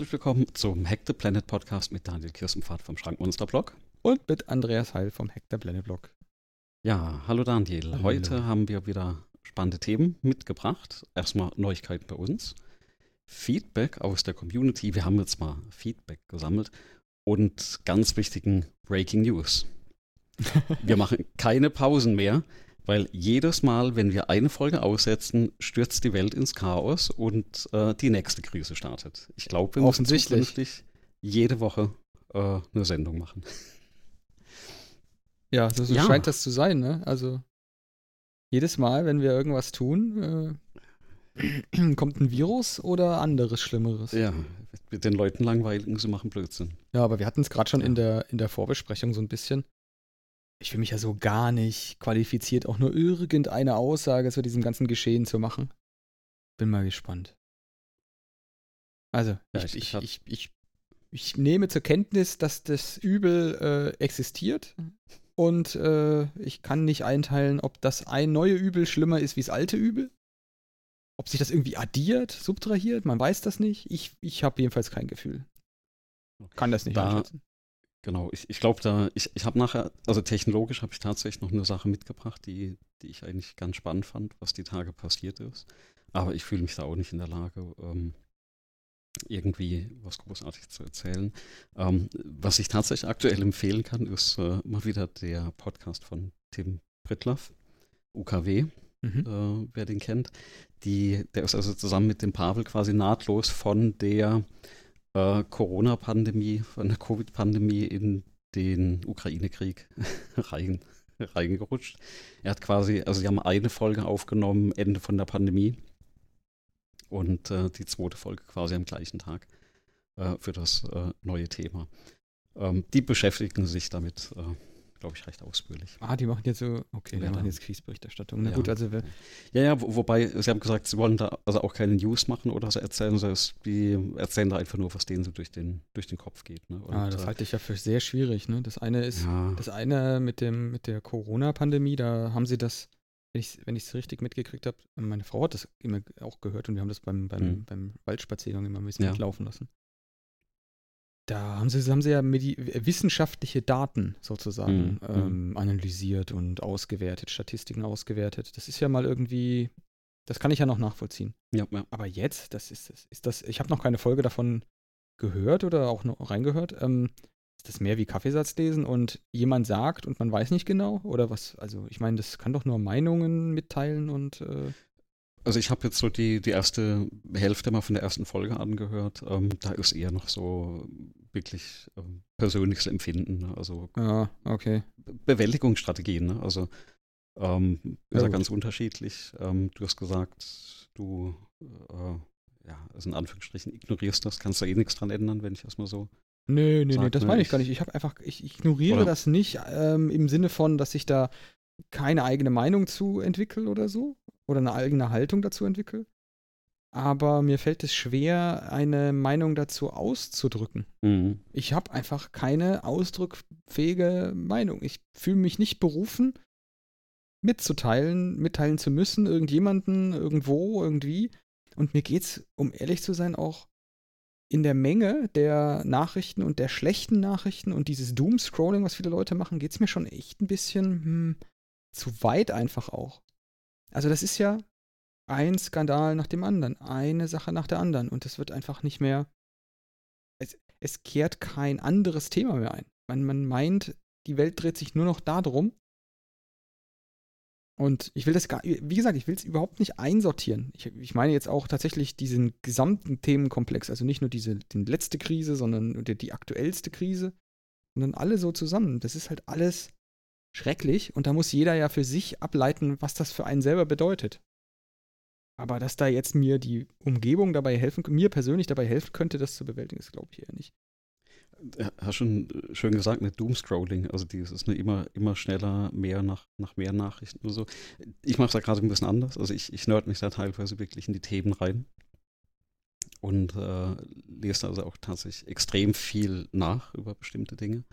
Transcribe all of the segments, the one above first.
Herzlich willkommen zum Hack the Planet Podcast mit Daniel Kirstenpfad vom Schrankmonster Blog. Und mit Andreas Heil vom Hack the Planet Blog. Ja, hallo Daniel. Hallo. Heute haben wir wieder spannende Themen mitgebracht. Erstmal Neuigkeiten bei uns. Feedback aus der Community. Wir haben jetzt mal Feedback gesammelt. Und ganz wichtigen Breaking News. Wir machen keine Pausen mehr. Weil jedes Mal, wenn wir eine Folge aussetzen, stürzt die Welt ins Chaos und äh, die nächste Krise startet. Ich glaube, wir müssen zukünftig jede Woche äh, eine Sendung machen. Ja, so, so ja. scheint das zu sein, ne? Also jedes Mal, wenn wir irgendwas tun, äh, kommt ein Virus oder anderes Schlimmeres. Ja, mit den Leuten langweiligen, sie machen Blödsinn. Ja, aber wir hatten es gerade schon ja. in, der, in der Vorbesprechung so ein bisschen ich fühle mich ja so gar nicht qualifiziert, auch nur irgendeine Aussage zu diesem ganzen Geschehen zu machen. Bin mal gespannt. Also, ja, ich, ich, ich, ich, ich, nehme zur Kenntnis, dass das Übel äh, existiert und äh, ich kann nicht einteilen, ob das ein neue Übel schlimmer ist wie das alte Übel. Ob sich das irgendwie addiert, subtrahiert, man weiß das nicht. Ich, ich habe jedenfalls kein Gefühl. Kann das nicht da, einschätzen. Genau, ich, ich glaube da, ich, ich habe nachher, also technologisch habe ich tatsächlich noch eine Sache mitgebracht, die, die ich eigentlich ganz spannend fand, was die Tage passiert ist. Aber ich fühle mich da auch nicht in der Lage, ähm, irgendwie was großartig zu erzählen. Ähm, was ich tatsächlich aktuell empfehlen kann, ist äh, mal wieder der Podcast von Tim Brittloff, UKW, mhm. äh, wer den kennt. Die, der ist also zusammen mit dem Pavel quasi nahtlos von der äh, Corona-Pandemie, von der Covid-Pandemie in den Ukraine-Krieg rein, reingerutscht. Er hat quasi, also sie haben eine Folge aufgenommen, Ende von der Pandemie. Und äh, die zweite Folge quasi am gleichen Tag äh, für das äh, neue Thema. Ähm, die beschäftigen sich damit äh, glaube ich, recht ausführlich. Ah, die machen jetzt so, okay, ja, die machen jetzt Kriegsberichterstattung. Na ja. gut, also wir Ja, ja, wo, wobei, sie haben gesagt, sie wollen da also auch keine News machen oder so erzählen, sondern die erzählen da einfach nur, was denen so durch den, durch den Kopf geht. Ne? Und, ah, das äh, halte ich ja für sehr schwierig, ne? Das eine ist, ja. das eine mit dem, mit der Corona-Pandemie, da haben sie das, wenn ich es richtig mitgekriegt habe, meine Frau hat das immer auch gehört und wir haben das beim, beim, mhm. beim Waldspaziergang immer ein bisschen mitlaufen lassen. Da haben sie, haben sie ja wissenschaftliche Daten sozusagen mhm. ähm, analysiert und ausgewertet, Statistiken ausgewertet. Das ist ja mal irgendwie, das kann ich ja noch nachvollziehen. Ja, ja. Aber jetzt, das ist, das ist das, ich habe noch keine Folge davon gehört oder auch noch reingehört. Ähm, ist das mehr wie Kaffeesatz lesen und jemand sagt und man weiß nicht genau? Oder was? Also, ich meine, das kann doch nur Meinungen mitteilen und. Äh also ich habe jetzt so die, die erste Hälfte mal von der ersten Folge angehört. Ähm, da ist eher noch so wirklich ähm, persönliches Empfinden. Ne? Also ja, okay. Bewältigungsstrategien. Ne? Also ähm, ist ja, ganz unterschiedlich. Ähm, du hast gesagt, du äh, ja, also in Anführungsstrichen ignorierst das, kannst du eh nichts dran ändern, wenn ich das mal so. Nee, nee, sag, nee, das ne? meine ich gar nicht. Ich habe einfach, ich ignoriere oder? das nicht ähm, im Sinne von, dass ich da keine eigene Meinung zu entwickle oder so oder eine eigene Haltung dazu entwickle. Aber mir fällt es schwer, eine Meinung dazu auszudrücken. Mhm. Ich habe einfach keine ausdruckfähige Meinung. Ich fühle mich nicht berufen, mitzuteilen, mitteilen zu müssen, irgendjemanden, irgendwo, irgendwie. Und mir geht es, um ehrlich zu sein, auch in der Menge der Nachrichten und der schlechten Nachrichten und dieses Doom-Scrolling, was viele Leute machen, geht es mir schon echt ein bisschen hm, zu weit einfach auch. Also das ist ja ein Skandal nach dem anderen, eine Sache nach der anderen und es wird einfach nicht mehr, es, es kehrt kein anderes Thema mehr ein. Man, man meint, die Welt dreht sich nur noch darum. Und ich will das gar, wie gesagt, ich will es überhaupt nicht einsortieren. Ich, ich, meine jetzt auch tatsächlich diesen gesamten Themenkomplex, also nicht nur diese die letzte Krise, sondern die, die aktuellste Krise, sondern alle so zusammen. Das ist halt alles schrecklich und da muss jeder ja für sich ableiten, was das für einen selber bedeutet. Aber dass da jetzt mir die Umgebung dabei helfen, mir persönlich dabei helfen könnte, das zu bewältigen, ist glaube ich eher nicht. Hast schon schön gesagt mit Doomscrolling, also dieses ne, immer, immer schneller, mehr nach, nach mehr Nachrichten oder so. Ich mache es da gerade ein bisschen anders. Also ich, ich nerd mich da teilweise wirklich in die Themen rein und äh, lese also auch tatsächlich extrem viel nach über bestimmte Dinge.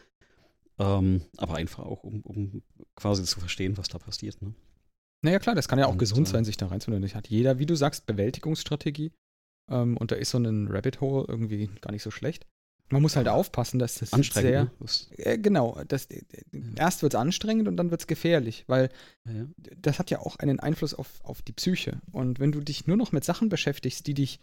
Ähm, aber einfach auch, um, um quasi zu verstehen, was da passiert. Ne? Naja, klar, das kann ja auch und, gesund äh, sein, sich da reinzunehmen. Hat jeder, wie du sagst, Bewältigungsstrategie. Ähm, und da ist so ein Rabbit Hole irgendwie gar nicht so schlecht. Man muss halt aufpassen, dass das sehr. Ne? Äh, genau, das, äh, erst wird es anstrengend und dann wird es gefährlich, weil ja. das hat ja auch einen Einfluss auf, auf die Psyche. Und wenn du dich nur noch mit Sachen beschäftigst, die dich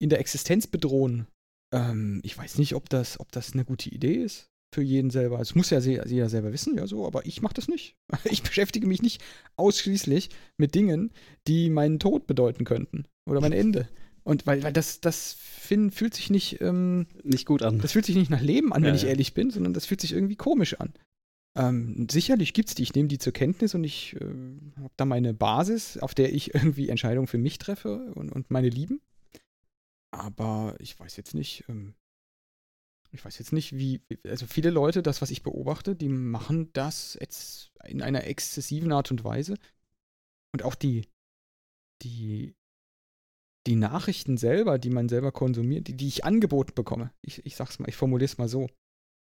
in der Existenz bedrohen, ähm, ich weiß nicht, ob das, ob das eine gute Idee ist für jeden selber. Es muss ja jeder selber wissen, ja so, aber ich mache das nicht. Ich beschäftige mich nicht ausschließlich mit Dingen, die meinen Tod bedeuten könnten oder mein Ende. Und weil, weil das, das find, fühlt sich nicht, ähm, nicht gut an. Das fühlt sich nicht nach Leben an, ja, wenn ich ja. ehrlich bin, sondern das fühlt sich irgendwie komisch an. Ähm, sicherlich gibt es die, ich nehme die zur Kenntnis und ich äh, habe da meine Basis, auf der ich irgendwie Entscheidungen für mich treffe und, und meine Lieben. Aber ich weiß jetzt nicht, ähm, ich weiß jetzt nicht, wie, also viele Leute, das, was ich beobachte, die machen das jetzt in einer exzessiven Art und Weise. Und auch die, die, die Nachrichten selber, die man selber konsumiert, die, die ich angeboten bekomme, ich, ich sag's mal, ich formuliere es mal so,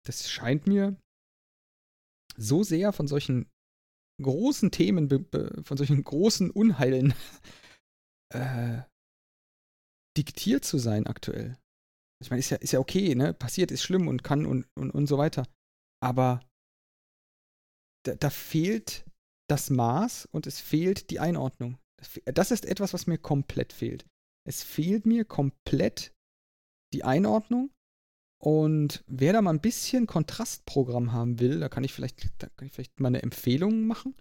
das scheint mir so sehr von solchen großen Themen, von solchen großen Unheilen äh, diktiert zu sein aktuell. Ich meine, ist ja, ist ja okay, ne? Passiert, ist schlimm und kann und, und, und so weiter. Aber da, da fehlt das Maß und es fehlt die Einordnung. Das ist etwas, was mir komplett fehlt. Es fehlt mir komplett die Einordnung. Und wer da mal ein bisschen Kontrastprogramm haben will, da kann ich vielleicht, da kann ich vielleicht mal eine Empfehlung machen.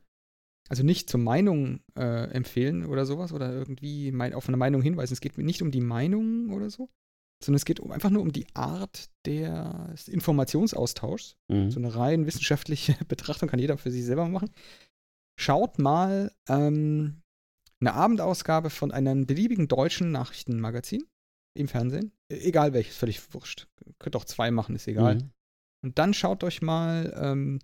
Also nicht zur Meinung äh, empfehlen oder sowas oder irgendwie mein, auf eine Meinung hinweisen. Es geht mir nicht um die Meinung oder so, sondern es geht um, einfach nur um die Art des Informationsaustauschs. Mhm. So eine rein wissenschaftliche Betrachtung kann jeder für sich selber machen. Schaut mal ähm, eine Abendausgabe von einem beliebigen deutschen Nachrichtenmagazin im Fernsehen. E, egal welches, völlig wurscht. Könnt auch zwei machen, ist egal. Mhm. Und dann schaut euch mal ähm,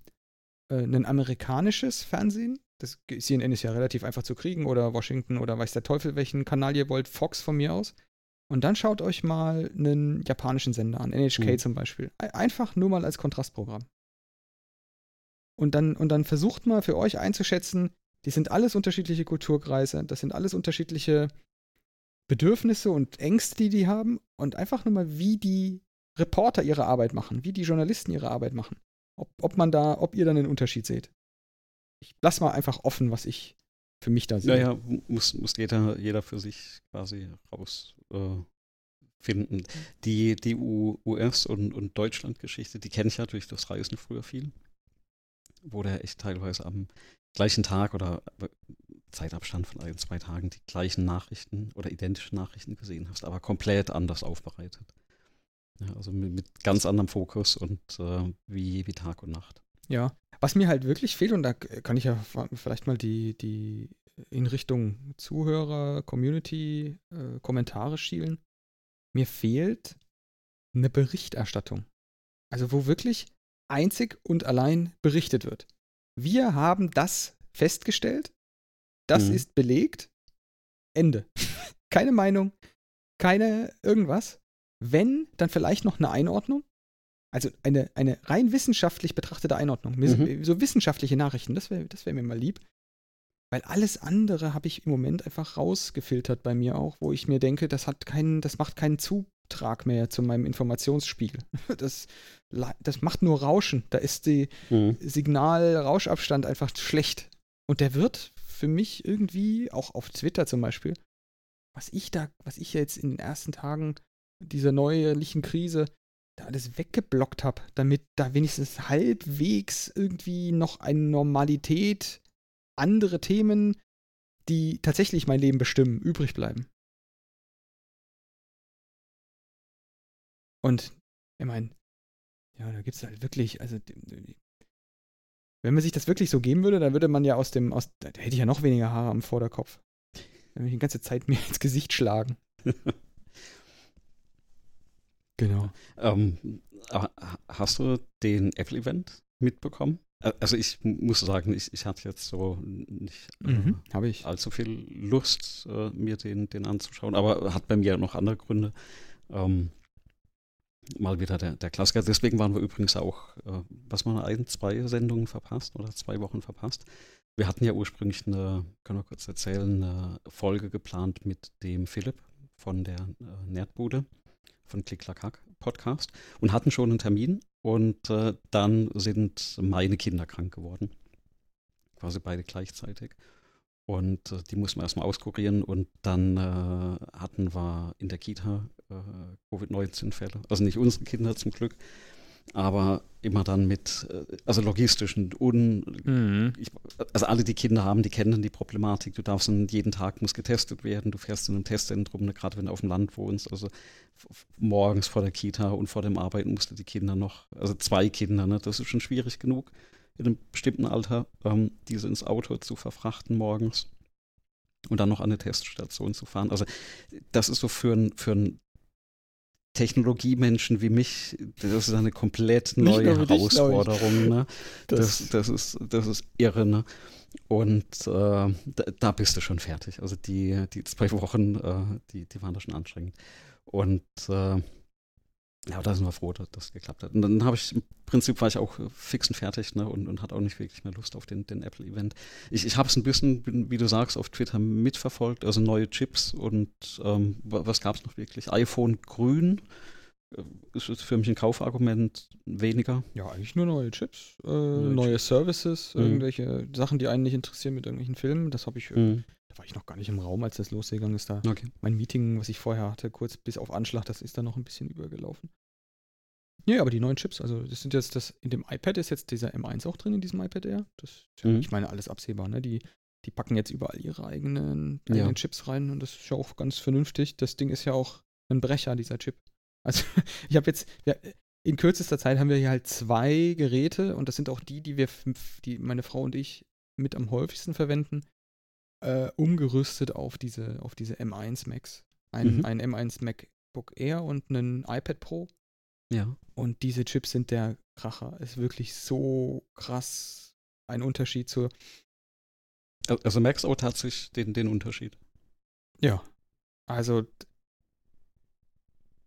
äh, ein amerikanisches Fernsehen. Das CNN ist ja relativ einfach zu kriegen oder Washington oder weiß der Teufel, welchen Kanal ihr wollt, Fox von mir aus. Und dann schaut euch mal einen japanischen Sender an, NHK mhm. zum Beispiel. Einfach nur mal als Kontrastprogramm. Und dann, und dann versucht mal für euch einzuschätzen, die sind alles unterschiedliche Kulturkreise, das sind alles unterschiedliche Bedürfnisse und Ängste, die die haben. Und einfach nur mal, wie die Reporter ihre Arbeit machen, wie die Journalisten ihre Arbeit machen. Ob, ob man da, ob ihr dann einen Unterschied seht. Ich lass mal einfach offen, was ich für mich da sehe. Ja, ja, muss, muss jeder, jeder für sich quasi rausfinden. Äh, die die US- und, und Deutschland-Geschichte, die kenne ich ja durch das Reisen früher viel. Wo der echt teilweise am gleichen Tag oder Zeitabstand von ein, zwei Tagen die gleichen Nachrichten oder identische Nachrichten gesehen hast, aber komplett anders aufbereitet. Ja, also mit, mit, ganz anderem Fokus und äh, wie, wie Tag und Nacht. Ja, was mir halt wirklich fehlt, und da kann ich ja vielleicht mal die, die in Richtung Zuhörer, Community, äh, Kommentare schielen. Mir fehlt eine Berichterstattung. Also wo wirklich einzig und allein berichtet wird. Wir haben das festgestellt, das mhm. ist belegt, Ende. keine Meinung, keine irgendwas. Wenn, dann vielleicht noch eine Einordnung. Also eine, eine rein wissenschaftlich betrachtete Einordnung. Mhm. So wissenschaftliche Nachrichten, das wäre das wär mir mal lieb. Weil alles andere habe ich im Moment einfach rausgefiltert bei mir auch, wo ich mir denke, das hat keinen, das macht keinen Zutrag mehr zu meinem Informationsspiegel. Das, das macht nur Rauschen. Da ist die mhm. Signal-Rauschabstand einfach schlecht. Und der wird für mich irgendwie, auch auf Twitter zum Beispiel, was ich da, was ich jetzt in den ersten Tagen dieser neuerlichen Krise da alles weggeblockt habe, damit da wenigstens halbwegs irgendwie noch eine Normalität, andere Themen, die tatsächlich mein Leben bestimmen, übrig bleiben. Und ich meine, ja, da gibt es halt wirklich, also wenn man sich das wirklich so geben würde, dann würde man ja aus dem, aus, da hätte ich ja noch weniger Haare am Vorderkopf. Dann würde ich die ganze Zeit mir ins Gesicht schlagen. Genau. Ähm, hast du den Apple-Event mitbekommen? Also ich muss sagen, ich, ich hatte jetzt so nicht mhm, äh, ich. allzu viel Lust, äh, mir den, den anzuschauen, aber hat bei mir noch andere Gründe. Ähm, mal wieder der, der Klassiker. Deswegen waren wir übrigens auch, äh, was man ein, zwei Sendungen verpasst oder zwei Wochen verpasst. Wir hatten ja ursprünglich eine, können wir kurz erzählen, eine Folge geplant mit dem Philipp von der äh, Nerdbude, von Klicklackhack Podcast und hatten schon einen Termin und äh, dann sind meine Kinder krank geworden. Quasi beide gleichzeitig. Und äh, die mussten wir erstmal auskurieren und dann äh, hatten wir in der Kita äh, Covid-19-Fälle. Also nicht unsere Kinder zum Glück, aber immer dann mit, äh, also logistischen un, mhm. ich, also alle, die Kinder haben, die kennen die Problematik. Du darfst jeden Tag muss getestet werden. Du fährst in ein Testzentrum, ne, gerade wenn du auf dem Land wohnst. Also morgens vor der Kita und vor dem Arbeiten musste die Kinder noch, also zwei Kinder, ne, das ist schon schwierig genug in einem bestimmten Alter, ähm, diese ins Auto zu verfrachten morgens und dann noch an eine Teststation zu fahren. Also das ist so für ein, für ein Technologiemenschen wie mich, das ist eine komplett neue Herausforderung. Dich, ne? das, das, das, ist, das ist irre. Ne? Und äh, da, da, bist du schon fertig. Also die, die zwei Wochen, äh, die, die waren da schon anstrengend. Und äh, ja, da sind wir froh, dass das geklappt hat. Und dann habe ich, im Prinzip war ich auch fix und fertig ne, und, und hatte auch nicht wirklich mehr Lust auf den, den Apple-Event. Ich, ich habe es ein bisschen, wie du sagst, auf Twitter mitverfolgt, also neue Chips und ähm, was gab es noch wirklich? iPhone grün äh, ist für mich ein Kaufargument weniger. Ja, eigentlich nur neue Chips, äh, neue, neue Chips. Services, mhm. irgendwelche Sachen, die einen nicht interessieren mit irgendwelchen Filmen. Das habe ich, äh, mhm. Da war ich noch gar nicht im Raum, als das losgegangen ist. Da okay. mein Meeting, was ich vorher hatte, kurz bis auf Anschlag, das ist da noch ein bisschen übergelaufen. Ja, aber die neuen Chips, also das sind jetzt das, in dem iPad ist jetzt dieser M1 auch drin, in diesem iPad Air. Das ist ja, mhm. ich meine, alles absehbar, ne? Die, die packen jetzt überall ihre eigenen, eigenen ja. Chips rein und das ist ja auch ganz vernünftig. Das Ding ist ja auch ein Brecher, dieser Chip. Also ich habe jetzt, ja, in kürzester Zeit haben wir hier halt zwei Geräte und das sind auch die, die wir, die meine Frau und ich mit am häufigsten verwenden, äh, umgerüstet auf diese, auf diese M1 Macs. Ein, mhm. ein M1 MacBook Air und einen iPad Pro. Ja. Und diese Chips sind der Kracher. Ist wirklich so krass ein Unterschied zur. Also merkst du tatsächlich den, den Unterschied? Ja. Also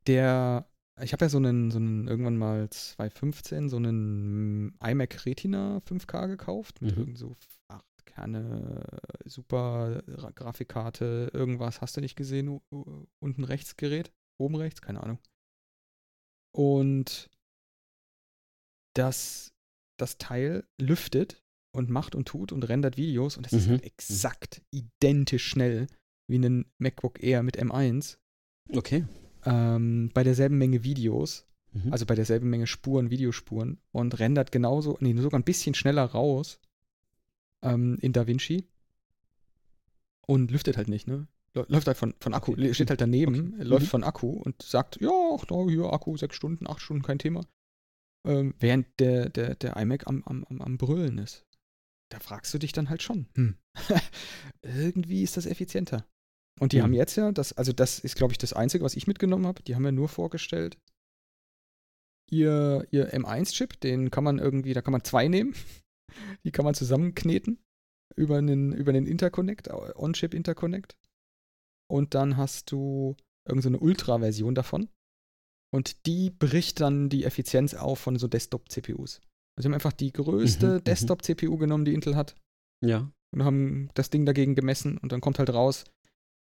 der, ich habe ja so einen, so einen irgendwann mal 2015 so einen mm, iMac Retina 5K gekauft mit mhm. irgend so 8 interne äh, super Grafikkarte, irgendwas hast du nicht gesehen, unten rechts Gerät, oben rechts, keine Ahnung. Und das, das Teil lüftet und macht und tut und rendert Videos und es mhm. ist halt mhm. exakt identisch schnell wie ein MacBook Air mit M1. Okay. Ähm, bei derselben Menge Videos, mhm. also bei derselben Menge Spuren, Videospuren und rendert genauso, nee, sogar ein bisschen schneller raus ähm, in DaVinci und lüftet halt nicht, ne? Läuft halt von, von Akku, okay. steht halt daneben, okay. läuft mhm. von Akku und sagt, ja, ach, da, hier Akku, sechs Stunden, acht Stunden, kein Thema. Ähm, während der, der, der iMac am, am, am, am Brüllen ist. Da fragst du dich dann halt schon, hm, irgendwie ist das effizienter. Und die mhm. haben jetzt ja, das, also das ist, glaube ich, das Einzige, was ich mitgenommen habe. Die haben ja nur vorgestellt, ihr, ihr M1-Chip, den kann man irgendwie, da kann man zwei nehmen. Die kann man zusammenkneten über einen, über einen Interconnect, On-Chip Interconnect und dann hast du irgendeine so Ultra-Version davon. Und die bricht dann die Effizienz auf von so Desktop-CPUs. Also sie haben einfach die größte mhm, mhm. Desktop-CPU genommen, die Intel hat. Ja. Und haben das Ding dagegen gemessen und dann kommt halt raus,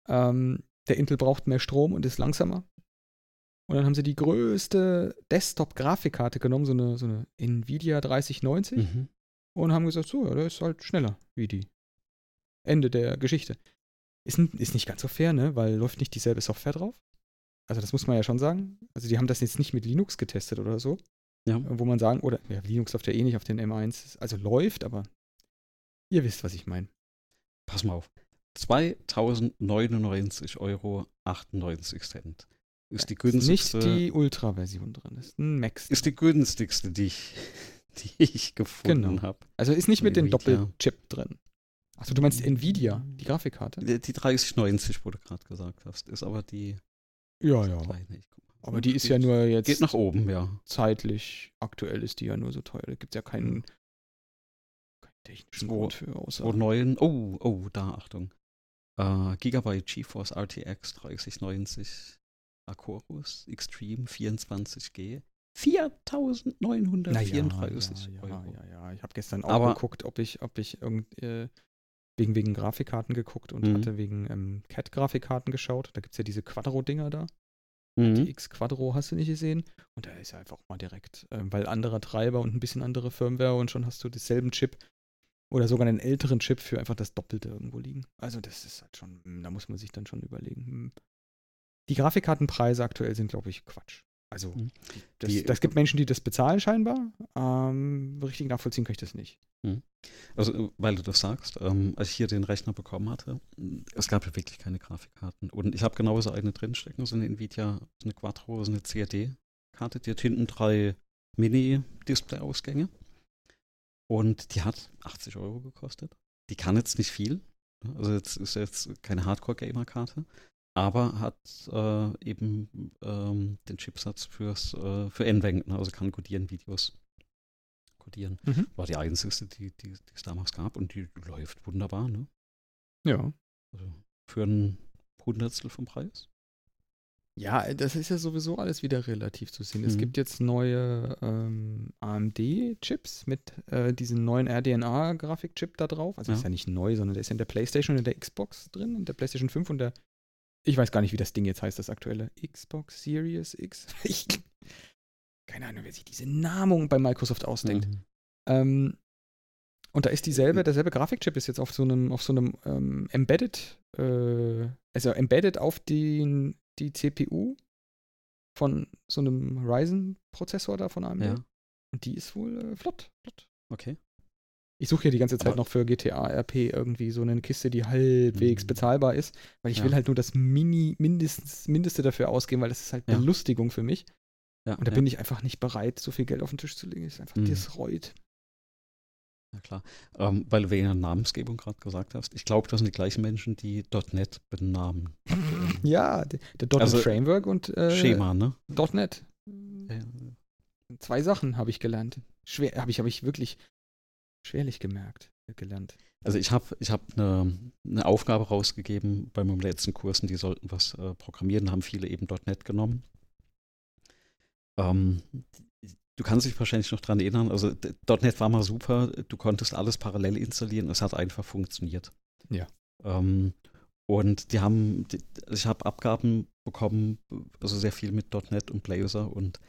ähm, der Intel braucht mehr Strom und ist langsamer. Und dann haben sie die größte Desktop-Grafikkarte genommen, so eine, so eine Nvidia 3090, mhm. Und haben gesagt, so, ja, der ist halt schneller wie die. Ende der Geschichte. Ist, ist nicht ganz so fair, ne? Weil läuft nicht dieselbe Software drauf. Also das muss man ja schon sagen. Also die haben das jetzt nicht mit Linux getestet oder so. Ja. Wo man sagen, oder ja, Linux läuft ja eh nicht auf den M1. Also läuft, aber ihr wisst, was ich meine. Pass mal auf. 2099 Euro 98 Cent. Ist die günstigste. Ist nicht die Ultra-Version drin, ist ein Max. Ist die günstigste, die ich, die ich gefunden genau. habe. Also ist nicht mit dem Doppelchip drin. Achso, du meinst Nvidia, die Grafikkarte? Die, die 3090, wo du gerade gesagt hast, ist aber die. Ja, ja. Kleine. Aber die ist ja nur jetzt. Geht nach oben, ja. Zeitlich. Aktuell ist die ja nur so teuer. Da gibt es ja keinen, keinen technischen wo, Grund für. Außer wo neuen. Oh, oh, da, Achtung. Uh, Gigabyte GeForce RTX 3090 Acorus Extreme 24G. 4934 naja, ja, ja, Euro. Ja, ja, ich habe gestern auch Aber geguckt, ob ich, ob ich irgend, äh, wegen, wegen Grafikkarten geguckt und mhm. hatte wegen ähm, CAD-Grafikkarten geschaut. Da gibt es ja diese Quadro-Dinger da. Mhm. Die X Quadro hast du nicht gesehen. Und da ist ja einfach mal direkt, ähm, weil anderer Treiber und ein bisschen andere Firmware und schon hast du denselben Chip oder sogar einen älteren Chip für einfach das Doppelte irgendwo liegen. Also das ist halt schon, hm, da muss man sich dann schon überlegen. Hm. Die Grafikkartenpreise aktuell sind, glaube ich, Quatsch. Also mhm. das, die, das, gibt Menschen, die das bezahlen scheinbar. Ähm, richtig nachvollziehen kann ich das nicht. Mhm. Also weil du das sagst, ähm, als ich hier den Rechner bekommen hatte, es gab ja wirklich keine Grafikkarten. Und ich habe genauso eine drinstecken, so eine Nvidia, so eine Quattro, so eine CAD-Karte, die hat hinten drei Mini-Display-Ausgänge. Und die hat 80 Euro gekostet. Die kann jetzt nicht viel. Also jetzt ist jetzt keine Hardcore-Gamer-Karte aber hat äh, eben ähm, den Chipsatz fürs, äh, für ne? also kann codieren Videos. Codieren. Mhm. War die einzige, die, die, die es damals gab und die läuft wunderbar, ne? Ja. Also für ein Hundertstel vom Preis. Ja, das ist ja sowieso alles wieder relativ zu sehen. Mhm. Es gibt jetzt neue ähm, AMD-Chips mit äh, diesem neuen RDNA-Grafikchip da drauf. Also ja. ist ja nicht neu, sondern der ist ja in der PlayStation und in der Xbox drin, in der PlayStation 5 und der ich weiß gar nicht, wie das Ding jetzt heißt, das aktuelle. Xbox Series X? Ich, keine Ahnung, wer sich diese Namung bei Microsoft ausdenkt. Mhm. Ähm, und da ist dieselbe, derselbe Grafikchip ist jetzt auf so einem, auf so einem ähm, Embedded, äh, also Embedded auf den, die CPU von so einem Ryzen-Prozessor da von AMD. Ja. Und die ist wohl äh, flott, flott. Okay. Ich suche ja die ganze Zeit Aber noch für GTA RP irgendwie so eine Kiste, die halbwegs mhm. bezahlbar ist, weil ich ja. will halt nur das Mini, mindestens, Mindeste dafür ausgeben, weil das ist halt ja. Belustigung für mich. Ja, und da bin ich einfach nicht bereit, so viel Geld auf den Tisch zu legen. Das ist einfach mhm. das reut. Ja klar. Ähm, weil du wegen Namensgebung gerade gesagt hast, ich glaube, das sind die gleichen Menschen, die .NET benamen. ja, der, der .NET also, Framework und äh, Schema, ne? .NET. Zwei Sachen habe ich gelernt. Schwer, habe ich, habe ich wirklich schwerlich gemerkt, äh, gelernt. Also ich habe ich hab eine, eine Aufgabe rausgegeben bei meinem letzten Kursen, die sollten was äh, programmieren, haben viele eben .NET genommen. Ähm, du kannst dich wahrscheinlich noch dran erinnern, also .NET war mal super, du konntest alles parallel installieren, es hat einfach funktioniert. Ja. Ähm, und die haben, die, ich habe Abgaben bekommen, also sehr viel mit .NET und Blazor und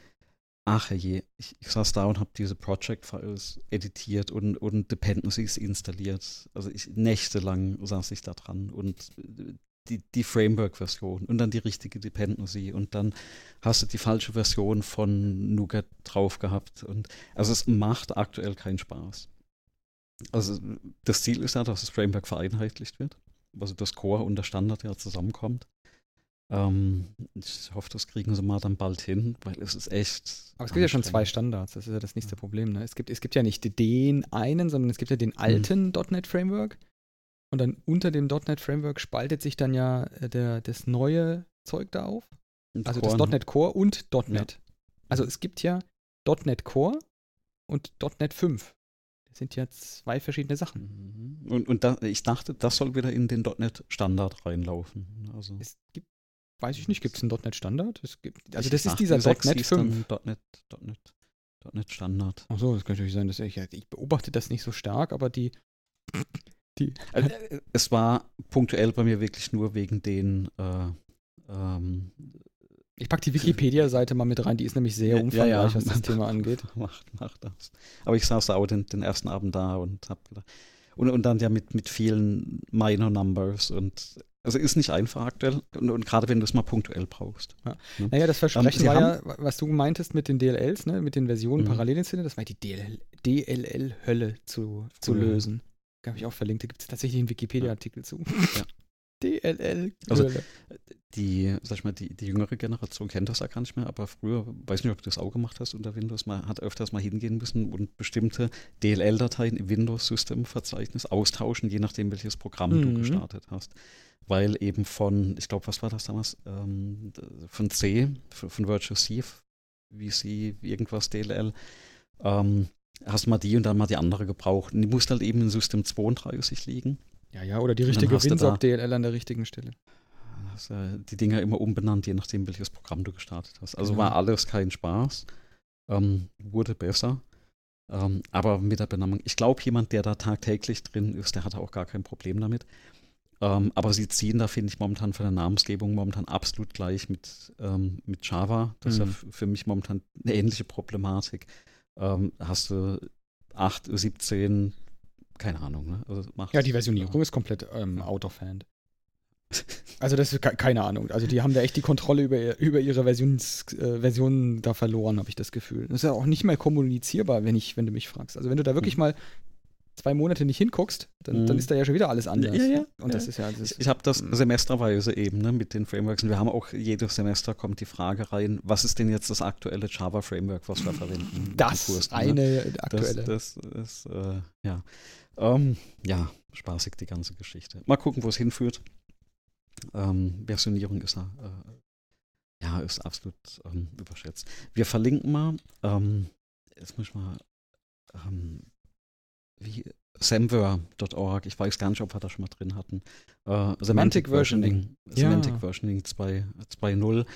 ach je, ich, ich saß da und habe diese Project-Files editiert und, und Dependencies installiert. Also ich nächtelang saß ich da dran und die, die Framework-Version und dann die richtige Dependency und dann hast du die falsche Version von Nougat drauf gehabt. Und also es macht aktuell keinen Spaß. Also das Ziel ist ja, dass das Framework vereinheitlicht wird. Also das Core und der Standard ja zusammenkommt. Ähm, ich hoffe, das kriegen sie mal dann bald hin, weil es ist echt. Aber es gibt ja schon zwei Standards, das ist ja das nächste ja. Problem. Ne? Es, gibt, es gibt ja nicht den einen, sondern es gibt ja den alten mhm. .NET Framework. Und dann unter dem .NET Framework spaltet sich dann ja äh, der, das neue Zeug da auf. Und also Core, das .NET Core und .NET. Ja. Also es gibt ja .NET Core und .NET 5. Das sind ja zwei verschiedene Sachen. Mhm. Und, und da, ich dachte, das soll wieder in den .NET Standard reinlaufen. Also. Es gibt Weiß ich nicht, gibt es einen .NET Standard? Es gibt, also das ist dieser .NET 5. .NET, .NET, .NET Standard. Achso, das könnte natürlich sein, dass ich, ich beobachte das nicht so stark, aber die, die also, es war punktuell bei mir wirklich nur wegen den äh, ähm, ich packe die Wikipedia-Seite mal mit rein, die ist nämlich sehr umfangreich, ja, ja, was das Thema angeht. Macht, macht das. Aber ich saß auch den, den ersten Abend da und hab gedacht, und, und dann ja mit, mit vielen Minor Numbers und also ist nicht einfach aktuell und, und gerade wenn du es mal punktuell brauchst. Ja. Ne? Naja, das Versprechen um, war ja, was du meintest mit den DLLs, ne, mit den Versionen mhm. parallel in Szene, das war die DLL-Hölle zu, zu lösen. Habe ich auch verlinkt, da gibt es tatsächlich einen Wikipedia-Artikel zu. Ja. DLL. Also die, sag ich mal, die, die jüngere Generation kennt das ja gar nicht mehr, aber früher, weiß nicht, ob du das auch gemacht hast unter Windows, man hat öfters mal hingehen müssen und bestimmte DLL-Dateien im Windows-System-Verzeichnis austauschen, je nachdem, welches Programm mhm. du gestartet hast weil eben von, ich glaube, was war das damals? Ähm, von C, von Virtual C, VC, irgendwas DLL, ähm, hast mal die und dann mal die andere gebraucht. Und die musste halt eben in System 32 liegen. Ja, ja, oder die richtige WinSock DLL an der richtigen Stelle. Hast, äh, die Dinger immer umbenannt, je nachdem, welches Programm du gestartet hast. Also genau. war alles kein Spaß. Ähm, wurde besser. Ähm, aber mit der Benennung, ich glaube, jemand, der da tagtäglich drin ist, der hat auch gar kein Problem damit. Ähm, aber sie ziehen da, finde ich, momentan von der Namensgebung momentan absolut gleich mit, ähm, mit Java. Das mhm. ist ja für mich momentan eine ähnliche Problematik. Ähm, hast du 8, 17, keine Ahnung. Ne? Also ja, die Versionierung äh, ist komplett ähm, out of hand. Also das ist keine Ahnung. Also die haben da echt die Kontrolle über, über ihre Versions, äh, Versionen da verloren, habe ich das Gefühl. Das ist ja auch nicht mehr kommunizierbar, wenn ich, wenn du mich fragst. Also wenn du da wirklich mhm. mal zwei Monate nicht hinguckst, dann, mhm. dann ist da ja schon wieder alles anders. Ja, ja. Und das ist ja. Das ich habe das mhm. semesterweise eben ne, mit den Frameworks. Und wir haben auch jedes Semester kommt die Frage rein, was ist denn jetzt das aktuelle Java-Framework, was wir verwenden? Das Kurs, ne? eine aktuelle. Das, das ist, äh, ja. Ähm, ja, spaßig die ganze Geschichte. Mal gucken, wo es hinführt. Ähm, Versionierung ist äh, ja ist absolut ähm, überschätzt. Wir verlinken mal, ähm, jetzt muss ich mal, ähm, wie Semver.org, ich weiß gar nicht, ob wir das schon mal drin hatten. Äh, Semantic, Versioning. Semantic ja. Versioning 2.0.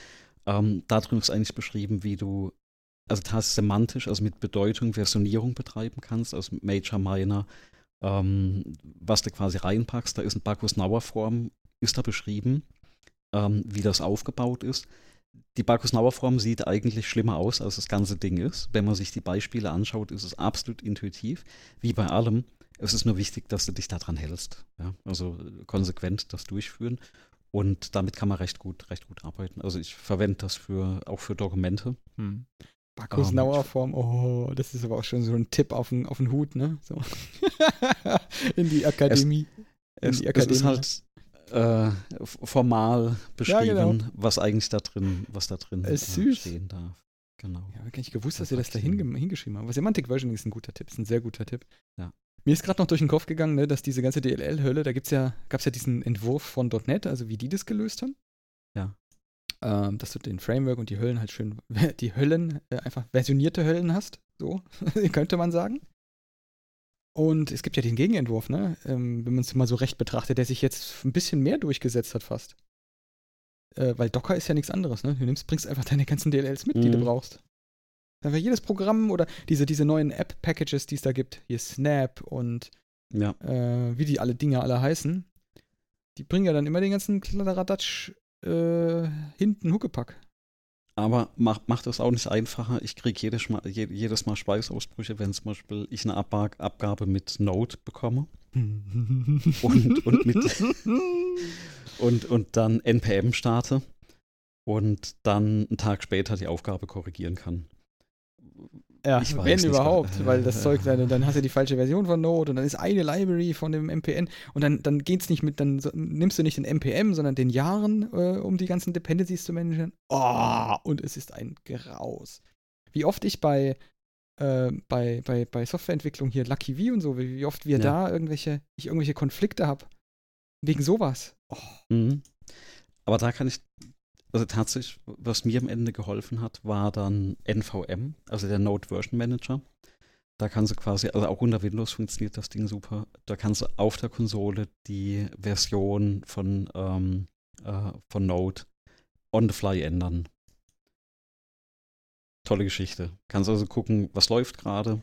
Ähm, da drin ist eigentlich beschrieben, wie du also das semantisch, also mit Bedeutung Versionierung betreiben kannst, also Major, Minor, ähm, was du quasi reinpackst. Da ist ein Bacchus-Nauer-Form ist da beschrieben, ähm, wie das aufgebaut ist. Die Bacchus-Nauer-Form sieht eigentlich schlimmer aus, als das ganze Ding ist. Wenn man sich die Beispiele anschaut, ist es absolut intuitiv, wie bei allem. Es ist nur wichtig, dass du dich daran hältst. Ja? Also konsequent das durchführen. Und damit kann man recht gut, recht gut arbeiten. Also ich verwende das für, auch für Dokumente. Hm. Bacchus-Nauer-Form, oh, das ist aber auch schon so ein Tipp auf den, auf den Hut, ne? So. In die Akademie. Es, es, es, ist halt, äh, formal beschrieben, ja, genau. was eigentlich da drin, was da drin äh, stehen darf. Genau. Ja, gar nicht gewusst, dass ihr das da hingeschrieben habt. Semantic Version ist ein guter Tipp, ist ein sehr guter Tipp. Ja. Mir ist gerade noch durch den Kopf gegangen, ne, dass diese ganze DLL-Hölle, da gibt's ja, gab es ja diesen Entwurf von .NET, also wie die das gelöst haben. Ja. Ähm, dass du den Framework und die Höllen halt schön, die Höllen, äh, einfach versionierte Höllen hast, so könnte man sagen. Und es gibt ja den Gegenentwurf, ne? Ähm, wenn man es mal so recht betrachtet, der sich jetzt ein bisschen mehr durchgesetzt hat fast. Äh, weil Docker ist ja nichts anderes, ne? Du nimmst, bringst einfach deine ganzen DLLs mit, mhm. die du mhm. brauchst. Einfach jedes Programm oder diese, diese neuen App-Packages, die es da gibt, hier Snap und ja. äh, wie die alle Dinge alle heißen, die bringen ja dann immer den ganzen Kladderadatsch äh, hinten Huckepack. Aber macht, macht es auch nicht einfacher. Ich kriege jedes Mal, jedes Mal Schweißausbrüche, wenn zum Beispiel ich eine Ab Abgabe mit Node bekomme. und, und, mit, und, und dann NPM starte und dann einen Tag später die Aufgabe korrigieren kann. Ja, ich wenn überhaupt, weil das Zeug, dann, dann hast du die falsche Version von Node und dann ist eine Library von dem MPN und dann, dann geht's nicht mit, dann nimmst du nicht den NPM, sondern den Jahren, äh, um die ganzen Dependencies zu managen. Oh, und es ist ein Graus. Wie oft ich bei, äh, bei, bei, bei Softwareentwicklung hier Lucky V und so, wie, wie oft wir ja. da irgendwelche, ich irgendwelche Konflikte habe. Wegen sowas. Oh. Mhm. Aber da kann ich also tatsächlich, was mir am Ende geholfen hat, war dann NVM, also der Node Version Manager. Da kannst du quasi, also auch unter Windows funktioniert das Ding super. Da kannst du auf der Konsole die Version von, ähm, äh, von Node on the fly ändern. Tolle Geschichte. Kannst also gucken, was läuft gerade.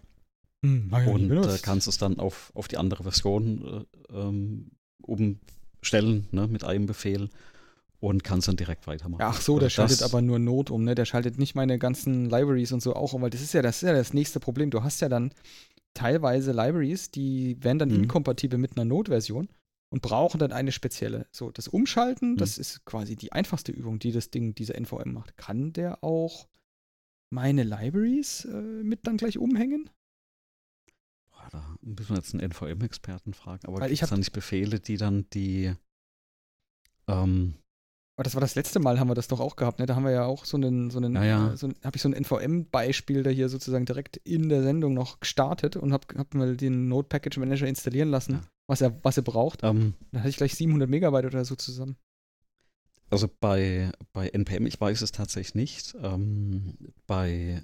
Hm, und äh, kannst es dann auf, auf die andere Version äh, ähm, umstellen, ne, mit einem Befehl und kannst dann direkt weitermachen. Ach so, der das schaltet aber nur Not um, ne? Der schaltet nicht meine ganzen Libraries und so auch um, weil das ist ja das, ist ja das nächste Problem. Du hast ja dann teilweise Libraries, die werden dann mhm. inkompatibel mit einer Node-Version und brauchen dann eine spezielle. So, das Umschalten, mhm. das ist quasi die einfachste Übung, die das Ding, diese NVM macht. Kann der auch meine Libraries äh, mit dann gleich umhängen? Boah, da müssen wir jetzt einen NVM-Experten fragen. Aber gibt es da nicht Befehle, die dann die ähm, aber das war das letzte Mal, haben wir das doch auch gehabt, ne? Da haben wir ja auch so einen, so einen, ja, ja. Äh, so habe ich so ein NVM-Beispiel da hier sozusagen direkt in der Sendung noch gestartet und habe hab mal den Node Package Manager installieren lassen, ja. was er, was er braucht. Um, ähm. Dann hatte ich gleich 700 Megabyte oder so zusammen. Also bei, bei NPM, ich weiß es tatsächlich nicht. Ähm, bei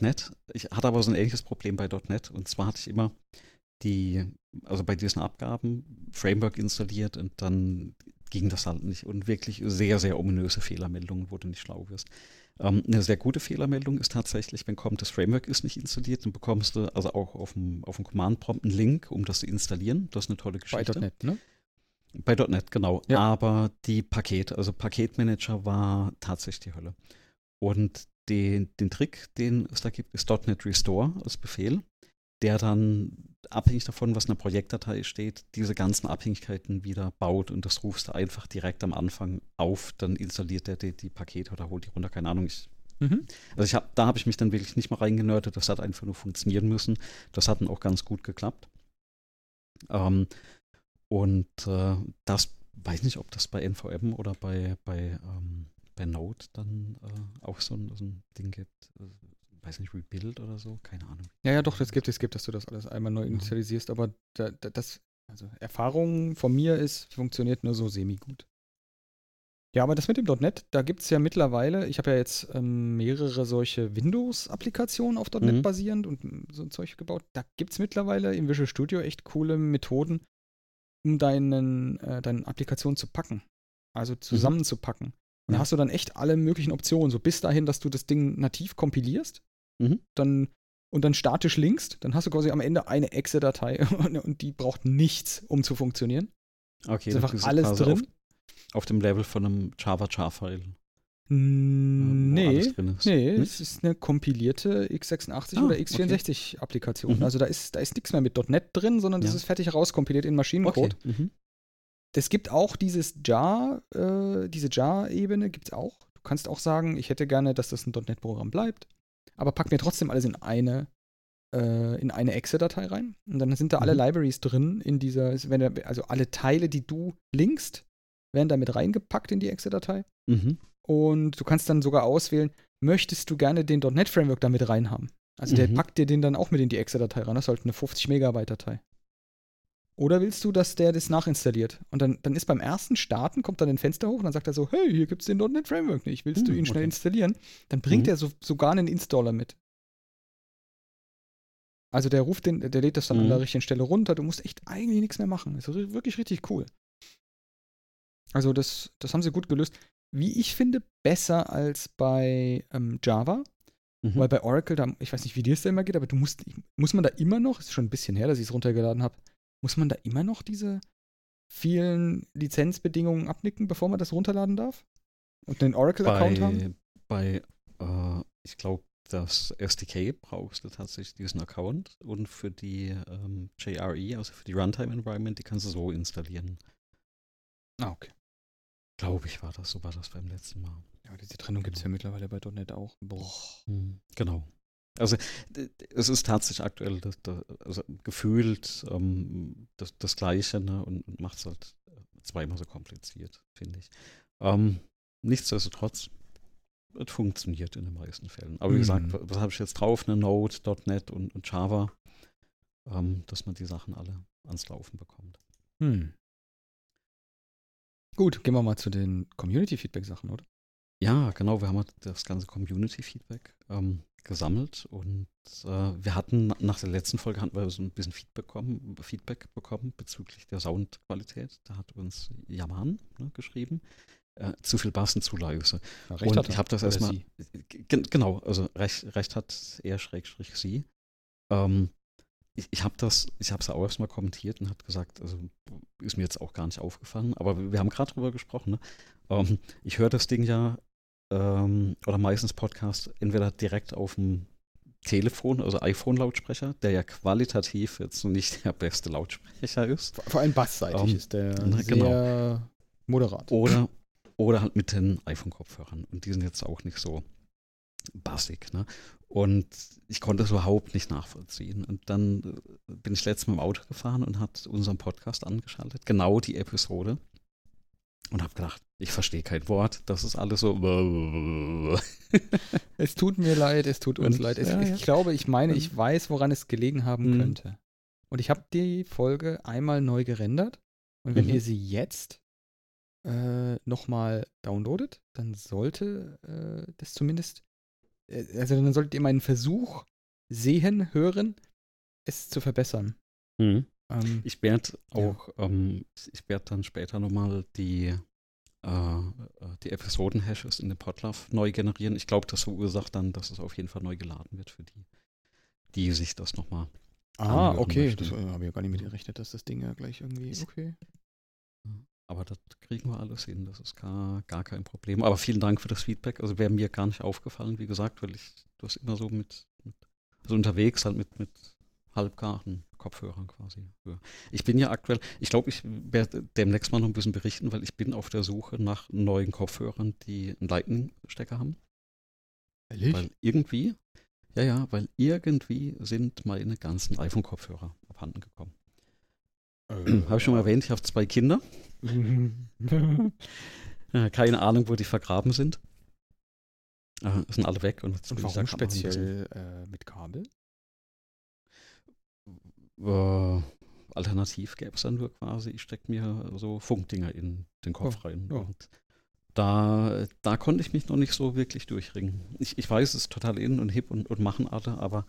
.NET, ich hatte aber so ein ähnliches Problem bei .NET und zwar hatte ich immer die, also bei diesen Abgaben, Framework installiert und dann ging das halt nicht. Und wirklich sehr, sehr ominöse Fehlermeldungen, wo du nicht schlau wirst. Ähm, eine sehr gute Fehlermeldung ist tatsächlich, wenn kommt, das Framework ist nicht installiert, dann bekommst du also auch auf dem, auf dem Command-Prompt einen Link, um das zu installieren. Das ist eine tolle Geschichte. Bei .NET, ne? Bei .NET, genau. Ja. Aber die Paket, also Paketmanager war tatsächlich die Hölle. Und den, den Trick, den es da gibt, ist .NET Restore als Befehl, der dann abhängig davon, was in der Projektdatei steht, diese ganzen Abhängigkeiten wieder baut und das rufst du einfach direkt am Anfang auf, dann installiert er die, die Pakete oder holt die runter, keine Ahnung. Ich, mhm. Also ich hab, da habe ich mich dann wirklich nicht mal reingenördet, das hat einfach nur funktionieren müssen. Das hat dann auch ganz gut geklappt. Ähm, und äh, das weiß nicht, ob das bei NVM oder bei, bei, ähm, bei Node dann äh, auch so ein, so ein Ding gibt. Äh, weiß nicht, Rebuild oder so, keine Ahnung. Ja, ja, doch, es gibt, es gibt, dass du das alles einmal neu initialisierst, aber da, da, das, also Erfahrung von mir ist, funktioniert nur so semi-gut. Ja, aber das mit dem .NET, da gibt es ja mittlerweile, ich habe ja jetzt ähm, mehrere solche Windows-Applikationen auf .NET mhm. basierend und so ein Zeug gebaut. Da gibt es mittlerweile im Visual Studio echt coole Methoden, um deinen, äh, deine Applikation zu packen. Also mhm. zusammenzupacken. Mhm. Und da hast du dann echt alle möglichen Optionen. So bis dahin, dass du das Ding nativ kompilierst Mhm. Dann, und dann statisch linkst, dann hast du quasi am Ende eine Exe-Datei und die braucht nichts, um zu funktionieren. Okay, ist einfach alles drin. Auf, auf, dem Level von einem Java-Jar-File. Nee, nee, es ist eine kompilierte x86 ah, oder x64-Applikation. Okay. Mhm. Also da ist, da ist nichts mehr mit .NET drin, sondern das ja. ist fertig rauskompiliert in Maschinencode. Okay. Mhm. Es gibt auch dieses Jar, äh, diese Jar-Ebene gibt es auch. Du kannst auch sagen, ich hätte gerne, dass das ein .NET-Programm bleibt aber pack mir trotzdem alles in eine äh, in eine Exe-Datei rein. Und dann sind da mhm. alle Libraries drin in dieser, also alle Teile, die du linkst, werden damit reingepackt in die Exe-Datei. Mhm. Und du kannst dann sogar auswählen, möchtest du gerne den .NET Framework damit reinhaben? Also mhm. der packt dir den dann auch mit in die Exe-Datei rein. Das ist halt eine 50 Megabyte Datei. Oder willst du, dass der das nachinstalliert? Und dann, dann ist beim ersten Starten, kommt dann ein Fenster hoch und dann sagt er so, hey, hier gibt es den .NET Framework nicht, willst hm, du ihn schnell okay. installieren? Dann bringt mhm. er so, sogar einen Installer mit. Also der ruft den, der lädt das dann mhm. an der richtigen Stelle runter, du musst echt eigentlich nichts mehr machen. Das ist wirklich richtig cool. Also das, das haben sie gut gelöst. Wie ich finde, besser als bei ähm, Java. Mhm. Weil bei Oracle, da, ich weiß nicht, wie dir es da immer geht, aber du musst, muss man da immer noch, ist schon ein bisschen her, dass ich es runtergeladen habe, muss man da immer noch diese vielen Lizenzbedingungen abnicken, bevor man das runterladen darf? Und einen Oracle-Account haben? Bei, äh, ich glaube, das SDK brauchst du tatsächlich diesen Account und für die ähm, JRE, also für die Runtime Environment, die kannst du so installieren. Ah, okay. Glaube ich, war das, so war das beim letzten Mal. Ja, diese Trennung gibt es ja mittlerweile bei .NET auch. Boah. Mhm, genau. Also es ist tatsächlich aktuell das, das, also gefühlt ähm, das, das, Gleiche ne, und, und macht es halt zweimal so kompliziert, finde ich. Ähm, nichtsdestotrotz, es funktioniert in den meisten Fällen. Aber wie mhm. gesagt, was, was habe ich jetzt drauf? Eine Node, .NET und, und Java, ähm, dass man die Sachen alle ans Laufen bekommt. Hm. Gut, gehen wir mal zu den Community-Feedback-Sachen, oder? Ja, genau, wir haben halt das ganze Community-Feedback ähm, gesammelt und äh, wir hatten nach der letzten Folge hatten wir so ein bisschen Feedback bekommen, Feedback bekommen bezüglich der Soundqualität. Da hat uns Yaman ne, geschrieben. Äh, zu viel Bassen, zu leise. Ja, und ich habe das erstmal. Genau, also recht, recht hat er schrägstrich sie. Ähm, ich, ich habe das, ich habe es auch erstmal kommentiert und hat gesagt, also ist mir jetzt auch gar nicht aufgefallen, aber wir haben gerade drüber gesprochen. Ne? Ähm, ich höre das Ding ja ähm, oder meistens Podcast entweder direkt auf dem Telefon, also iPhone-Lautsprecher, der ja qualitativ jetzt nicht der beste Lautsprecher ist. Vor allem bassseitig um, ähm, ist der na, sehr genau. moderat. Oder, oder halt mit den iPhone-Kopfhörern. Und die sind jetzt auch nicht so bassig. Ne? Und ich konnte das überhaupt nicht nachvollziehen. Und dann äh, bin ich letztes Mal im Auto gefahren und hat unseren Podcast angeschaltet, genau die Episode und habe gedacht, ich verstehe kein Wort. Das ist alles so. es tut mir leid, es tut uns und, leid. Es, ja, ich glaube, ich meine, ich weiß, woran es gelegen haben mhm. könnte. Und ich habe die Folge einmal neu gerendert. Und wenn mhm. ihr sie jetzt äh, nochmal downloadet, dann sollte äh, das zumindest, äh, also dann solltet ihr meinen Versuch sehen, hören, es zu verbessern. Mhm. Ähm, ich werde auch, ja. ähm, ich werde dann später nochmal die äh, die Episoden-Hashes in den Podlove neu generieren. Ich glaube, das verursacht dann, dass es auf jeden Fall neu geladen wird für die, die sich das nochmal. Ah, okay. Möchten. Das habe ich ja gar nicht mit gerechnet, dass das Ding ja gleich irgendwie. Okay. Aber das kriegen wir alles hin, das ist gar, gar kein Problem. Aber vielen Dank für das Feedback. Also wäre mir gar nicht aufgefallen, wie gesagt, weil ich das immer so mit, mit also unterwegs halt mit, mit halbgaren Kopfhörern quasi. Ich bin ja aktuell, ich glaube, ich werde demnächst mal noch ein bisschen berichten, weil ich bin auf der Suche nach neuen Kopfhörern, die einen Lightning-Stecker haben. Ehrlich? Weil irgendwie, ja, ja, weil irgendwie sind meine ganzen iPhone-Kopfhörer abhanden gekommen. Äh, habe ich schon mal erwähnt, ich habe zwei Kinder. Keine Ahnung, wo die vergraben sind. Äh, sind alle weg. Und, und warum speziell äh, mit Kabel? Äh, alternativ gäbe es dann nur quasi, ich stecke mir so Funkdinger in den Kopf oh, rein. Ja. Und da, da konnte ich mich noch nicht so wirklich durchringen. Ich, ich weiß, es ist total in und hip und, und machen alle, aber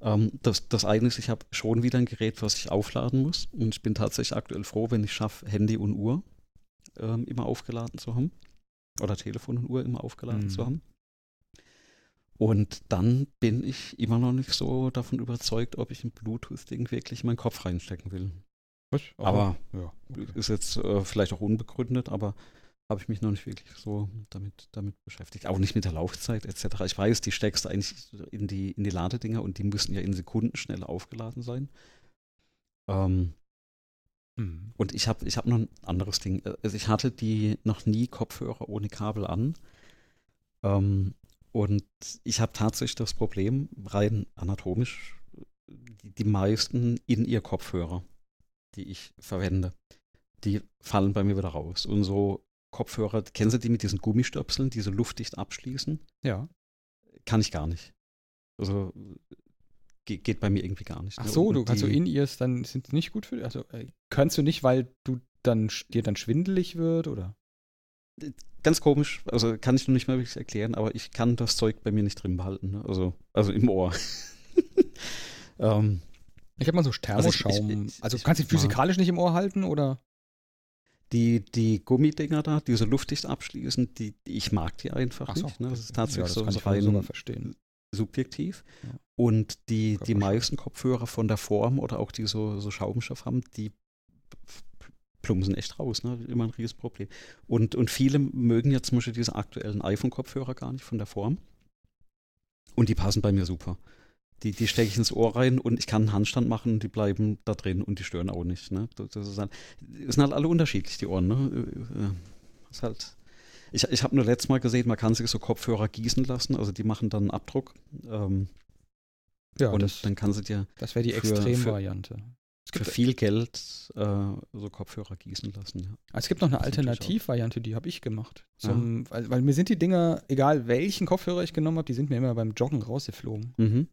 ähm, das, das eine ist, ich habe schon wieder ein Gerät, was ich aufladen muss. Und ich bin tatsächlich aktuell froh, wenn ich schaffe, Handy und Uhr ähm, immer aufgeladen zu haben. Oder Telefon und Uhr immer aufgeladen mhm. zu haben. Und dann bin ich immer noch nicht so davon überzeugt, ob ich ein Bluetooth-Ding wirklich in meinen Kopf reinstecken will. Was? Aber ja, okay. ist jetzt äh, vielleicht auch unbegründet, aber habe ich mich noch nicht wirklich so damit, damit beschäftigt. Auch nicht mit der Laufzeit etc. Ich weiß, die steckst du eigentlich in die, in die Ladedinger und die müssen ja in Sekunden schnell aufgeladen sein. Ähm, mhm. Und ich habe ich hab noch ein anderes Ding. Also ich hatte die noch nie Kopfhörer ohne Kabel an. Ähm, und ich habe tatsächlich das Problem, rein anatomisch, die, die meisten in ihr Kopfhörer, die ich verwende, die fallen bei mir wieder raus. Und so Kopfhörer, kennen Sie die mit diesen Gummistöpseln, die so luftdicht abschließen? Ja. Kann ich gar nicht. Also geht, geht bei mir irgendwie gar nicht. Ach ne? so, du kannst so in ears dann sind nicht gut für dich. Also äh, kannst du nicht, weil du dann dir dann schwindelig wird oder? Ganz komisch, also kann ich noch nicht mal wirklich erklären, aber ich kann das Zeug bei mir nicht drin behalten, ne? also, also im Ohr. ähm, ich habe mal so Thermoschaum. Also, ich, ich, also kannst du physikalisch nicht im Ohr halten oder? Die, die Gummidinger da, die so luftdicht abschließen, die, die ich mag die einfach so. nicht. Ne? Das ist tatsächlich ja, das so, rein verstehen. subjektiv. Ja. Und die, die meisten Kopfhörer von der Form oder auch die so, so Schaumstoff haben, die plumpsen echt raus. Ne? Immer ein riesiges Problem. Und, und viele mögen jetzt zum Beispiel diese aktuellen iPhone-Kopfhörer gar nicht von der Form. Und die passen bei mir super. Die, die stecke ich ins Ohr rein und ich kann einen Handstand machen und die bleiben da drin und die stören auch nicht. Ne? Das, ist halt, sind halt alle unterschiedlich, die Ohren. Ne? Äh, äh, ist halt. Ich, ich habe nur letztes Mal gesehen, man kann sich so Kopfhörer gießen lassen, also die machen dann einen Abdruck. Ähm, ja, und das, dann kann sie dir. Das wäre die Extremvariante. Für viel Geld äh, so Kopfhörer gießen lassen. Ja. Ah, es gibt noch eine Alternativvariante, die habe ich gemacht. Zum, weil, weil, mir sind die Dinger, egal welchen Kopfhörer ich genommen habe, die sind mir immer beim Joggen rausgeflogen. Mhm.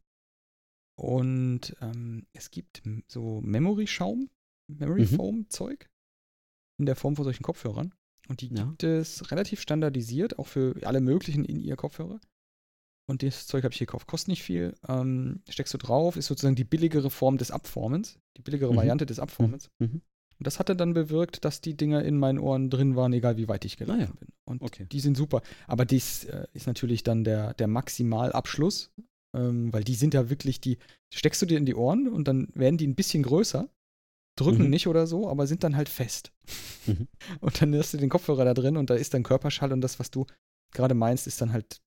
Und ähm, es gibt so Memory-Schaum, Memory-Foam-Zeug mhm. in der Form von solchen Kopfhörern. Und die gibt ja. es relativ standardisiert, auch für alle möglichen in ihr Kopfhörer. Und das Zeug habe ich hier gekauft. Kostet nicht viel. Ähm, steckst du drauf, ist sozusagen die billigere Form des Abformens, die billigere mhm. Variante des Abformens. Mhm. mhm. Und das hatte dann bewirkt, dass die Dinger in meinen Ohren drin waren, egal wie weit ich gelaufen ah, ja. bin. Und okay. die sind super. Aber dies äh, ist natürlich dann der, der Maximalabschluss ähm, weil die sind ja wirklich, die steckst du dir in die Ohren und dann werden die ein bisschen größer, drücken mhm. nicht oder so, aber sind dann halt fest. Mhm. Und dann hast du den Kopfhörer da drin und da ist dann Körperschall und das, was du gerade meinst, ist dann halt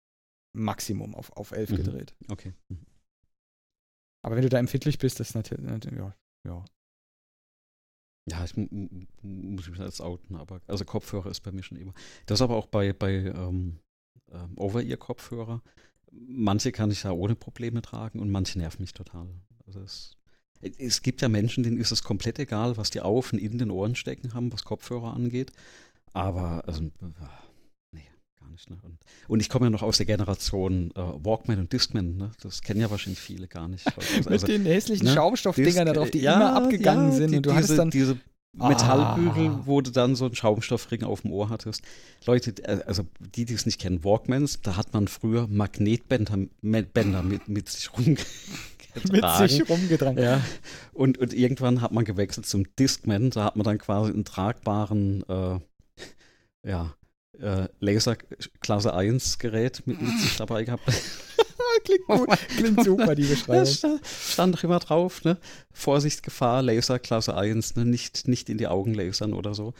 Maximum auf, auf 11 mhm. gedreht. Okay. Mhm. Aber wenn du da empfindlich bist, das ist natürlich, ja, ja. Ja, ich muss mich als outen, aber also Kopfhörer ist bei mir schon immer. Das ist aber auch bei, bei ähm, ähm, Over-Ear-Kopfhörer manche kann ich ja ohne Probleme tragen und manche nerven mich total. Also es, es gibt ja Menschen, denen ist es komplett egal, was die auf und in den Ohren stecken haben, was Kopfhörer angeht. Aber, also, gar nicht. Ne? Und, und ich komme ja noch aus der Generation äh, Walkman und Discman. Ne? Das kennen ja wahrscheinlich viele gar nicht. Also, Mit den hässlichen ne? Schaumstoffdingern da drauf, die ja, immer abgegangen ja, sind. Die, und du diese, hattest dann diese Metallbügel, ah. wo du dann so einen Schaumstoffring auf dem Ohr hattest. Leute, äh, also die, die es nicht kennen, Walkmans, da hat man früher Magnetbänder Bänder mit, mit sich rumgetragen. Mit sich rumgetragen. Ja. Und, und irgendwann hat man gewechselt zum Discman, da hat man dann quasi einen tragbaren, äh, ja, äh, Laser Klasse 1 Gerät mit, mit sich dabei gehabt. klingt gut, klingt super, die Beschreibung. Stand, stand doch immer drauf, ne? Vorsicht, Gefahr, Laser Klasse 1, ne? nicht, nicht in die Augen lasern oder so.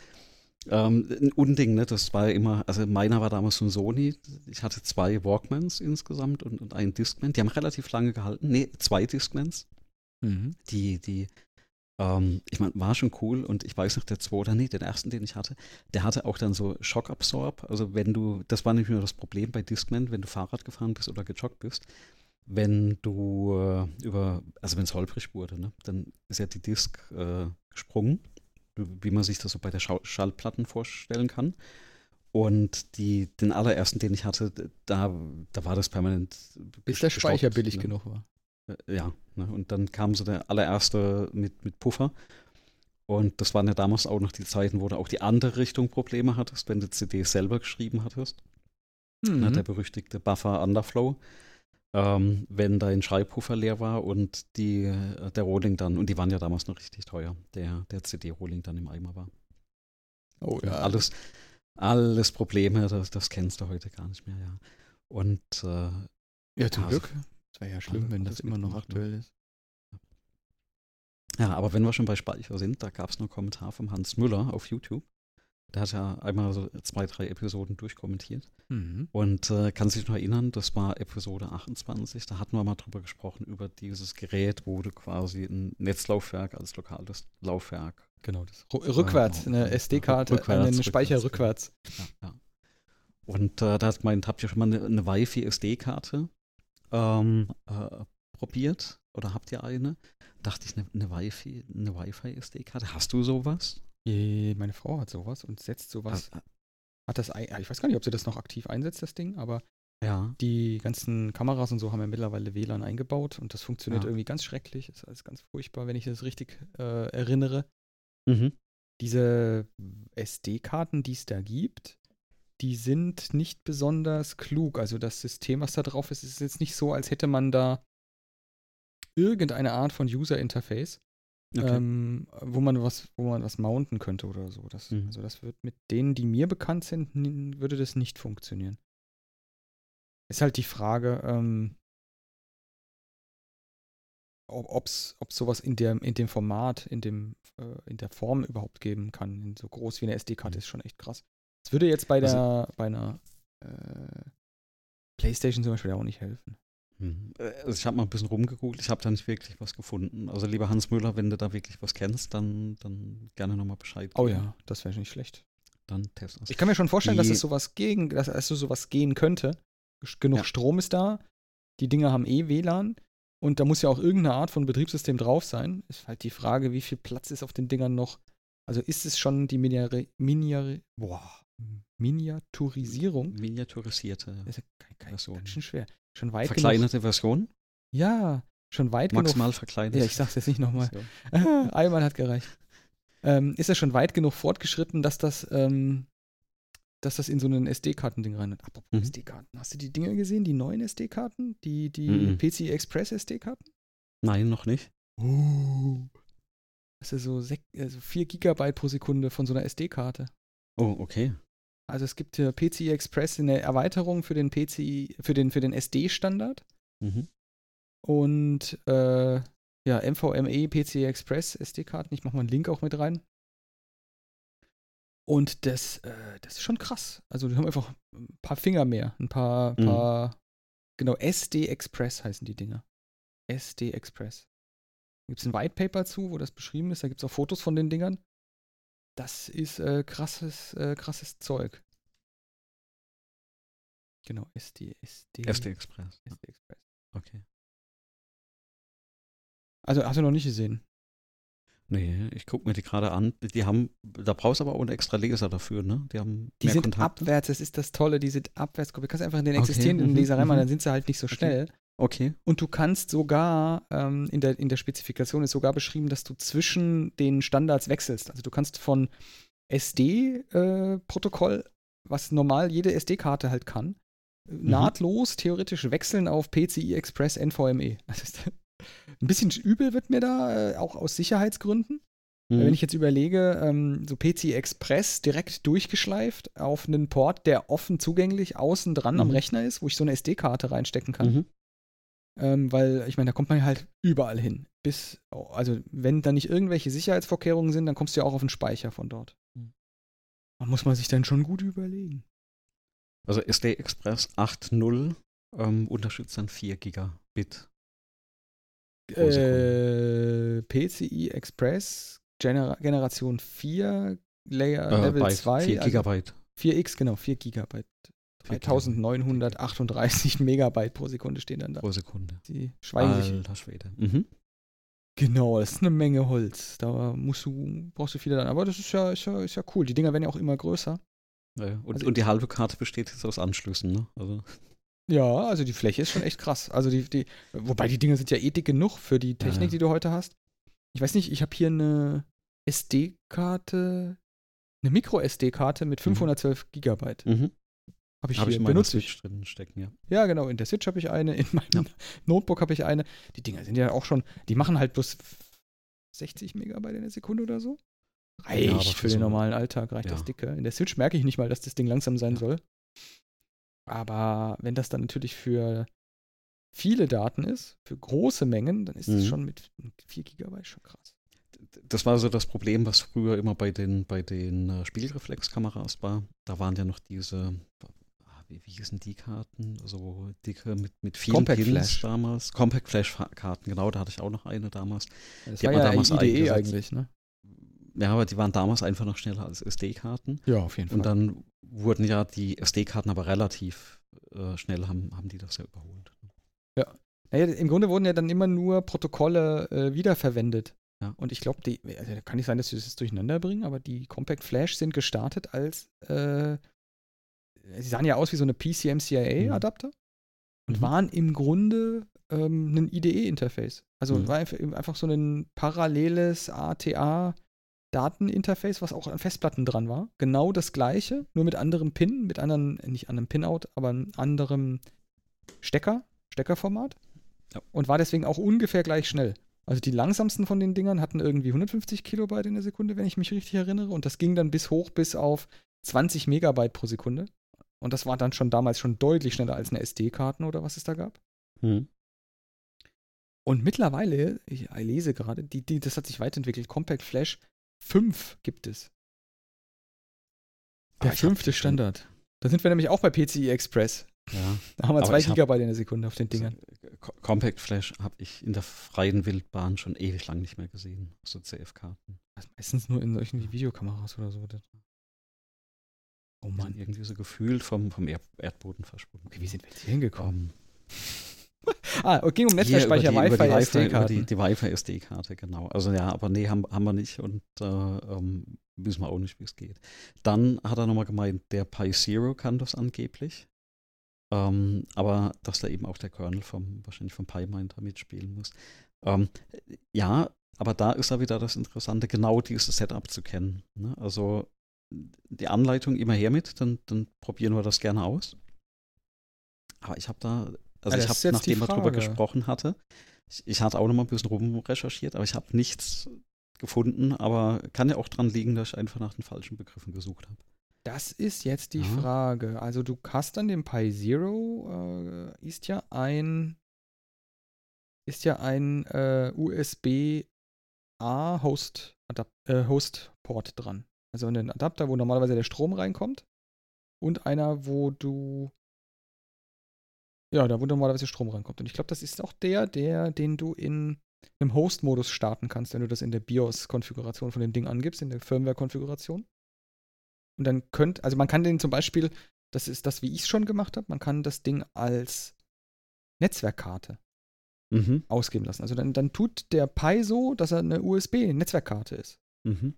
Ähm, ein Unding, ne? Das war immer, also meiner war damals ein Sony. Ich hatte zwei Walkmans insgesamt und, und einen Discman. Die haben relativ lange gehalten. Nee, zwei Discmans. Mhm. Die, die, ähm, ich meine, war schon cool und ich weiß noch, der zweite, nee, den ersten, den ich hatte, der hatte auch dann so Schockabsorb. Also wenn du, das war nämlich nur das Problem bei Discman, wenn du Fahrrad gefahren bist oder gejoggt bist, wenn du äh, über, also wenn es holprig wurde, ne, dann ist ja die Disk äh, gesprungen wie man sich das so bei der Schall Schallplatten vorstellen kann. Und die, den allerersten, den ich hatte, da, da war das permanent. Bis der Speicher billig ne? genug war. Äh, ja, ne? und dann kam so der allererste mit, mit Puffer. Und das waren ja damals auch noch die Zeiten, wo du auch die andere Richtung Probleme hattest, wenn du CD selber geschrieben hattest. Mhm. Ne, der berüchtigte Buffer Underflow ähm, wenn dein Schreibpuffer leer war und die, äh, der Rohling dann, und die waren ja damals noch richtig teuer, der, der CD-Rohling dann im Eimer war. Oh ja. Alles, alles Probleme, das, das kennst du heute gar nicht mehr, ja. Und äh, ja, zum Glück. Es wäre ja schlimm, wenn das immer noch ne? aktuell ist. Ja, aber wenn wir schon bei Speicher sind, da gab es noch einen Kommentar vom Hans Müller auf YouTube. Der hat ja einmal so zwei, drei Episoden durchkommentiert. Mhm. Und äh, kann sich noch erinnern, das war Episode 28, da hatten wir mal drüber gesprochen, über dieses Gerät, wo du quasi ein Netzlaufwerk als lokales Laufwerk. Genau, das rückwärts, eine SD-Karte, rückwärts, einen Speicher rückwärts. rückwärts. Ja, ja. Und äh, da hat meint, habt ihr schon mal eine, eine Wi-Fi-SD-Karte ähm, äh, probiert? Oder habt ihr eine? Dachte ich, eine, eine Wi-Fi, eine Wi-Fi-SD-Karte. Hast du sowas? Meine Frau hat sowas und setzt sowas. Hat, hat das, ich weiß gar nicht, ob sie das noch aktiv einsetzt, das Ding, aber ja. die ganzen Kameras und so haben ja mittlerweile WLAN eingebaut und das funktioniert ja. irgendwie ganz schrecklich. Ist alles ganz furchtbar, wenn ich das richtig äh, erinnere. Mhm. Diese SD-Karten, die es da gibt, die sind nicht besonders klug. Also das System, was da drauf ist, ist jetzt nicht so, als hätte man da irgendeine Art von User Interface okay. ähm, wo man was, wo man was mounten könnte oder so. Das, mhm. Also das wird mit denen, die mir bekannt sind, würde das nicht funktionieren. Ist halt die Frage, ähm, ob es sowas in, der, in dem Format, in, dem, äh, in der Form überhaupt geben kann. So groß wie eine SD-Karte mhm. ist schon echt krass. Das würde jetzt bei also der, also, bei einer äh, PlayStation zum Beispiel auch nicht helfen. Mhm. Äh, also ich habe mal ein bisschen rumgegoogelt, ich habe da nicht wirklich was gefunden. Also lieber Hans Müller, wenn du da wirklich was kennst, dann, dann gerne nochmal Bescheid oh geben. Oh ja, das wäre nicht schlecht. Dann test Ich kann mir schon vorstellen, die, dass es sowas gegen, dass es sowas gehen könnte. Genug ja. Strom ist da, die Dinger haben eh WLAN und da muss ja auch irgendeine Art von Betriebssystem drauf sein. Ist halt die Frage, wie viel Platz ist auf den Dingern noch. Also ist es schon die Miniari, Miniari, boah, Miniaturisierung? Miniaturisierte. Das ist ja kein, ganz schön schwer. Schon weit Verkleinerte genug. Version? Ja, schon weit Maximal genug. Maximal verkleinert. Ja, ich sag's jetzt nicht nochmal. So. Einmal hat gereicht. Ähm, ist er schon weit genug fortgeschritten, dass das, ähm, dass das in so einen SD-Karten-Ding rein hat? Apropos mhm. SD-Karten. Hast du die Dinge gesehen, die neuen SD-Karten? Die, die mhm. PC Express SD-Karten? Nein, noch nicht. Uh. Das ist so also 4 Gigabyte pro Sekunde von so einer SD-Karte. Oh, okay. Also es gibt hier PCI Express eine Erweiterung für den PCI, für den, für den SD-Standard. Mhm. Und äh, ja, MVME, PCI Express, SD-Karten. Ich mache mal einen Link auch mit rein. Und das, äh, das ist schon krass. Also die haben einfach ein paar Finger mehr. Ein paar, mhm. paar genau, SD Express heißen die Dinger. SD Express. Da gibt es ein White Paper zu, wo das beschrieben ist. Da gibt es auch Fotos von den Dingern. Das ist äh, krasses, äh, krasses Zeug. Genau, SD, SD. SD Express. SD Express. Okay. Also hast du noch nicht gesehen? Nee, ich gucke mir die gerade an. Die haben, da brauchst du aber auch einen extra Leser dafür, ne? Die haben Die sind Kontakt. abwärts, das ist das Tolle, die sind abwärts. Du kannst einfach in den existierenden okay. Leser reinmachen, mhm. dann sind sie halt nicht so schnell. Okay. Und du kannst sogar, ähm, in, der, in der Spezifikation ist sogar beschrieben, dass du zwischen den Standards wechselst. Also du kannst von SD-Protokoll, äh, was normal jede SD-Karte halt kann, mhm. nahtlos theoretisch wechseln auf PCI Express NVMe. ein bisschen übel wird mir da, äh, auch aus Sicherheitsgründen. Mhm. Wenn ich jetzt überlege, ähm, so PC Express direkt durchgeschleift auf einen Port, der offen zugänglich außen dran mhm. am Rechner ist, wo ich so eine SD-Karte reinstecken kann. Ähm, weil, ich meine, da kommt man halt überall hin. Bis, also, wenn da nicht irgendwelche Sicherheitsvorkehrungen sind, dann kommst du ja auch auf den Speicher von dort. Mhm. Da muss man sich dann schon gut überlegen. Also SD Express 8.0 ähm, unterstützt dann 4 Gigabit. Äh, PCI Express Gener Generation 4, Layer äh, Level Byte, 2. 4 Gigabyte. Also 4x, genau, 4 Gigabyte. 3938 Megabyte pro Sekunde stehen dann da. Pro Sekunde. Die schweigen Alter sich. Schwede. Mhm. Genau, das ist eine Menge Holz. Da musst du, brauchst du viele dann. Aber das ist ja, ist ja, ist ja cool. Die Dinger werden ja auch immer größer. Ja, und, also, und die halbe Karte besteht jetzt aus Anschlüssen, ne? Also. Ja, also die Fläche ist schon echt krass. Also die, die, wobei die Dinger sind ja eh dick genug für die Technik, ja, ja. die du heute hast. Ich weiß nicht, ich habe hier eine SD-Karte, eine Micro-SD-Karte mit 512 mhm. Gigabyte. Mhm. Habe ich hab hier, ich benutze ich. drin stecken, ja. Ja, genau, in der Switch habe ich eine, in meinem ja. Notebook habe ich eine. Die Dinger sind ja auch schon, die machen halt bloß 60 Megabyte in der Sekunde oder so. Reicht ja, für, für den normalen Alltag, reicht ja. das dicke. In der Switch merke ich nicht mal, dass das Ding langsam sein soll. Aber wenn das dann natürlich für viele Daten ist, für große Mengen, dann ist es mhm. schon mit 4 GB schon krass. Das war so das Problem, was früher immer bei den, bei den äh, Spiegelreflexkameras war. Da waren ja noch diese, wie, wie hießen die Karten? So dicke mit, mit vielen Compact Pins Flash. damals. Compact Flash Karten, genau, da hatte ich auch noch eine damals. Das die war ja damals IDE eigentlich, ne? Ja, aber die waren damals einfach noch schneller als SD-Karten. Ja, auf jeden Fall. Und dann wurden ja die SD-Karten aber relativ äh, schnell, haben, haben die das ja überholt. Ja. Naja, im Grunde wurden ja dann immer nur Protokolle äh, wiederverwendet. Ja. Und ich glaube, also kann nicht sein, dass sie das durcheinander bringen, aber die Compact Flash sind gestartet als, äh, sie sahen ja aus wie so eine PCMCIA-Adapter mhm. und waren im Grunde ähm, ein IDE-Interface. Also mhm. war einfach so ein paralleles ATA- Dateninterface, was auch an Festplatten dran war. Genau das gleiche, nur mit anderem Pin, mit anderen, nicht anderem Pinout, aber einem anderen Stecker, Steckerformat. Ja. Und war deswegen auch ungefähr gleich schnell. Also die langsamsten von den Dingern hatten irgendwie 150 Kilobyte in der Sekunde, wenn ich mich richtig erinnere. Und das ging dann bis hoch bis auf 20 Megabyte pro Sekunde. Und das war dann schon damals schon deutlich schneller als eine SD-Karten oder was es da gab. Hm. Und mittlerweile, ich lese gerade, die, die, das hat sich weiterentwickelt. Compact Flash 5 gibt es. Der ah, fünfte Standard. Da sind wir nämlich auch bei PCI Express. Ja. Da haben wir 2 Gigabyte in der Sekunde auf den Dingern. Compact Flash habe ich in der freien Wildbahn schon ewig lang nicht mehr gesehen. So CF-Karten. Meistens nur in solchen Videokameras oder so. Oh Mann. Irgendwie so gefühlt vom, vom Erdboden verschwunden. Okay, wie sind wir jetzt hier hingekommen? ah, es ging um Netzwerkspeicher, Wi-Fi, SD-Karte. Die, die Wi-Fi-SD-Karte, genau. Also ja, aber nee, haben, haben wir nicht und äh, ähm, wissen wir auch nicht, wie es geht. Dann hat er nochmal gemeint, der Pi Zero kann das angeblich. Ähm, aber dass da eben auch der Kernel vom, wahrscheinlich vom PyMinder mitspielen muss. Ähm, ja, aber da ist ja wieder das Interessante, genau dieses Setup zu kennen. Ne? Also die Anleitung immer her mit, dann, dann probieren wir das gerne aus. Aber ich habe da also ja, ich habe, nachdem wir drüber gesprochen hatte, ich, ich hatte auch noch mal ein bisschen rumrecherchiert, aber ich habe nichts gefunden, aber kann ja auch dran liegen, dass ich einfach nach den falschen Begriffen gesucht habe. Das ist jetzt die ja. Frage. Also du hast an dem Pi Zero äh, ist ja ein ist ja ein äh, USB A Host äh, Host Port dran. Also ein Adapter, wo normalerweise der Strom reinkommt und einer, wo du ja, da wo normalerweise Strom rankommt. Und ich glaube, das ist auch der, der, den du in einem Host-Modus starten kannst, wenn du das in der BIOS-Konfiguration von dem Ding angibst, in der Firmware-Konfiguration. Und dann könnt, also man kann den zum Beispiel, das ist das, wie ich es schon gemacht habe, man kann das Ding als Netzwerkkarte mhm. ausgeben lassen. Also dann, dann tut der Pi so, dass er eine USB-Netzwerkkarte ist. Mhm.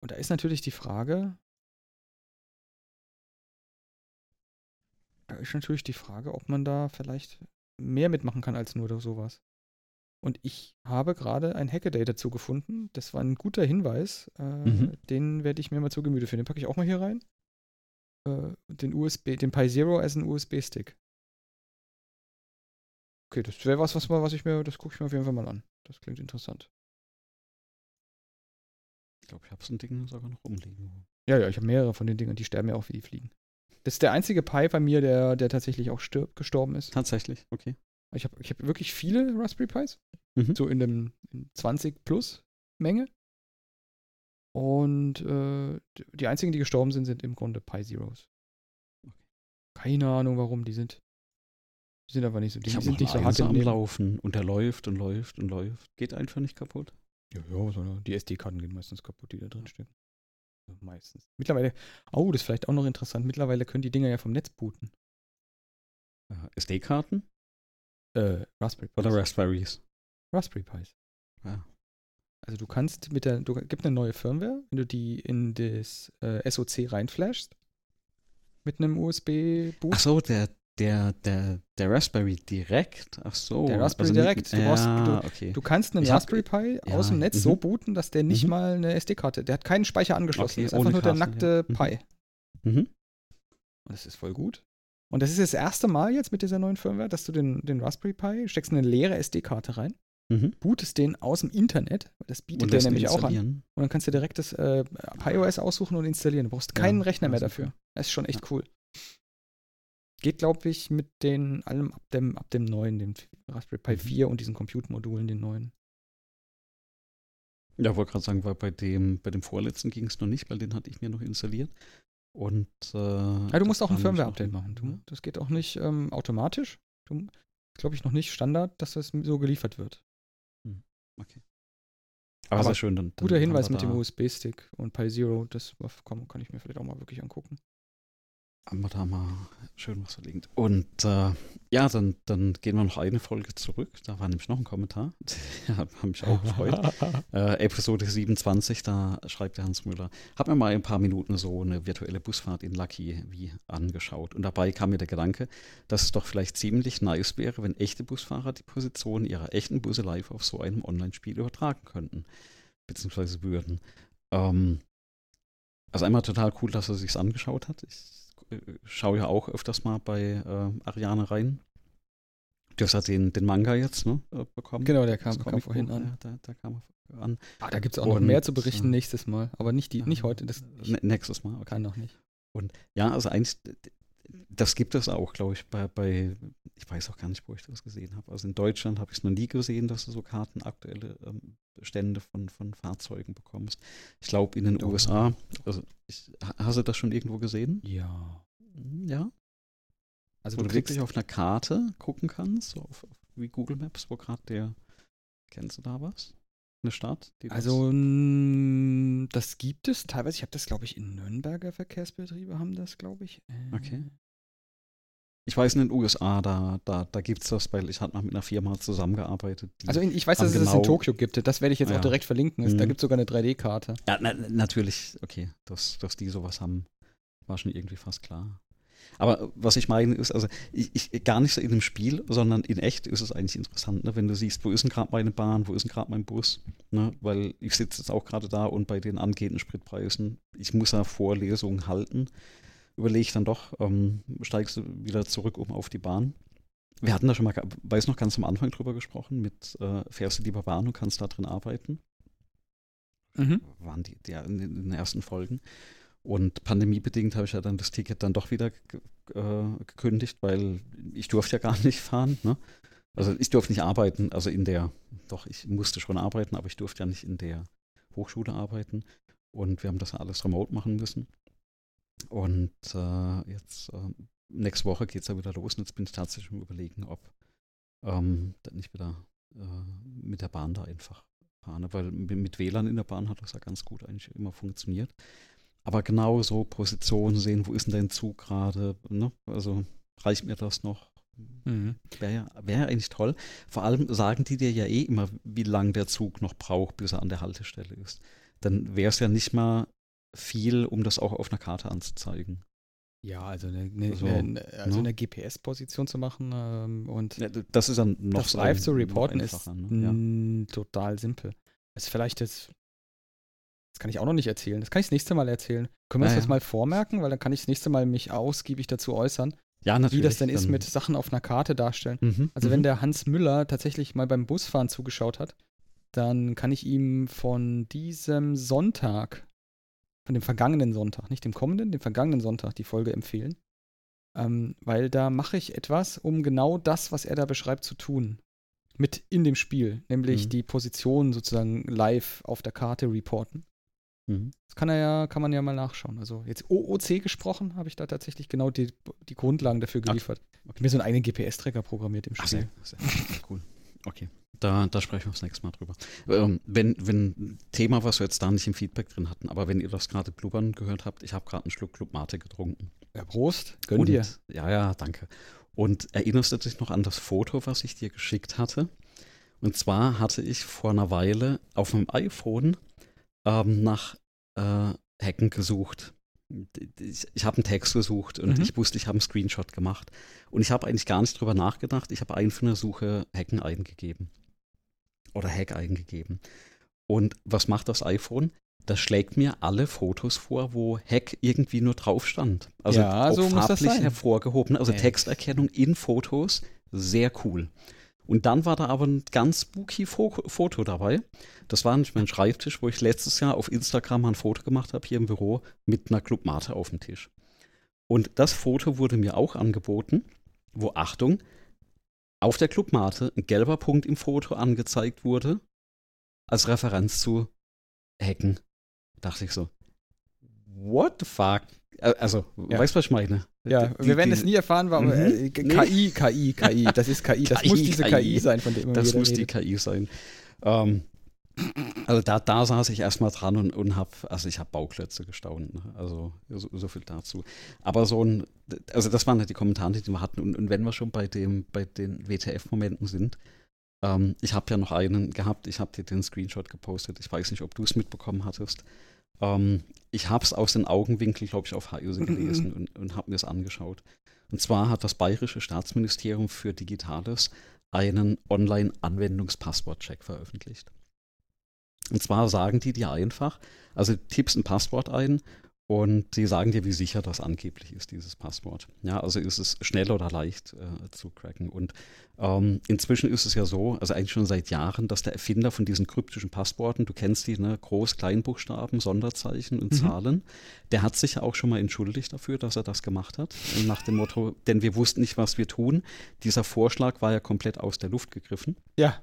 Und da ist natürlich die Frage, Da ist natürlich die Frage, ob man da vielleicht mehr mitmachen kann als nur sowas. Und ich habe gerade ein Hackaday dazu gefunden. Das war ein guter Hinweis. Äh, mhm. Den werde ich mir mal zu Gemüte führen. Den packe ich auch mal hier rein. Äh, den USB, den Pi Zero als ein USB-Stick. Okay, das wäre was, was, was ich mir, das gucke ich mir auf jeden Fall mal an. Das klingt interessant. Ich glaube, ich habe so ein Ding sogar noch rumliegen. Ja, ja, ich habe mehrere von den Dingern, die sterben ja auch wie die Fliegen. Das ist der einzige Pi bei mir, der, der tatsächlich auch stirb, gestorben ist. Tatsächlich, okay. Ich habe ich hab wirklich viele Raspberry Pis. Mhm. So in dem 20 plus Menge. Und äh, die einzigen, die gestorben sind, sind im Grunde Pi Zeros. Okay. Keine Ahnung, warum die sind. Die sind aber nicht so, die ich sind nicht so hart am Laufen und der läuft und läuft und läuft. Geht einfach nicht kaputt. Ja, ja, die SD-Karten gehen meistens kaputt, die da drin stecken. Meistens. Mittlerweile, oh, das ist vielleicht auch noch interessant. Mittlerweile können die Dinger ja vom Netz booten. SD-Karten? Äh, Raspberry Pis. Oder Raspberries. Raspberry Pis. Ja. Also du kannst mit der, du gibt eine neue Firmware, wenn du die in das äh, SOC reinflashst mit einem USB-Boot. Ach so, der, der, der, der Raspberry direkt? Ach so. Der Raspberry also direkt. Du, ja, brauchst, du, okay. du, kannst einen ich Raspberry Pi ja, aus dem Netz -hmm. so booten, dass der nicht mhm. mal eine SD-Karte, der hat keinen Speicher angeschlossen. Okay, das ist einfach nur Karte, der nackte ja. Pi. Mhm. Und das ist voll gut. Und das ist das erste Mal jetzt mit dieser neuen Firmware, dass du den, den Raspberry Pi steckst eine leere SD-Karte rein, mhm. bootest den aus dem Internet, das bietet der nämlich auch an. Und dann kannst du direkt das äh, PiOS aussuchen und installieren. Du brauchst keinen Rechner mehr dafür. Das ist schon echt cool. Geht, glaube ich, mit den allem ab dem, ab dem neuen, dem Raspberry Pi 4 mhm. und diesen Compute-Modulen, den neuen. Ja, wollte gerade sagen, weil bei dem, bei dem vorletzten ging es noch nicht, weil den hatte ich mir noch installiert. Und äh, ja, du musst auch ein Firmware-Update machen. Du, das geht auch nicht ähm, automatisch. Du, glaube ich, noch nicht Standard, dass das so geliefert wird. Hm, okay. Aber, Aber sehr schön. Dann, dann guter Hinweis mit dem USB-Stick und Pi Zero, das kann, kann ich mir vielleicht auch mal wirklich angucken haben wir da mal schön was verlinkt. Und äh, ja, dann, dann gehen wir noch eine Folge zurück. Da war nämlich noch ein Kommentar. Hat mich auch gefreut. äh, Episode 27, da schreibt der Hans Müller, hab mir mal ein paar Minuten so eine virtuelle Busfahrt in Lucky wie angeschaut. Und dabei kam mir der Gedanke, dass es doch vielleicht ziemlich nice wäre, wenn echte Busfahrer die Position ihrer echten Busse live auf so einem Online-Spiel übertragen könnten. Beziehungsweise würden. Ähm, also einmal total cool, dass er sich angeschaut hat. Ich schaue ja auch öfters mal bei äh, Ariane rein. Du hast ja den, den Manga jetzt ne, äh, bekommen. Genau, der kam, kam vorhin an. Da, da, kam er an. Ah, da gibt es auch und, noch mehr zu berichten äh, nächstes Mal. Aber nicht, die, nicht heute. Das, nächstes Mal, okay. Kann noch nicht. Und ja, also eigentlich, das gibt es auch, glaube ich, bei, bei, ich weiß auch gar nicht, wo ich das gesehen habe. Also in Deutschland habe ich es noch nie gesehen, dass du so Karten aktuelle ähm, Stände von, von Fahrzeugen bekommst. Ich glaube in den Doch. USA, also ich, hast du das schon irgendwo gesehen? Ja. Hm, ja. Also wo du, du wirklich auf einer Karte gucken kannst, so auf, auf wie Google Maps, wo gerade der, kennst du da was? Eine Stadt? also das gibt es teilweise. Ich habe das, glaube ich, in Nürnberger Verkehrsbetriebe haben das, glaube ich. Äh, okay. Ich weiß in den USA, da, da, da gibt es das, weil ich hatte mal mit einer Firma zusammengearbeitet. Also in, ich weiß, dass es genau es in Tokio gibt. Das werde ich jetzt ja. auch direkt verlinken. Mhm. Da gibt es sogar eine 3D-Karte. Ja, na, natürlich, okay, dass, dass die sowas haben, war schon irgendwie fast klar. Aber was ich meine ist, also ich, ich, gar nicht so in dem Spiel, sondern in echt ist es eigentlich interessant, ne? wenn du siehst, wo ist denn gerade meine Bahn, wo ist denn gerade mein Bus, ne? weil ich sitze jetzt auch gerade da und bei den angehenden Spritpreisen, ich muss ja Vorlesungen halten überlege ich dann doch, ähm, steigst du wieder zurück um auf die Bahn. Wir hatten da schon mal, weiß noch, ganz am Anfang drüber gesprochen, mit äh, fährst du lieber Bahn und kannst da drin arbeiten. Mhm. Waren die, die in, den ersten Folgen. Und pandemiebedingt habe ich ja dann das Ticket dann doch wieder äh, gekündigt, weil ich durfte ja gar nicht fahren. Ne? Also ich durfte nicht arbeiten, also in der, doch, ich musste schon arbeiten, aber ich durfte ja nicht in der Hochschule arbeiten. Und wir haben das alles remote machen müssen. Und äh, jetzt, äh, nächste Woche geht es ja wieder los und jetzt bin ich tatsächlich am überlegen, ob ähm, dann nicht wieder äh, mit der Bahn da einfach fahre. Weil mit WLAN in der Bahn hat das ja ganz gut eigentlich immer funktioniert. Aber genau so Positionen sehen, wo ist denn dein Zug gerade? Ne? Also reicht mir das noch? Mhm. Wäre ja, wär eigentlich toll. Vor allem sagen die dir ja eh immer, wie lange der Zug noch braucht, bis er an der Haltestelle ist. Dann wäre es ja nicht mal viel, um das auch auf einer Karte anzuzeigen. Ja, also eine, eine, also, eine, also ne? eine GPS-Position zu machen ähm, und ja, das ist dann noch das live zu reporten ist ne? ja. total simpel. Ist vielleicht jetzt, das kann ich auch noch nicht erzählen. Das kann ich das nächste Mal erzählen. Können wir uns ja, das mal vormerken, weil dann kann ich das nächste Mal mich ausgiebig dazu äußern. Ja, natürlich. Wie das denn ist mit Sachen auf einer Karte darstellen. Mhm, also wenn mhm. der Hans Müller tatsächlich mal beim Busfahren zugeschaut hat, dann kann ich ihm von diesem Sonntag, von dem vergangenen Sonntag, nicht dem kommenden, dem vergangenen Sonntag die Folge empfehlen. Ähm, weil da mache ich etwas, um genau das, was er da beschreibt, zu tun. Mit in dem Spiel, nämlich mhm. die Position sozusagen live auf der Karte reporten. Mhm. Das kann ja, kann man ja mal nachschauen. Also jetzt OOC gesprochen, habe ich da tatsächlich genau die, die Grundlagen dafür geliefert. Okay. Ich mir so einen eigenen GPS-Tracker programmiert im Spiel. Ach, sehr, sehr cool. Okay. Da, da sprechen wir das nächste Mal drüber. Ähm, wenn, wenn Thema, was wir jetzt da nicht im Feedback drin hatten, aber wenn ihr das gerade blubbern gehört habt, ich habe gerade einen Schluck Club Mate getrunken. Ja, Prost, gönn Und, dir. Ja, ja, danke. Und erinnerst du dich noch an das Foto, was ich dir geschickt hatte? Und zwar hatte ich vor einer Weile auf meinem iPhone ähm, nach äh, Hacken gesucht. Ich, ich habe einen Text gesucht und mhm. ich wusste, ich habe einen Screenshot gemacht. Und ich habe eigentlich gar nicht drüber nachgedacht. Ich habe einfach in der Suche Hacken eingegeben. Oder Hack eingegeben. Und was macht das iPhone? Das schlägt mir alle Fotos vor, wo Hack irgendwie nur drauf stand. Also ja, so farblich hervorgehoben. Also Hack. Texterkennung in Fotos, sehr cool. Und dann war da aber ein ganz spooky Foto dabei. Das war nicht mein Schreibtisch, wo ich letztes Jahr auf Instagram ein Foto gemacht habe, hier im Büro, mit einer Club Mate auf dem Tisch. Und das Foto wurde mir auch angeboten, wo, Achtung, auf der Club Mate ein gelber Punkt im Foto angezeigt wurde, als Referenz zu Hacken. dachte ich so, what the fuck? Also, ja. weißt du, was ich meine? Ja, die, wir werden es nie erfahren, warum. Mhm. Äh, KI, KI, KI, das ist KI, das KI, muss diese KI, KI, sein, von dem Das muss redet. die KI sein. Ähm, also da, da saß ich erstmal dran und, und habe, also ich habe Bauklötze gestaunt, ne? also so, so, viel dazu. Aber so ein, also das waren halt die Kommentare, die wir hatten und, und wenn wir schon bei dem, bei den WTF-Momenten sind, ähm, ich habe ja noch einen gehabt, ich habe dir den Screenshot gepostet, ich weiß nicht, ob du es mitbekommen hattest. Ähm, ich habe es aus den Augenwinkeln, glaube ich, auf HUSE gelesen und, und habe mir es angeschaut. Und zwar hat das Bayerische Staatsministerium für Digitales einen Online-Anwendungspasswortcheck veröffentlicht. Und zwar sagen die dir einfach, also tippst ein Passwort ein und sie sagen dir, wie sicher das angeblich ist, dieses Passwort. Ja, also ist es schnell oder leicht äh, zu cracken. Und ähm, inzwischen ist es ja so, also eigentlich schon seit Jahren, dass der Erfinder von diesen kryptischen Passworten, du kennst die, ne, Groß-, Kleinbuchstaben, Sonderzeichen und mhm. Zahlen, der hat sich ja auch schon mal entschuldigt dafür, dass er das gemacht hat. Nach dem Motto, denn wir wussten nicht, was wir tun. Dieser Vorschlag war ja komplett aus der Luft gegriffen. Ja.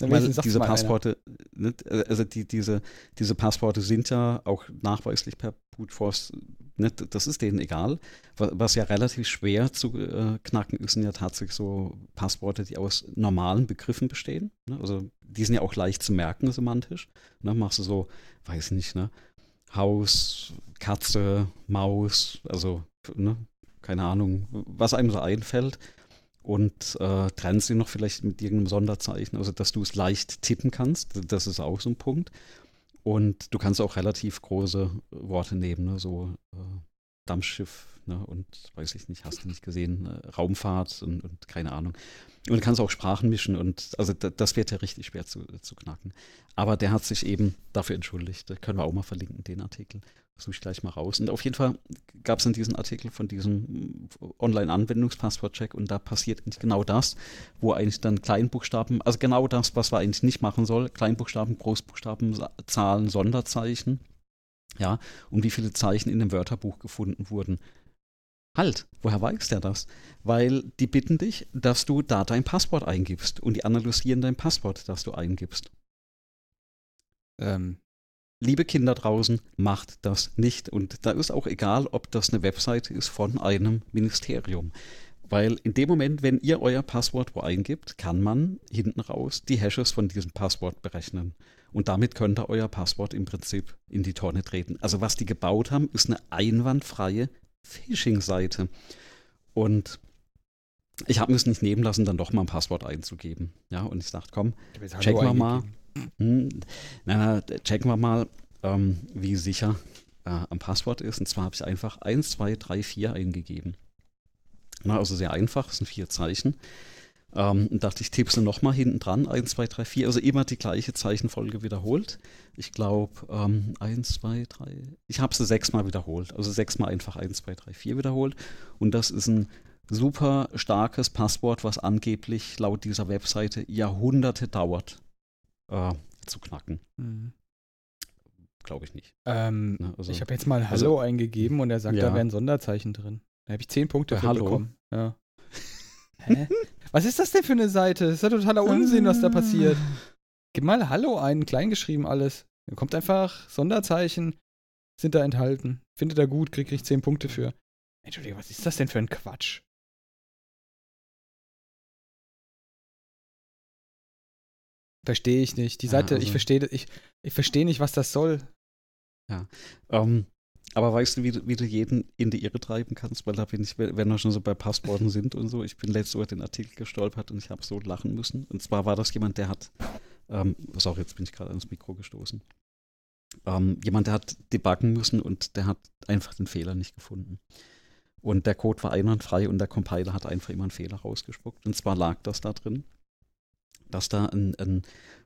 Weil diese Passporte, ne, also die, diese, diese Passporte sind ja auch nachweislich per Brute Force, ne, das ist denen egal. Was ja relativ schwer zu äh, knacken ist, sind ja tatsächlich so Passworte, die aus normalen Begriffen bestehen. Ne? Also die sind ja auch leicht zu merken semantisch. Ne? Machst du so, weiß ich nicht, ne? Haus, Katze, Maus, also ne? keine Ahnung, was einem so einfällt und äh, trennen sie noch vielleicht mit irgendeinem Sonderzeichen, also dass du es leicht tippen kannst. Das ist auch so ein Punkt. Und du kannst auch relativ große Worte nehmen, ne? so äh, Dampfschiff ne? und weiß ich nicht, hast du nicht gesehen, äh, Raumfahrt und, und, keine Ahnung. Und kannst auch Sprachen mischen und also das wird ja richtig schwer zu, zu knacken. Aber der hat sich eben dafür entschuldigt. Da können wir auch mal verlinken, den Artikel suche ich gleich mal raus. Und auf jeden Fall gab es dann diesen Artikel von diesem Online-Anwendungspasswort-Check und da passiert genau das, wo eigentlich dann Kleinbuchstaben, also genau das, was man eigentlich nicht machen soll, Kleinbuchstaben, Großbuchstaben, Zahlen, Sonderzeichen, ja, und wie viele Zeichen in dem Wörterbuch gefunden wurden. Halt, woher weiß der das? Weil die bitten dich, dass du da dein Passwort eingibst und die analysieren dein Passwort, das du eingibst. Ähm, liebe Kinder draußen, macht das nicht. Und da ist auch egal, ob das eine Webseite ist von einem Ministerium. Weil in dem Moment, wenn ihr euer Passwort wo eingibt, kann man hinten raus die Hashes von diesem Passwort berechnen. Und damit könnt ihr euer Passwort im Prinzip in die Tonne treten. Also was die gebaut haben, ist eine einwandfreie Phishing-Seite. Und ich habe mir es nicht nehmen lassen, dann doch mal ein Passwort einzugeben. Ja, und ich dachte, komm, checken wir mal. Hm, na, checken wir mal, ähm, wie sicher äh, am Passwort ist. Und zwar habe ich einfach 1, 2, 3, 4 eingegeben. Na, also sehr einfach, das sind vier Zeichen. Ähm, und dachte ich, tippe sie nochmal hinten dran, 1, 2, 3, 4, also immer die gleiche Zeichenfolge wiederholt. Ich glaube, ähm, 1, 2, 3, ich habe sie sechsmal wiederholt, also sechsmal einfach 1, 2, 3, 4 wiederholt. Und das ist ein super starkes Passwort, was angeblich laut dieser Webseite Jahrhunderte dauert, äh, zu knacken. Mhm. Glaube ich nicht. Ähm, ne, also, ich habe jetzt mal Hallo also, eingegeben und er sagt, ja. da wären Sonderzeichen drin. Da habe ich zehn Punkte für Hallo. bekommen. Ja. Hä? Was ist das denn für eine Seite? Das ist ja totaler Unsinn, was da passiert. Gib mal Hallo ein, kleingeschrieben alles. Dann kommt einfach Sonderzeichen, sind da enthalten. Findet er gut, krieg ich 10 Punkte für. Entschuldigung, was ist das denn für ein Quatsch? Verstehe ich nicht. Die Seite, ja, also, ich verstehe ich, ich versteh nicht, was das soll. Ja. Ähm, aber weißt du, wie du, wie du jeden in die Irre treiben kannst? Weil da bin ich, wenn wir schon so bei Passworten sind und so, ich bin letztes Mal den Artikel gestolpert und ich habe so lachen müssen. Und zwar war das jemand, der hat, ähm, sorry, jetzt bin ich gerade ans Mikro gestoßen. Ähm, jemand, der hat debuggen müssen und der hat einfach den Fehler nicht gefunden. Und der Code war einwandfrei und der Compiler hat einfach immer einen Fehler rausgespuckt. Und zwar lag das da drin, dass da ein, ein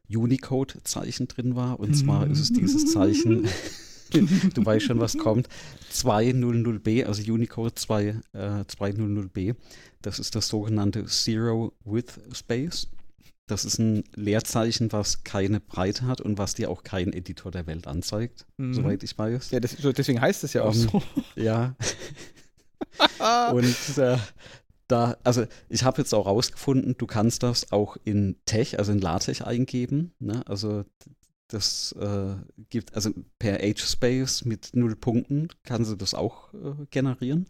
Unicode-Zeichen drin war. Und zwar ist es dieses Zeichen, du weißt schon, was kommt, 200b, also Unicode 2, äh, 200b. Das ist das sogenannte Zero Width Space. Das ist ein Leerzeichen, was keine Breite hat und was dir auch kein Editor der Welt anzeigt, mhm. soweit ich weiß. Ja, das, deswegen heißt es ja auch um, ähm, so. Ja. und äh, da, also ich habe jetzt auch rausgefunden, du kannst das auch in Tech, also in LaTeX eingeben. Ne? Also das äh, gibt, also per H-Space mit null Punkten kannst du das auch äh, generieren.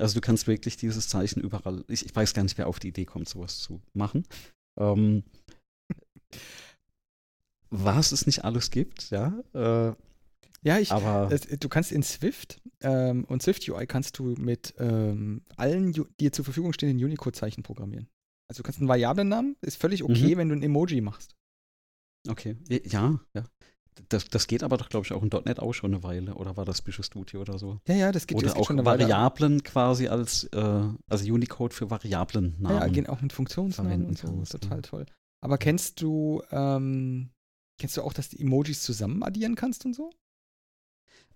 Also du kannst wirklich dieses Zeichen überall, ich, ich, weiß gar nicht, wer auf die Idee kommt, sowas zu machen. Ähm, was es nicht alles gibt, ja. Äh, ja, ich, aber du kannst in Swift ähm, und Swift UI kannst du mit ähm, allen dir zur Verfügung stehenden Unicode-Zeichen programmieren. Also du kannst einen Variablennamen, ist völlig okay, mhm. wenn du ein Emoji machst. Okay, ja, ja. Das, das geht aber doch, glaube ich, auch in .NET auch schon eine Weile. Oder war das Visual Studio oder so? Ja, ja, das geht, oder das geht auch schon eine Variablen Weile. quasi als, äh, also Unicode für Variablen-Namen. Ja, ja, gehen auch mit Funktionsnamen und so. Ist total toll. Aber kennst du, ähm, kennst du auch, dass du Emojis zusammen addieren kannst und so?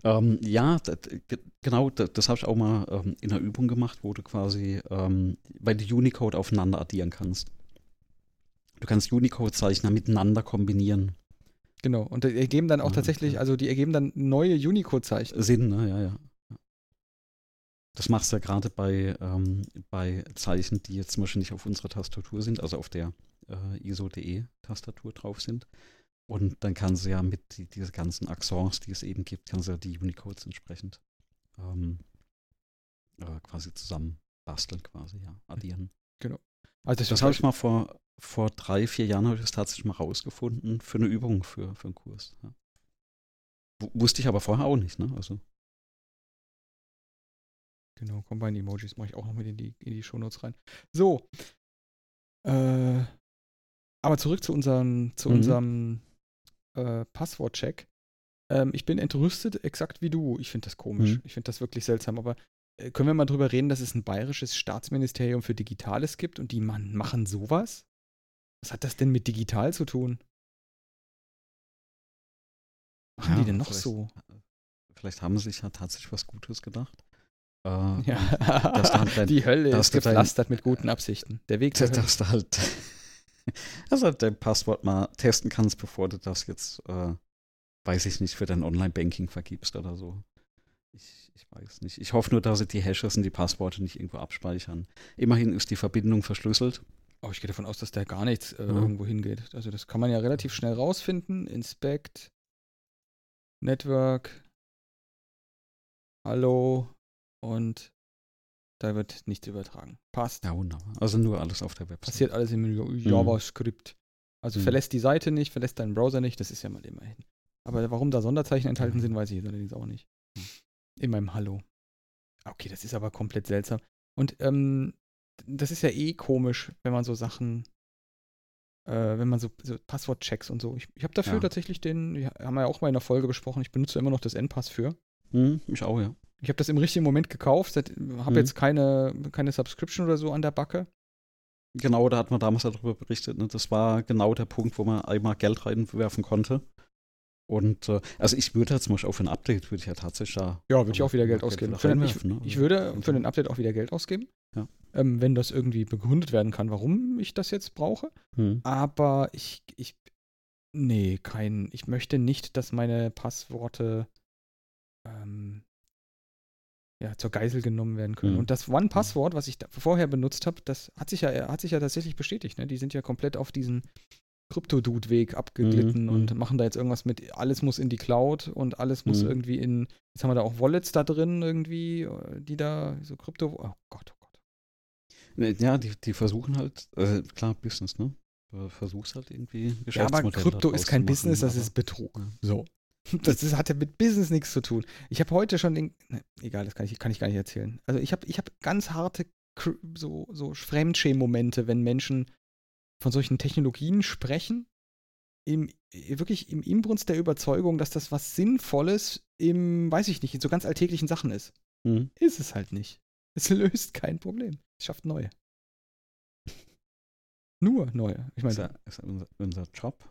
Ähm, ja, das, genau, das, das habe ich auch mal ähm, in einer Übung gemacht, wo du quasi, ähm, weil du Unicode aufeinander addieren kannst. Du kannst Unicode-Zeichner miteinander kombinieren. Genau, und die ergeben dann auch ja, tatsächlich, ja. also die ergeben dann neue Unicode-Zeichen. Sinn, ne? Ja, ja. Das machst du ja gerade bei, ähm, bei Zeichen, die jetzt zum Beispiel nicht auf unserer Tastatur sind, also auf der äh, ISO.de-Tastatur drauf sind. Und dann kannst du ja mit die, diese ganzen Accents, die es eben gibt, kannst du ja die Unicodes entsprechend ähm, äh, quasi zusammen basteln, quasi, ja, addieren. Genau. Also das, das habe ich mal vor, vor drei, vier Jahren habe ich das tatsächlich mal rausgefunden für eine Übung für, für einen Kurs. Ja. Wusste ich aber vorher auch nicht, ne? Also. Genau, Combine-Emojis mache ich auch noch mit in die, in die Shownotes rein. So. Äh, aber zurück zu unserem, zu mhm. unserem äh, Passwortcheck. Ähm, ich bin entrüstet, exakt wie du. Ich finde das komisch. Mhm. Ich finde das wirklich seltsam. Aber können wir mal drüber reden, dass es ein bayerisches Staatsministerium für Digitales gibt und die man, machen sowas? Was hat das denn mit digital zu tun? Machen ja, die denn noch so? Vielleicht haben sie sich ja tatsächlich was Gutes gedacht. Äh, ja, dein, die Hölle ist gepflastert dein, mit guten Absichten. Der Weg zur Dass du halt, dass halt dein Passwort mal testen kannst, bevor du das jetzt, äh, weiß ich nicht, für dein Online-Banking vergibst oder so. Ich, ich weiß nicht. Ich hoffe nur, dass sie die Hashes und die Passworte nicht irgendwo abspeichern. Immerhin ist die Verbindung verschlüsselt. Oh, ich gehe davon aus, dass der gar nichts äh, ja. irgendwo hingeht. Also das kann man ja relativ schnell rausfinden. Inspect, Network, Hallo und da wird nichts übertragen. Passt. Ja, wunderbar. Also nur alles auf der Website. Passiert alles im mhm. JavaScript. Also mhm. verlässt die Seite nicht, verlässt deinen Browser nicht, das ist ja mal immerhin. Aber warum da Sonderzeichen enthalten mhm. sind, weiß ich allerdings auch nicht. In meinem Hallo. Okay, das ist aber komplett seltsam. Und ähm, das ist ja eh komisch, wenn man so Sachen, äh, wenn man so, so Passwortchecks und so. Ich, ich habe dafür ja. tatsächlich den, wir haben ja auch mal in der Folge besprochen, ich benutze immer noch das N-Pass für. Hm, ich auch, ja. Ich habe das im richtigen Moment gekauft, habe hm. jetzt keine, keine Subscription oder so an der Backe. Genau, da hat man damals darüber berichtet. Ne? Das war genau der Punkt, wo man einmal Geld reinwerfen konnte. Und äh, also ich würde zum Beispiel auch für ein Update würde ich ja tatsächlich da. Ja, würde ich auch wieder Geld ausgeben. Für, ich, ne? ich, würde für ein Update auch wieder Geld ausgeben. Ja. Ähm, wenn das irgendwie begründet werden kann, warum ich das jetzt brauche. Hm. Aber ich, ich, Nee, kein. Ich möchte nicht, dass meine Passworte ähm, ja, zur Geisel genommen werden können. Mhm. Und das One-Passwort, was ich vorher benutzt habe, das hat sich ja, hat sich ja tatsächlich bestätigt. Ne? Die sind ja komplett auf diesen Krypto-Dude-Weg abgeglitten mhm. und mhm. machen da jetzt irgendwas mit, alles muss in die Cloud und alles muss mhm. irgendwie in, jetzt haben wir da auch Wallets da drin irgendwie, die da so Krypto, oh Gott, oh Gott. Ja, die, die versuchen halt, äh, klar, Business, ne? Versuchst halt irgendwie Ja, aber Krypto ist kein Business, das ist Betrug. So. Das ist, hat ja mit Business nichts zu tun. Ich habe heute schon den. Ne, egal, das kann ich, kann ich gar nicht erzählen. Also ich habe ich hab ganz harte so, so Fremdschämen-Momente, wenn Menschen von solchen Technologien sprechen, im, wirklich im Inbrunst der Überzeugung, dass das was Sinnvolles im, weiß ich nicht, in so ganz alltäglichen Sachen ist. Mhm. Ist es halt nicht. Es löst kein Problem. Es schafft neue. Nur neue. Ich meine, ist, ist unser, unser Job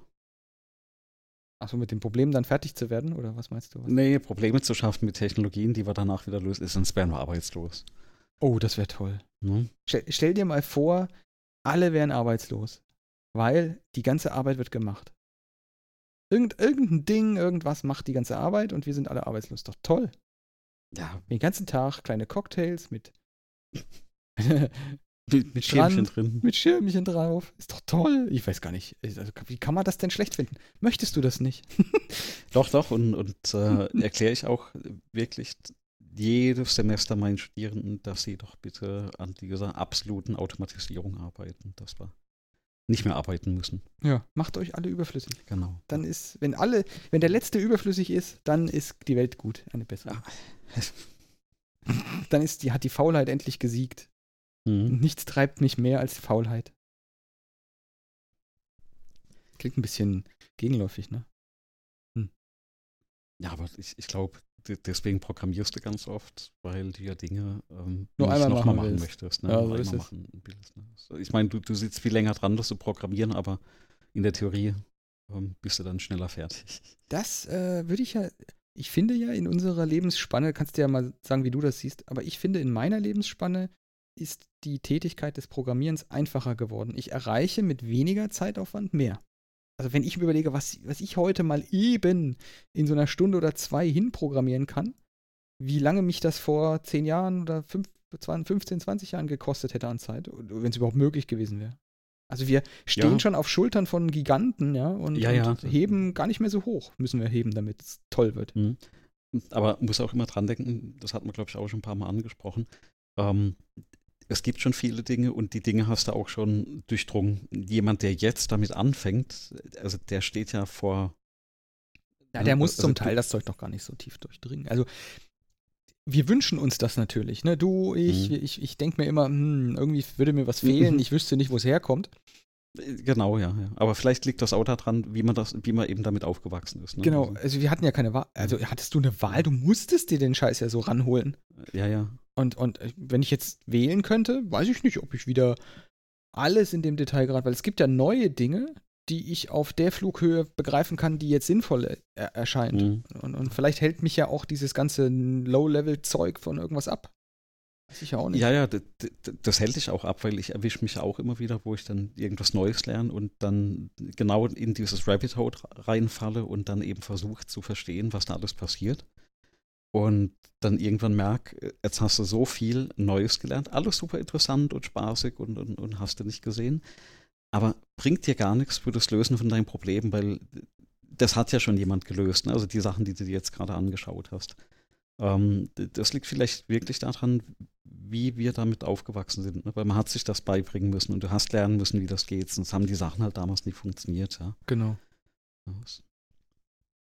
Achso, mit dem Problem dann fertig zu werden, oder was meinst du? Was? Nee, Probleme zu schaffen mit Technologien, die wir danach wieder lösen, sonst wären wir arbeitslos. Oh, das wäre toll. Hm? Stell, stell, dir mal vor, alle wären arbeitslos, weil die ganze Arbeit wird gemacht. Irgend, irgendein Ding, irgendwas macht die ganze Arbeit und wir sind alle arbeitslos. Doch toll. Ja. Den ganzen Tag kleine Cocktails mit Mit, mit Schirmchen drin. Mit Schirmchen drauf. Ist doch toll. Ich weiß gar nicht. Also, wie kann man das denn schlecht finden? Möchtest du das nicht? doch, doch. Und, und äh, erkläre ich auch wirklich jedes Semester meinen Studierenden, dass sie doch bitte an dieser absoluten Automatisierung arbeiten. Das war nicht mehr arbeiten müssen. Ja, macht euch alle überflüssig. Genau. Dann ist, wenn alle, wenn der letzte überflüssig ist, dann ist die Welt gut, eine bessere. dann ist die, hat die Faulheit endlich gesiegt. Mhm. Nichts treibt mich mehr als Faulheit. Klingt ein bisschen gegenläufig, ne? Hm. Ja, aber ich, ich glaube, deswegen programmierst du ganz oft, weil du ja Dinge ähm, nur einmal machen, mal machen möchtest. Ne? Ja, so ist machen willst, ne? Ich meine, du, du sitzt viel länger dran, das zu programmieren, aber in der Theorie ähm, bist du dann schneller fertig. Das äh, würde ich ja, ich finde ja in unserer Lebensspanne, kannst du ja mal sagen, wie du das siehst, aber ich finde in meiner Lebensspanne ist die Tätigkeit des Programmierens einfacher geworden. Ich erreiche mit weniger Zeitaufwand mehr. Also wenn ich mir überlege, was, was ich heute mal eben in so einer Stunde oder zwei hinprogrammieren kann, wie lange mich das vor zehn Jahren oder fünf, 15, 20 Jahren gekostet hätte an Zeit, wenn es überhaupt möglich gewesen wäre. Also wir stehen ja. schon auf Schultern von Giganten, ja, und, ja, ja. und, heben gar nicht mehr so hoch, müssen wir heben, damit es toll wird. Mhm. Aber muss auch immer dran denken, das hatten wir, glaube ich, auch schon ein paar Mal angesprochen. Ähm, es gibt schon viele Dinge und die Dinge hast du auch schon durchdrungen. Jemand, der jetzt damit anfängt, also der steht ja vor. Ja, der muss also, zum Teil das Zeug noch gar nicht so tief durchdringen. Also wir wünschen uns das natürlich. Ne? Du, ich, mhm. ich, ich denke mir immer, hm, irgendwie würde mir was fehlen, mhm. ich wüsste nicht, wo es herkommt. Genau, ja, ja. Aber vielleicht liegt das auch daran, wie man das, wie man eben damit aufgewachsen ist. Ne? Genau, also, also wir hatten ja keine Wahl. Also hattest du eine Wahl, du musstest dir den Scheiß ja so ranholen. Ja, ja. Und, und äh, wenn ich jetzt wählen könnte, weiß ich nicht, ob ich wieder alles in dem Detail gerade, weil es gibt ja neue Dinge, die ich auf der Flughöhe begreifen kann, die jetzt sinnvoll äh, er erscheint. Mhm. Und, und vielleicht hält mich ja auch dieses ganze Low-Level-Zeug von irgendwas ab. Weiß ich ja auch nicht. Ja, ja, das, das hält dich auch ab, weil ich erwische mich auch immer wieder, wo ich dann irgendwas Neues lerne und dann genau in dieses Rabbit Hole reinfalle und dann eben versuche zu verstehen, was da alles passiert und dann irgendwann merk, jetzt hast du so viel Neues gelernt, alles super interessant und spaßig und, und, und hast du nicht gesehen, aber bringt dir gar nichts für das Lösen von deinen Problemen, weil das hat ja schon jemand gelöst, ne? also die Sachen, die du dir jetzt gerade angeschaut hast. Ähm, das liegt vielleicht wirklich daran, wie wir damit aufgewachsen sind, ne? weil man hat sich das beibringen müssen und du hast lernen müssen, wie das geht, sonst haben die Sachen halt damals nicht funktioniert. Ja? Genau.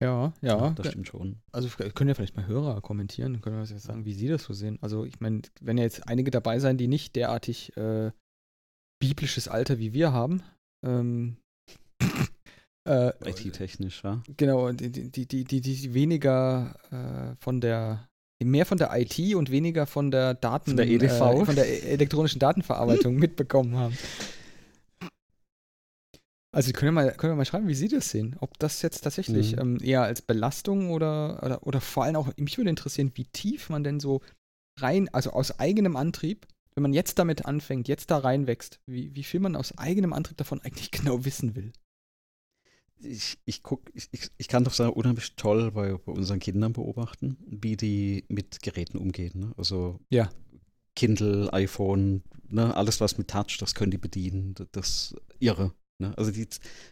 Ja, ja, ja. Das stimmt schon. Also können ja vielleicht mal Hörer kommentieren, können wir jetzt sagen, wie sie das so sehen. Also ich meine, wenn ja jetzt einige dabei sein, die nicht derartig äh, biblisches Alter wie wir haben, ähm, äh, IT-technisch, ja. Genau, die, die, die, die, die weniger äh, von der mehr von der IT und weniger von der Daten, von der EDV, äh, von der elektronischen Datenverarbeitung mitbekommen haben. Also können wir, mal, können wir mal schreiben, wie Sie das sehen. Ob das jetzt tatsächlich mhm. ähm, eher als Belastung oder, oder, oder vor allem auch, mich würde interessieren, wie tief man denn so rein, also aus eigenem Antrieb, wenn man jetzt damit anfängt, jetzt da reinwächst, wie, wie viel man aus eigenem Antrieb davon eigentlich genau wissen will. ich, ich guck, ich, ich, ich kann doch sagen, unheimlich toll bei, bei unseren Kindern beobachten, wie die mit Geräten umgehen. Ne? Also ja. Kindle, iPhone, ne? alles was mit Touch, das können die bedienen. Das, das irre. Ne? Also die,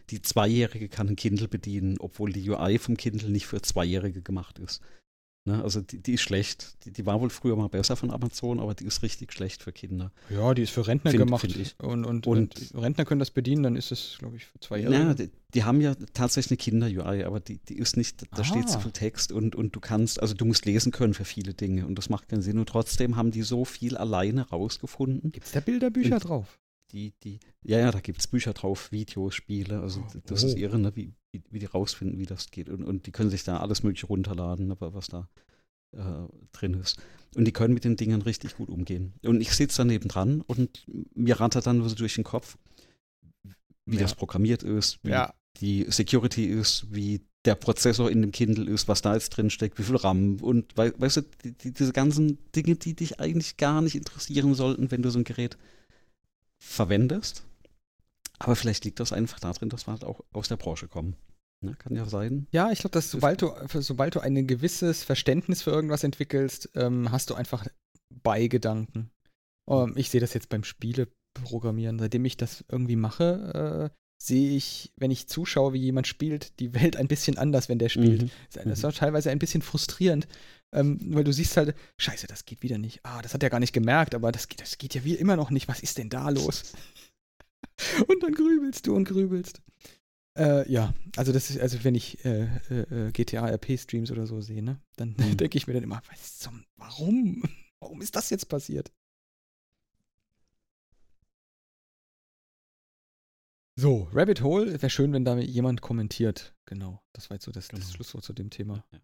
die Zweijährige kann ein Kindle bedienen, obwohl die UI vom Kindle nicht für Zweijährige gemacht ist. Ne, also die, die, ist schlecht. Die, die, war wohl früher mal besser von Amazon, aber die ist richtig schlecht für Kinder. Ja, die ist für Rentner find, gemacht. Find und, und, und, Rentner können das bedienen, dann ist es, glaube ich, für zwei Jahre. Ja, die, die, haben ja tatsächlich eine Kinder-UI, aber die, die ist nicht, da ah. steht zu viel Text und, und du kannst, also du musst lesen können für viele Dinge und das macht keinen Sinn. Und trotzdem haben die so viel alleine rausgefunden. Gibt es da Bilderbücher und drauf? Die, die, ja, ja, da gibt es Bücher drauf, Videos, Spiele, also oh. das ist irre, ne, wie, wie, wie, die rausfinden, wie das geht. Und, und die können sich da alles mögliche runterladen, ne, was da äh, drin ist. Und die können mit den Dingen richtig gut umgehen. Und ich sitze daneben dran und mir rattert dann so durch den Kopf, wie ja. das programmiert ist, wie ja. die Security ist, wie der Prozessor in dem Kindle ist, was da jetzt drin steckt, wie viel RAM und we weißt du, die, die, diese ganzen Dinge, die dich eigentlich gar nicht interessieren sollten, wenn du so ein Gerät verwendest. Aber vielleicht liegt das einfach darin, dass wir halt auch aus der Branche kommen. Ne, kann ja sein. Ja, ich glaube, dass sobald du, sobald du ein gewisses Verständnis für irgendwas entwickelst, ähm, hast du einfach Beigedanken. Ähm, ich sehe das jetzt beim Spieleprogrammieren. Seitdem ich das irgendwie mache, äh, sehe ich, wenn ich zuschaue, wie jemand spielt, die Welt ein bisschen anders, wenn der spielt. Mhm. Das ist auch teilweise ein bisschen frustrierend, ähm, weil du siehst halt, scheiße, das geht wieder nicht. Ah, das hat er gar nicht gemerkt, aber das, das geht ja wie immer noch nicht. Was ist denn da los? und dann grübelst du und grübelst. Äh, ja, also das ist, also wenn ich äh, äh, äh GTA RP-Streams oder so sehe, ne, dann mhm. denke ich mir dann immer, was zum, warum? Warum ist das jetzt passiert? So, Rabbit Hole, wäre schön, wenn da jemand kommentiert. Genau, das war jetzt so das, genau. das Schlusswort zu dem Thema. Ja.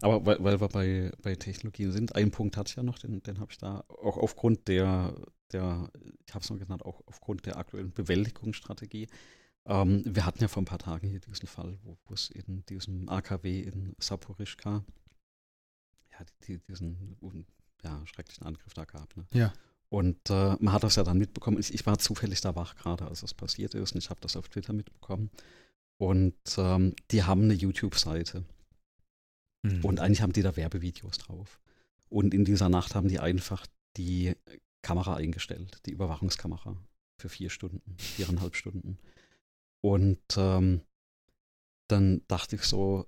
Aber weil, weil, wir bei, bei Technologie sind, einen Punkt hatte ich ja noch, den, den habe ich da auch aufgrund der, der ich habe es noch genannt, auch aufgrund der aktuellen Bewältigungsstrategie ähm, wir hatten ja vor ein paar Tagen hier diesen Fall, wo, wo es in diesem AKW in Saporischka ja, die, diesen ja, schrecklichen Angriff da gab. Ne? Ja. Und äh, man hat das ja dann mitbekommen. Ich, ich war zufällig da wach gerade, als das passiert ist und ich habe das auf Twitter mitbekommen. Und ähm, die haben eine YouTube-Seite. Mhm. Und eigentlich haben die da Werbevideos drauf. Und in dieser Nacht haben die einfach die Kamera eingestellt, die Überwachungskamera für vier Stunden, viereinhalb Stunden. Und ähm, dann dachte ich so,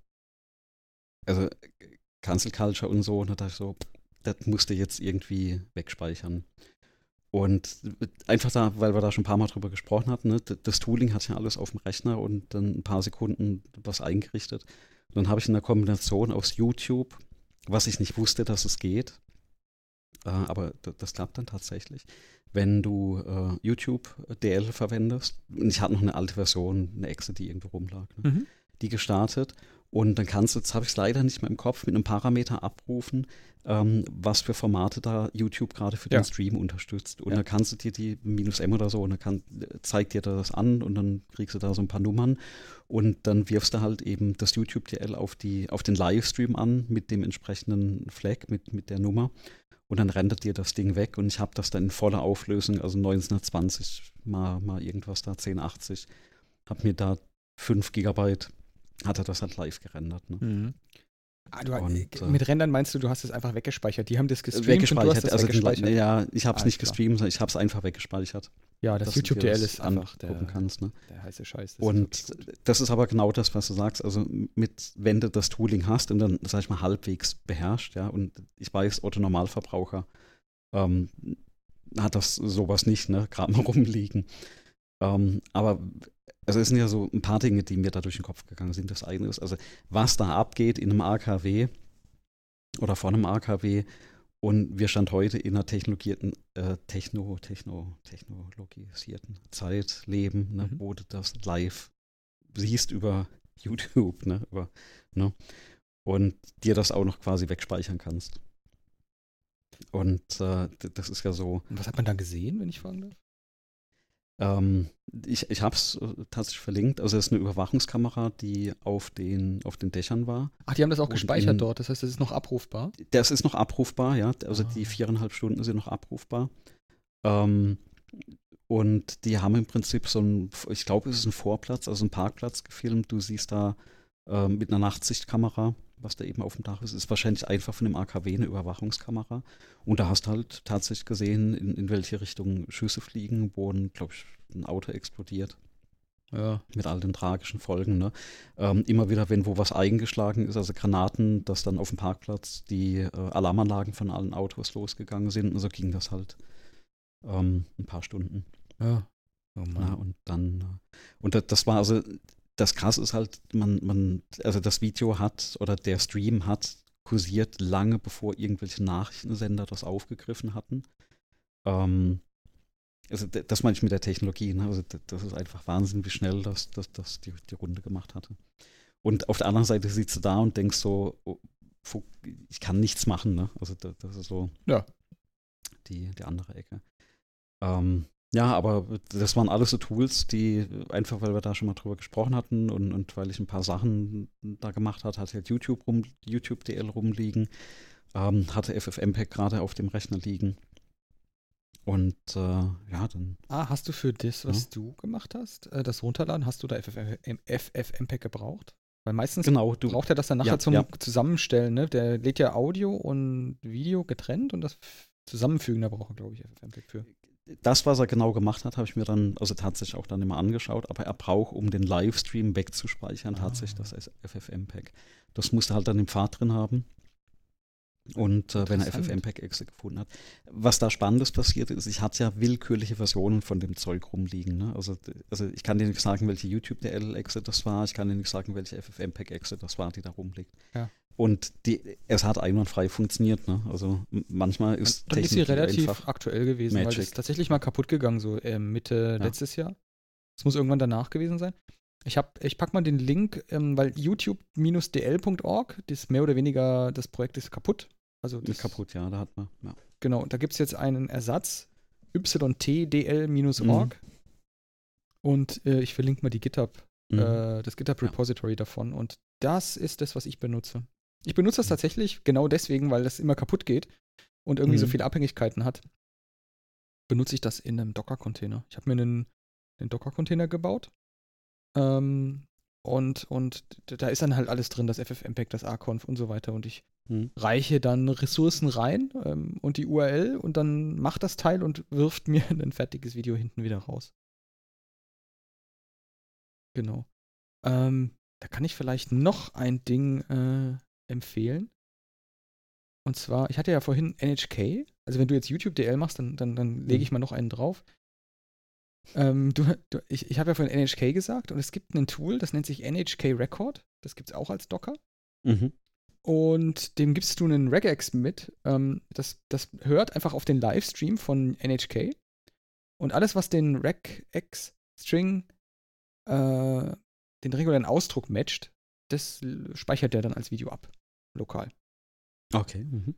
also Cancel Culture und so, und da dachte ich so, das musste jetzt irgendwie wegspeichern. Und einfach da, weil wir da schon ein paar Mal drüber gesprochen hatten, ne, das Tooling hat ja alles auf dem Rechner und dann ein paar Sekunden was eingerichtet. Und dann habe ich in der Kombination aus YouTube, was ich nicht wusste, dass es geht, äh, aber das klappt dann tatsächlich, wenn du äh, YouTube DL verwendest. Und ich hatte noch eine alte Version, eine Exe, die irgendwo rumlag. Ne? Mhm. Die gestartet. Und dann kannst du, jetzt habe ich es leider nicht mehr im Kopf, mit einem Parameter abrufen, ähm, was für Formate da YouTube gerade für ja. den Stream unterstützt. Und ja. dann kannst du dir die minus M oder so, und dann kann, zeigt dir das an und dann kriegst du da so ein paar Nummern. Und dann wirfst du halt eben das YouTube DL auf, die, auf den Livestream an mit dem entsprechenden Flag, mit, mit der Nummer und dann rendert dir das Ding weg und ich habe das dann in voller Auflösung, also 1920 mal, mal irgendwas da, 1080, habe mir da 5 Gigabyte, hat er das halt live gerendert. Ne? Mhm. Ah, du, und, äh, mit Rendern meinst du, du hast es einfach weggespeichert. Die haben das gestreamt weggespeichert. und du hast es also weggespeichert. Den, ja, ich habe es nicht gestreamt, sondern ich habe es einfach weggespeichert. Ja, das YouTube-DL ist einfach der, kannst, ne? der heiße Scheiß. Das und ist das ist aber genau das, was du sagst. Also mit, wenn du das Tooling hast und dann, sag ich mal, halbwegs beherrscht, ja, und ich weiß, Otto Normalverbraucher ähm, hat das sowas nicht, ne, gerade mal rumliegen. Ähm, aber also es sind ja so ein paar Dinge, die mir da durch den Kopf gegangen sind. Das eine ist, also was da abgeht in einem AKW oder vor einem AKW, und wir stand heute in einer technologierten, äh, techno, techno, technologisierten Zeit leben, ne, mhm. wo du das live siehst über YouTube, ne, über, ne, und dir das auch noch quasi wegspeichern kannst. Und äh, das ist ja so. Und was hat man da gesehen, wenn ich fragen darf? Ähm, ich ich habe es äh, tatsächlich verlinkt. Also es ist eine Überwachungskamera, die auf den, auf den Dächern war. Ach, die haben das auch gespeichert in, dort. Das heißt, das ist noch abrufbar? Das ist noch abrufbar, ja. Also ah. die viereinhalb Stunden sind noch abrufbar. Ähm, Und die haben im Prinzip so ein, ich glaube, es ist ein Vorplatz, also ein Parkplatz gefilmt. Du siehst da äh, mit einer Nachtsichtkamera, was da eben auf dem Dach ist, ist wahrscheinlich einfach von dem AKW eine Überwachungskamera. Und da hast du halt tatsächlich gesehen, in, in welche Richtung Schüsse fliegen, wo, glaube ich, ein Auto explodiert. Ja. Mit all den tragischen Folgen. Ne? Ähm, immer wieder, wenn wo was eingeschlagen ist, also Granaten, dass dann auf dem Parkplatz die äh, Alarmanlagen von allen Autos losgegangen sind. Und so ging das halt ähm, ein paar Stunden. Ja. Oh ja, und dann, äh, und das, das war also, das krass ist halt, man, man, also das Video hat oder der Stream hat kursiert lange bevor irgendwelche Nachrichtensender das aufgegriffen hatten. Ähm, also das meine ich mit der Technologie. Ne? Also das ist einfach Wahnsinn, wie schnell das, das, das die, die Runde gemacht hatte. Und auf der anderen Seite sitzt du da und denkst so, oh, ich kann nichts machen. Ne? Also das, das ist so ja. die, die andere Ecke. Ähm, ja, aber das waren alles so Tools, die einfach, weil wir da schon mal drüber gesprochen hatten und, und weil ich ein paar Sachen da gemacht hat, hatte halt YouTube rum, YouTube DL rumliegen, ähm, hatte FFmpeg gerade auf dem Rechner liegen. Und äh, ja, dann. Ah, hast du für das, was ja. du gemacht hast, äh, das Runterladen, hast du da FFmpeg gebraucht? Weil meistens genau, du, braucht er das dann nachher ja, zum ja. Zusammenstellen, ne? Der lädt ja Audio und Video getrennt und das Zusammenfügen, da braucht er, glaube ich, FFmpeg für das, was er genau gemacht hat, habe ich mir dann, also tatsächlich auch dann immer angeschaut, aber er braucht, um den Livestream wegzuspeichern, ah. tatsächlich das FFmpeg. Das musste halt dann im Pfad drin haben. Und äh, wenn er FFmpeg-Exe gefunden hat. Was da Spannendes passiert ist, ich hatte ja willkürliche Versionen von dem Zeug rumliegen. Ne? Also, also ich kann dir nicht sagen, welche YouTube-DL-Exe das war, ich kann dir nicht sagen, welche FFmpeg-Exe das war, die da rumliegt. Ja. Und die, es hat einwandfrei funktioniert. Ne? Also manchmal ist Dann ist sie relativ aktuell gewesen, Magic. weil das ist tatsächlich mal kaputt gegangen, so äh, Mitte ja. letztes Jahr. Es muss irgendwann danach gewesen sein. Ich, hab, ich pack mal den Link, ähm, weil youtube-dl.org, das mehr oder weniger, das Projekt ist kaputt. Also ist kaputt, ja, da hat man. Ja. Genau, da gibt es jetzt einen Ersatz, ytdl-org. Mhm. Und äh, ich verlinke mal die GitHub, mhm. äh, das GitHub-Repository ja. davon. Und das ist das, was ich benutze. Ich benutze das tatsächlich genau deswegen, weil das immer kaputt geht und irgendwie mhm. so viele Abhängigkeiten hat. Benutze ich das in einem Docker-Container. Ich habe mir einen, einen Docker-Container gebaut. Ähm, und, und da ist dann halt alles drin, das FFmpeg, das Arconf und so weiter. Und ich mhm. reiche dann Ressourcen rein ähm, und die URL und dann macht das Teil und wirft mir ein fertiges Video hinten wieder raus. Genau. Ähm, da kann ich vielleicht noch ein Ding äh, empfehlen. Und zwar, ich hatte ja vorhin NHK. Also wenn du jetzt YouTube DL machst, dann, dann, dann lege ich mhm. mal noch einen drauf. Ähm, du, du, ich ich habe ja vorhin NHK gesagt und es gibt ein Tool, das nennt sich NHK Record. Das gibt es auch als Docker. Mhm. Und dem gibst du einen Regex mit. Ähm, das, das hört einfach auf den Livestream von NHK. Und alles, was den Regex-String, äh, den regulären Ausdruck matcht, das speichert der dann als Video ab lokal. Okay. Mhm.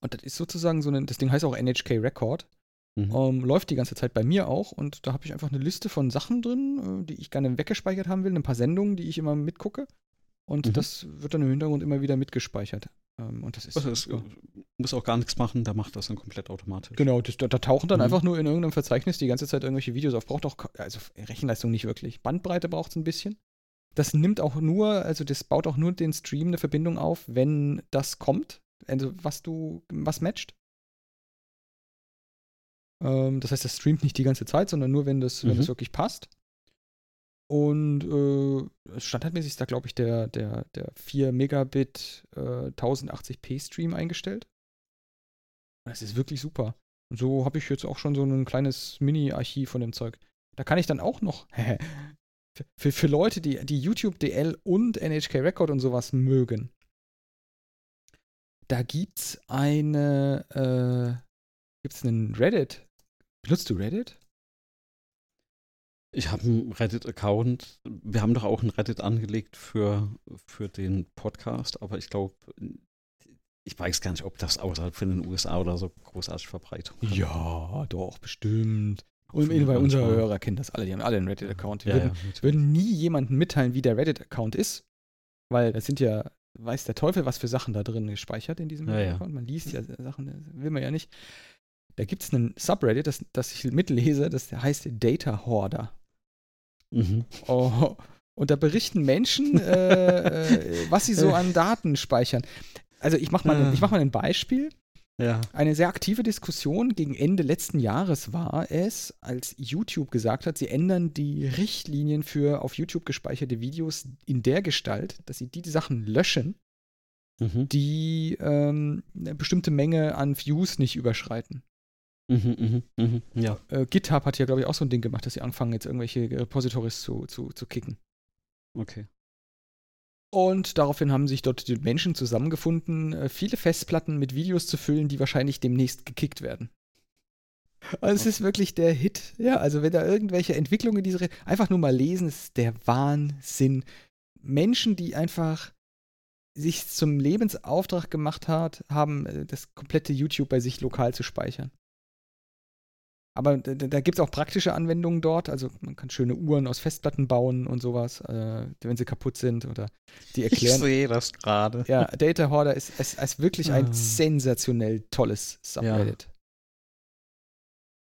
Und das ist sozusagen so ein, das Ding heißt auch NHK Record. Mhm. Um, ähm, läuft die ganze Zeit bei mir auch und da habe ich einfach eine Liste von Sachen drin, äh, die ich gerne weggespeichert haben will, ein paar Sendungen, die ich immer mitgucke. Und mhm. das wird dann im Hintergrund immer wieder mitgespeichert. Ähm, und das ist. Also es muss auch gar nichts machen, der macht das dann komplett automatisch. Genau, das, da, da, tauchen dann mhm. einfach nur in irgendeinem Verzeichnis die ganze Zeit irgendwelche Videos auf. Braucht auch, also Rechenleistung nicht wirklich. Bandbreite braucht es ein bisschen. Das nimmt auch nur, also das baut auch nur den Stream eine Verbindung auf, wenn das kommt, also was du, was matcht. Ähm, das heißt, das streamt nicht die ganze Zeit, sondern nur, wenn das, mhm. wenn das wirklich passt. Und äh, standardmäßig ist da, glaube ich, der, der, der 4 Megabit äh, 1080p Stream eingestellt. Das ist wirklich super. Und so habe ich jetzt auch schon so ein kleines Mini-Archiv von dem Zeug. Da kann ich dann auch noch für, für Leute, die, die YouTube DL und NHK Record und sowas mögen, da gibt's eine, äh, gibt's einen Reddit. Benutzt du Reddit? Ich habe einen Reddit-Account. Wir haben doch auch einen Reddit angelegt für, für den Podcast, aber ich glaube, ich weiß gar nicht, ob das außerhalb von den USA oder so großartig Verbreitung hat. Ja, doch, bestimmt. Und bei unsere Hörer kennen das alle, die haben alle einen Reddit-Account. Die ja, würden, ja, würden, nie jemandem mitteilen, wie der Reddit-Account ist, weil das sind ja, weiß der Teufel, was für Sachen da drin gespeichert in diesem ja, Account. Man liest ja Sachen, will man ja nicht. Da gibt es einen Subreddit, das, das ich mitlese, das heißt Data Hoarder. Mhm. Oh, und da berichten Menschen, äh, äh, was sie so an Daten speichern. Also ich mache mal, mach mal ein Beispiel. Ja. Eine sehr aktive Diskussion gegen Ende letzten Jahres war es, als YouTube gesagt hat, sie ändern die Richtlinien für auf YouTube gespeicherte Videos in der Gestalt, dass sie die, die Sachen löschen, mhm. die ähm, eine bestimmte Menge an Views nicht überschreiten. Mhm, mh, mh, ja. Äh, GitHub hat ja, glaube ich, auch so ein Ding gemacht, dass sie anfangen, jetzt irgendwelche Repositories zu, zu, zu kicken. Okay. Und daraufhin haben sich dort die Menschen zusammengefunden, äh, viele Festplatten mit Videos zu füllen, die wahrscheinlich demnächst gekickt werden. Also es ist wirklich der Hit. Ja, also wenn da irgendwelche Entwicklungen in diese einfach nur mal lesen, ist der Wahnsinn. Menschen, die einfach sich zum Lebensauftrag gemacht hat, haben, äh, das komplette YouTube bei sich lokal zu speichern. Aber da, da gibt es auch praktische Anwendungen dort. Also man kann schöne Uhren aus Festplatten bauen und sowas, äh, wenn sie kaputt sind oder die erklären. Ich sehe das gerade. Ja, Data Hoarder ist, ist, ist wirklich ein ah. sensationell tolles Subreddit. Ja.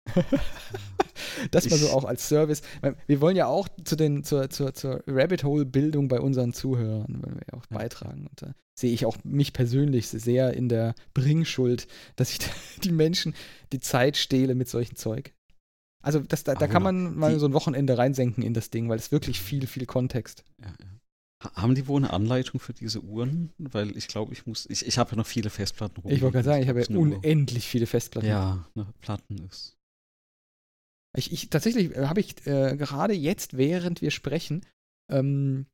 das mal so auch als Service. Wir wollen ja auch zu den, zur, zur, zur Rabbit Hole-Bildung bei unseren Zuhörern wollen wir auch beitragen. Und da sehe ich auch mich persönlich sehr in der Bringschuld, dass ich die Menschen die Zeit stehle mit solchem Zeug. Also das, da, da kann man mal so ein Wochenende reinsenken in das Ding, weil es wirklich viel, viel Kontext. Ja, ja. Haben die wohl eine Anleitung für diese Uhren? Weil ich glaube, ich muss. Ich, ich habe ja noch viele Festplatten rum. Ich wollte gerade sagen, ich habe ja unendlich viele Festplatten. Ja, ne, Platten ist. Ich, ich tatsächlich äh, habe ich äh, gerade jetzt, während wir sprechen, ähm,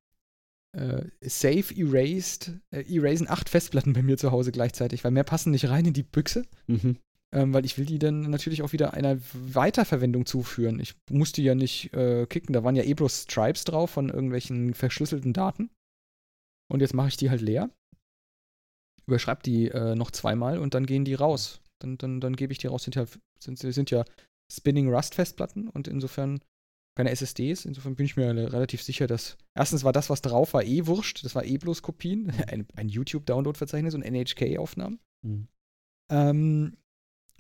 äh, Save Erased, äh, Erasen acht Festplatten bei mir zu Hause gleichzeitig, weil mehr passen nicht rein in die Büchse. Mhm. Ähm, weil ich will die dann natürlich auch wieder einer Weiterverwendung zuführen. Ich musste ja nicht äh, kicken, da waren ja eh bloß Stripes drauf von irgendwelchen verschlüsselten Daten. Und jetzt mache ich die halt leer. Überschreibe die äh, noch zweimal und dann gehen die raus. Dann, dann, dann gebe ich die raus. Sind ja, sind, sind ja Spinning Rust Festplatten und insofern keine SSDs. Insofern bin ich mir relativ sicher, dass erstens war das, was drauf war, eh wurscht. Das war eh bloß Kopien. Ein, ein YouTube-Download-Verzeichnis und NHK-Aufnahmen. Mhm. Ähm,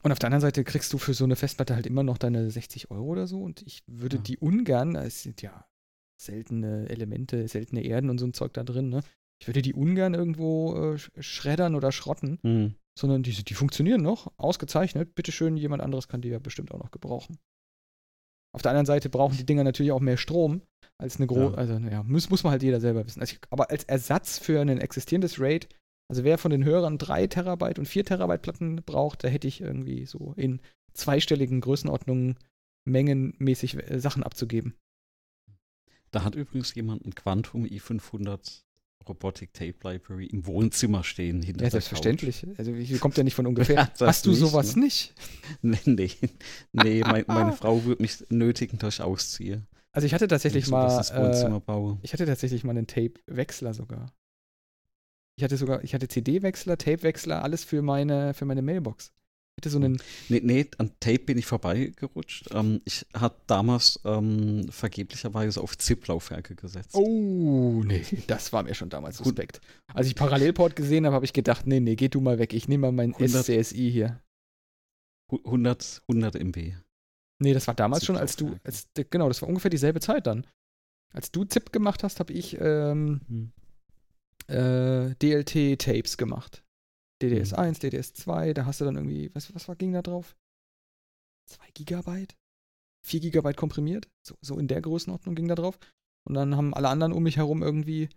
und auf der anderen Seite kriegst du für so eine Festplatte halt immer noch deine 60 Euro oder so. Und ich würde ja. die ungern, es sind ja seltene Elemente, seltene Erden und so ein Zeug da drin, ne? Ich würde die ungern irgendwo äh, schreddern oder schrotten, mhm. Sondern die, die funktionieren noch, ausgezeichnet. Bitteschön, jemand anderes kann die ja bestimmt auch noch gebrauchen. Auf der anderen Seite brauchen die Dinger natürlich auch mehr Strom als eine große, ja. also naja, muss, muss man halt jeder selber wissen. Also ich, aber als Ersatz für ein existierendes RAID, also wer von den Hörern 3 Terabyte und 4 Terabyte Platten braucht, da hätte ich irgendwie so in zweistelligen Größenordnungen mengenmäßig äh, Sachen abzugeben. Da hat übrigens jemand ein Quantum i500 Robotic Tape Library im Wohnzimmer stehen. Hinter ja, selbstverständlich. Also, wie kommt ja nicht von ungefähr. Hast du nicht, sowas ne? nicht? Nee, nee. nee mein, meine Frau würde mich nötigen, dass ich ausziehe. Also, ich hatte tatsächlich ich mal. Äh, ich hatte tatsächlich mal einen Tape-Wechsler sogar. Ich hatte sogar, ich hatte CD-Wechsler, Tape-Wechsler, alles für meine, für meine Mailbox hatte so einen. Nee, nee, an Tape bin ich vorbeigerutscht. Ähm, ich hatte damals ähm, vergeblicherweise auf ZIP-Laufwerke gesetzt. Oh, nee, das war mir schon damals suspekt. Als ich Parallelport gesehen habe, habe ich gedacht, nee, nee, geh du mal weg. Ich nehme mal mein 100, SCSI hier. 100, 100 MB. Nee, das war damals schon, als du, als, genau, das war ungefähr dieselbe Zeit dann. Als du ZIP gemacht hast, habe ich ähm, hm. äh, DLT-Tapes gemacht. DDS1, mhm. DDS2, da hast du dann irgendwie, was, was war, ging da drauf? 2 Gigabyte? 4 Gigabyte komprimiert? So, so in der Größenordnung ging da drauf. Und dann haben alle anderen um mich herum irgendwie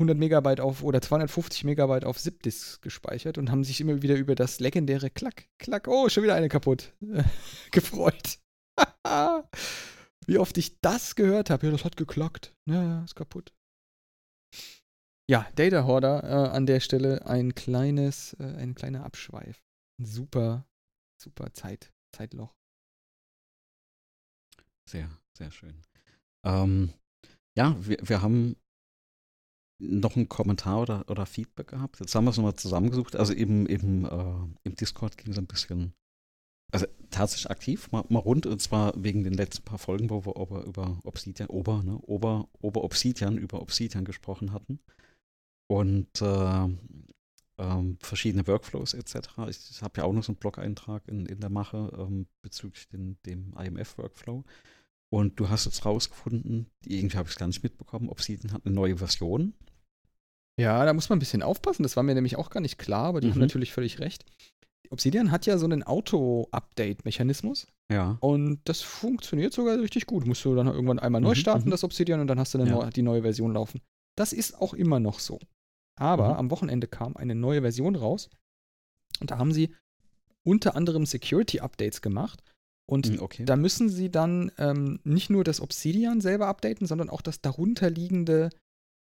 100 Megabyte auf oder 250 Megabyte auf ZipDisk gespeichert und haben sich immer wieder über das legendäre Klack, Klack, oh, schon wieder eine kaputt gefreut. Wie oft ich das gehört habe. Ja, das hat geklackt. Ja, ist kaputt. Ja, Data Hoarder äh, an der Stelle ein kleines, äh, ein kleiner Abschweif. Ein super, super Zeit, Zeitloch. Sehr, sehr schön. Ähm, ja, wir, wir haben noch einen Kommentar oder, oder Feedback gehabt. Jetzt haben wir es nochmal zusammengesucht. Also eben, eben äh, im Discord ging es ein bisschen, also tatsächlich aktiv, mal, mal, rund, und zwar wegen den letzten paar Folgen, wo wir über, über Obsidian, Ober, ne, Ober, Ober Obsidian, über Obsidian gesprochen hatten. Und äh, ähm, verschiedene Workflows etc. Ich, ich habe ja auch noch so einen Blog-Eintrag in, in der Mache ähm, bezüglich den, dem IMF-Workflow. Und du hast jetzt rausgefunden, irgendwie habe ich es gar nicht mitbekommen, Obsidian hat eine neue Version. Ja, da muss man ein bisschen aufpassen. Das war mir nämlich auch gar nicht klar, aber die mhm. haben natürlich völlig recht. Obsidian hat ja so einen Auto-Update-Mechanismus. Ja. Und das funktioniert sogar richtig gut. Musst du dann irgendwann einmal neu mhm, starten, mhm. das Obsidian, und dann hast du ja. neu, die neue Version laufen. Das ist auch immer noch so. Aber mhm. am Wochenende kam eine neue Version raus. Und da haben sie unter anderem Security-Updates gemacht. Und mhm, okay. da müssen sie dann ähm, nicht nur das Obsidian selber updaten, sondern auch das darunterliegende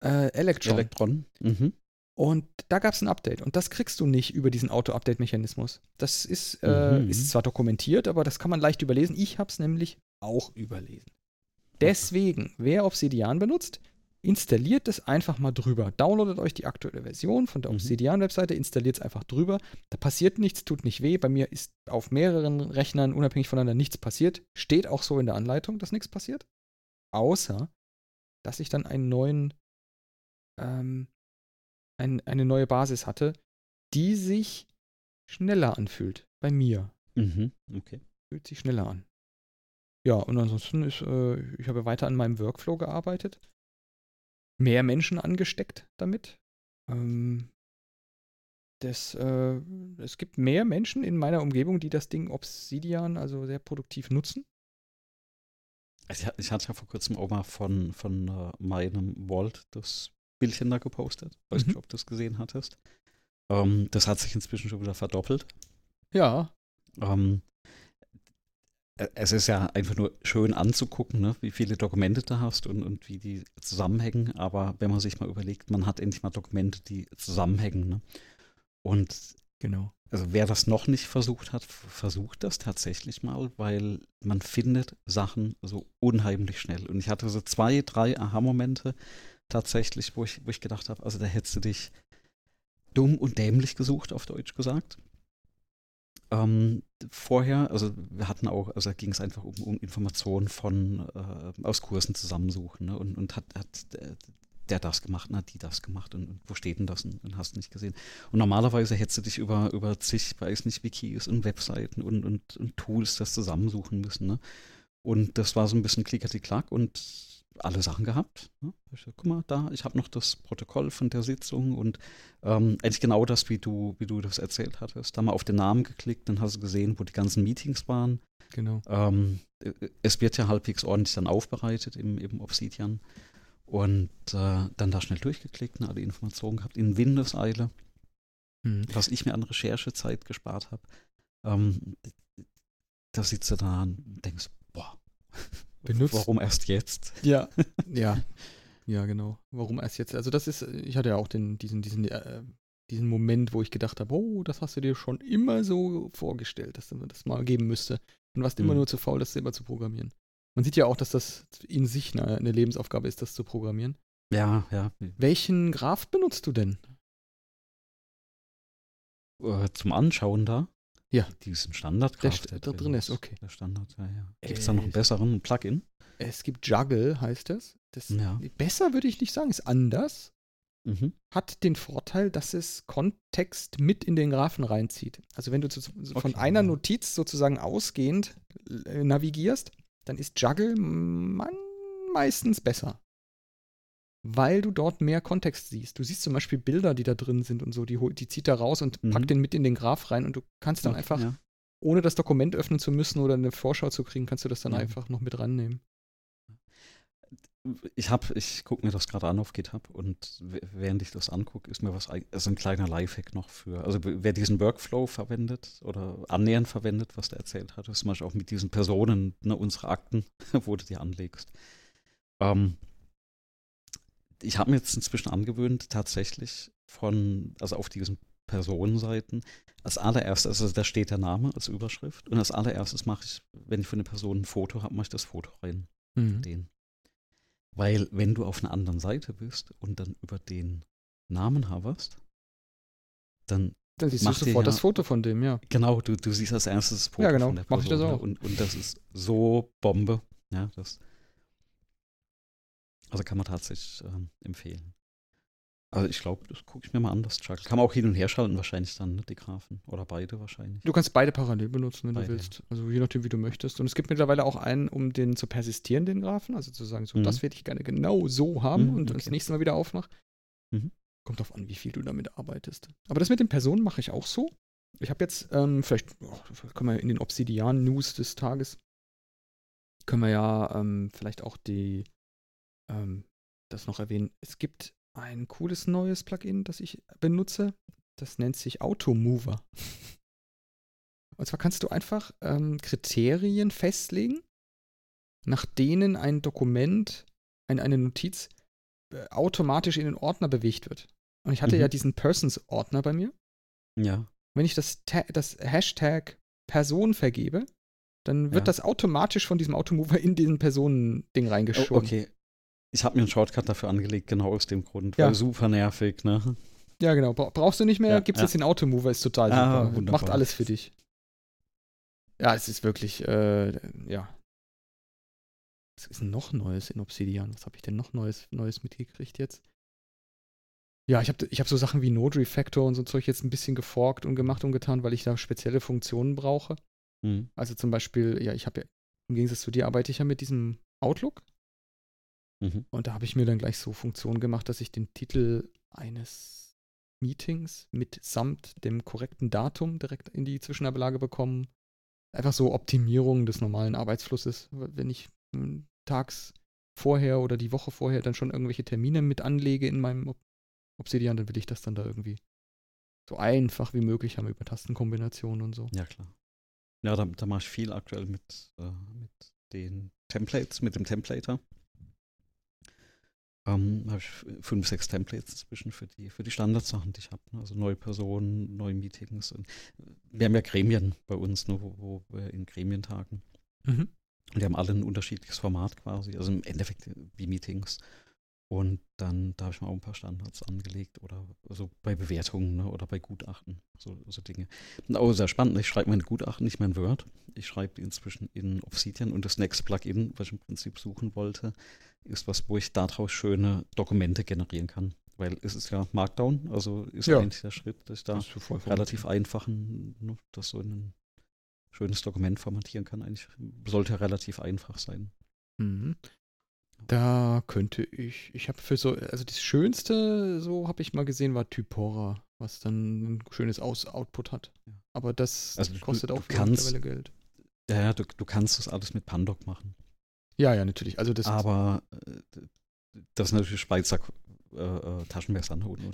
äh, Electron. Electron. Mhm. Und da gab es ein Update. Und das kriegst du nicht über diesen Auto-Update-Mechanismus. Das ist, äh, mhm. ist zwar dokumentiert, aber das kann man leicht überlesen. Ich habe es nämlich auch überlesen. Deswegen, wer Obsidian benutzt, installiert es einfach mal drüber. Downloadet euch die aktuelle Version von der mhm. Obsidian-Webseite, installiert es einfach drüber. Da passiert nichts, tut nicht weh. Bei mir ist auf mehreren Rechnern unabhängig voneinander nichts passiert. Steht auch so in der Anleitung, dass nichts passiert. Außer, dass ich dann einen neuen, ähm, ein, eine neue Basis hatte, die sich schneller anfühlt. Bei mir. Mhm. Okay. Fühlt sich schneller an. Ja, und ansonsten ist, äh, ich habe weiter an meinem Workflow gearbeitet mehr Menschen angesteckt damit. Ähm, das, äh, es gibt mehr Menschen in meiner Umgebung, die das Ding Obsidian also sehr produktiv nutzen. Ich, ich hatte ja vor kurzem auch mal von, von uh, meinem Vault das Bildchen da gepostet. Weiß mhm. nicht, ob du das gesehen hattest. Ähm, das hat sich inzwischen schon wieder verdoppelt. Ja. Ähm, es ist ja einfach nur schön anzugucken, ne, wie viele Dokumente du hast und, und wie die zusammenhängen. Aber wenn man sich mal überlegt, man hat endlich mal Dokumente, die zusammenhängen. Ne? Und genau. Also wer das noch nicht versucht hat, versucht das tatsächlich mal, weil man findet Sachen so unheimlich schnell. Und ich hatte so zwei, drei Aha-Momente tatsächlich, wo ich, wo ich gedacht habe, also da hättest du dich dumm und dämlich gesucht, auf Deutsch gesagt ähm, vorher, also wir hatten auch, also da ging es einfach um, um Informationen von äh, aus Kursen zusammensuchen ne? und, und hat, hat der, der das gemacht und hat die das gemacht und, und wo steht denn das und, und, hast du nicht gesehen. Und normalerweise hättest du dich über, über zig, weiß nicht, Wikis und Webseiten und, und, und Tools das zusammensuchen müssen. Ne? Und das war so ein bisschen klickerti-klack und alle Sachen gehabt. Ne? Ich guck mal, da, ich habe noch das Protokoll von der Sitzung und ähm, eigentlich genau das, wie du, wie du das erzählt hattest. Da mal auf den Namen geklickt, dann hast du gesehen, wo die ganzen Meetings waren. Genau. Ähm, es wird ja halbwegs ordentlich dann aufbereitet im, im Obsidian. Und äh, dann da schnell durchgeklickt und alle Informationen gehabt in Windeseile, mhm. was ich mir an Recherchezeit gespart habe. Ähm, da sitzt du da und denkst, boah, benutzt. Warum erst jetzt? Ja, ja, ja, genau. Warum erst jetzt? Also das ist, ich hatte ja auch den, diesen, diesen, äh, diesen Moment, wo ich gedacht habe, oh, das hast du dir schon immer so vorgestellt, dass man das mal geben müsste. Und warst mhm. immer nur zu faul, das selber zu programmieren. Man sieht ja auch, dass das in sich eine, eine Lebensaufgabe ist, das zu programmieren. Ja, ja. Welchen Graph benutzt du denn? Äh, zum Anschauen da? Ja. Diesen Standard der, der da drin ist, okay. Der Standard, ja, ja. Gibt es da noch einen besseren Plugin? Es gibt Juggle, heißt es. Das. ja. Besser würde ich nicht sagen, ist anders. Mhm. Hat den Vorteil, dass es Kontext mit in den Graphen reinzieht. Also wenn du zu, von okay, einer ja. Notiz sozusagen ausgehend äh, navigierst, dann ist Juggle man meistens besser weil du dort mehr Kontext siehst. Du siehst zum Beispiel Bilder, die da drin sind und so, die, die zieht er raus und mhm. packt den mit in den Graph rein und du kannst dann okay, einfach, ja. ohne das Dokument öffnen zu müssen oder eine Vorschau zu kriegen, kannst du das dann ja. einfach noch mit rannehmen. Ich habe, ich gucke mir das gerade an auf GitHub und während ich das angucke, ist mir was, also ein kleiner Lifehack noch für, also wer diesen Workflow verwendet oder annähernd verwendet, was der erzählt hat, ist zum Beispiel auch mit diesen Personen, ne, unsere Akten, wo du die anlegst. Ähm, ich habe mir jetzt inzwischen angewöhnt, tatsächlich von, also auf diesen Personenseiten, als allererstes, also da steht der Name als Überschrift und als allererstes mache ich, wenn ich von einer Person ein Foto habe, mache ich das Foto rein. Mhm. Den. Weil wenn du auf einer anderen Seite bist und dann über den Namen haberst, dann dann siehst du sofort ja, das Foto von dem, ja. Genau, du, du siehst als erstes das Foto ja, genau. von der Person. Mach ich das auch. Und, und das ist so Bombe. Ja, das, also kann man tatsächlich ähm, empfehlen. Also ich glaube, das gucke ich mir mal an, das Chuck. Kann man auch hin und her schalten wahrscheinlich dann, ne, die Graphen. Oder beide wahrscheinlich. Du kannst beide parallel benutzen, wenn beide. du willst. Also je nachdem, wie du möchtest. Und es gibt mittlerweile auch einen, um den zu persistieren, den Graphen. Also zu sagen, so, mhm. das werde ich gerne genau so haben mhm, und okay. das nächste Mal wieder aufmache. Mhm. Kommt drauf an, wie viel du damit arbeitest. Aber das mit den Personen mache ich auch so. Ich habe jetzt, ähm, vielleicht oh, können wir in den Obsidian-News des Tages, können wir ja ähm, vielleicht auch die, ähm, das noch erwähnen. Es gibt ein cooles neues Plugin, das ich benutze. Das nennt sich Automover. Und zwar kannst du einfach ähm, Kriterien festlegen, nach denen ein Dokument, ein, eine Notiz äh, automatisch in den Ordner bewegt wird. Und ich hatte mhm. ja diesen Persons-Ordner bei mir. Ja. Wenn ich das, das Hashtag Person vergebe, dann wird ja. das automatisch von diesem Automover in diesen Personending reingeschoben. Oh, okay, ich habe mir einen Shortcut dafür angelegt, genau aus dem Grund. Ja. Weil super nervig, ne? Ja, genau. Brauchst du nicht mehr, ja, gibt es ja. jetzt den Automover, ist total ah, super. Wunderbar. Macht alles für dich. Ja, es ist wirklich, äh, ja. Was ist denn noch Neues in Obsidian? Was habe ich denn noch Neues, Neues mitgekriegt jetzt? Ja, ich habe ich hab so Sachen wie Node Refactor und so Zeug jetzt ein bisschen geforkt und gemacht und getan, weil ich da spezielle Funktionen brauche. Mhm. Also zum Beispiel, ja, ich habe ja, im Gegensatz zu dir arbeite ich ja mit diesem Outlook. Mhm. Und da habe ich mir dann gleich so Funktionen gemacht, dass ich den Titel eines Meetings mitsamt dem korrekten Datum direkt in die Zwischenablage bekomme. Einfach so Optimierung des normalen Arbeitsflusses. Wenn ich hm, tags vorher oder die Woche vorher dann schon irgendwelche Termine mit anlege in meinem Obsidian, dann will ich das dann da irgendwie so einfach wie möglich haben über Tastenkombinationen und so. Ja, klar. Ja, da, da mache ich viel aktuell mit, äh, mit den Templates, mit dem Templater. Ähm, habe ich fünf, sechs Templates zwischen für die, für die Standardsachen, die ich habe. Ne? Also neue Personen, neue Meetings. Und wir haben ja Gremien bei uns, ne, wo, wo wir in Gremien tagen. Mhm. Und die haben alle ein unterschiedliches Format quasi, also im Endeffekt wie Meetings. Und dann, da habe ich mal auch ein paar Standards angelegt oder also bei Bewertungen ne, oder bei Gutachten, so, so Dinge. Auch sehr spannend, ich schreibe meine Gutachten nicht mehr in Word, ich schreibe die inzwischen in Obsidian und das nächste Plugin, was ich im Prinzip suchen wollte, ist was, wo ich daraus schöne Dokumente generieren kann. Weil es ist ja Markdown, also ist ja. eigentlich der Schritt, dass ich da relativ einfach ein, ne, das so in ein schönes Dokument formatieren kann. Eigentlich sollte relativ einfach sein. Mhm. Da könnte ich, ich habe für so, also das Schönste, so habe ich mal gesehen, war Typora, was dann ein schönes Aus Output hat. Aber das also kostet du, auch du kannst, Geld. Ja, du, du kannst das alles mit Pandoc machen. Ja, ja, natürlich. Also das Aber äh, das ist natürlich Schweizer äh, äh, Taschenmesser anholen.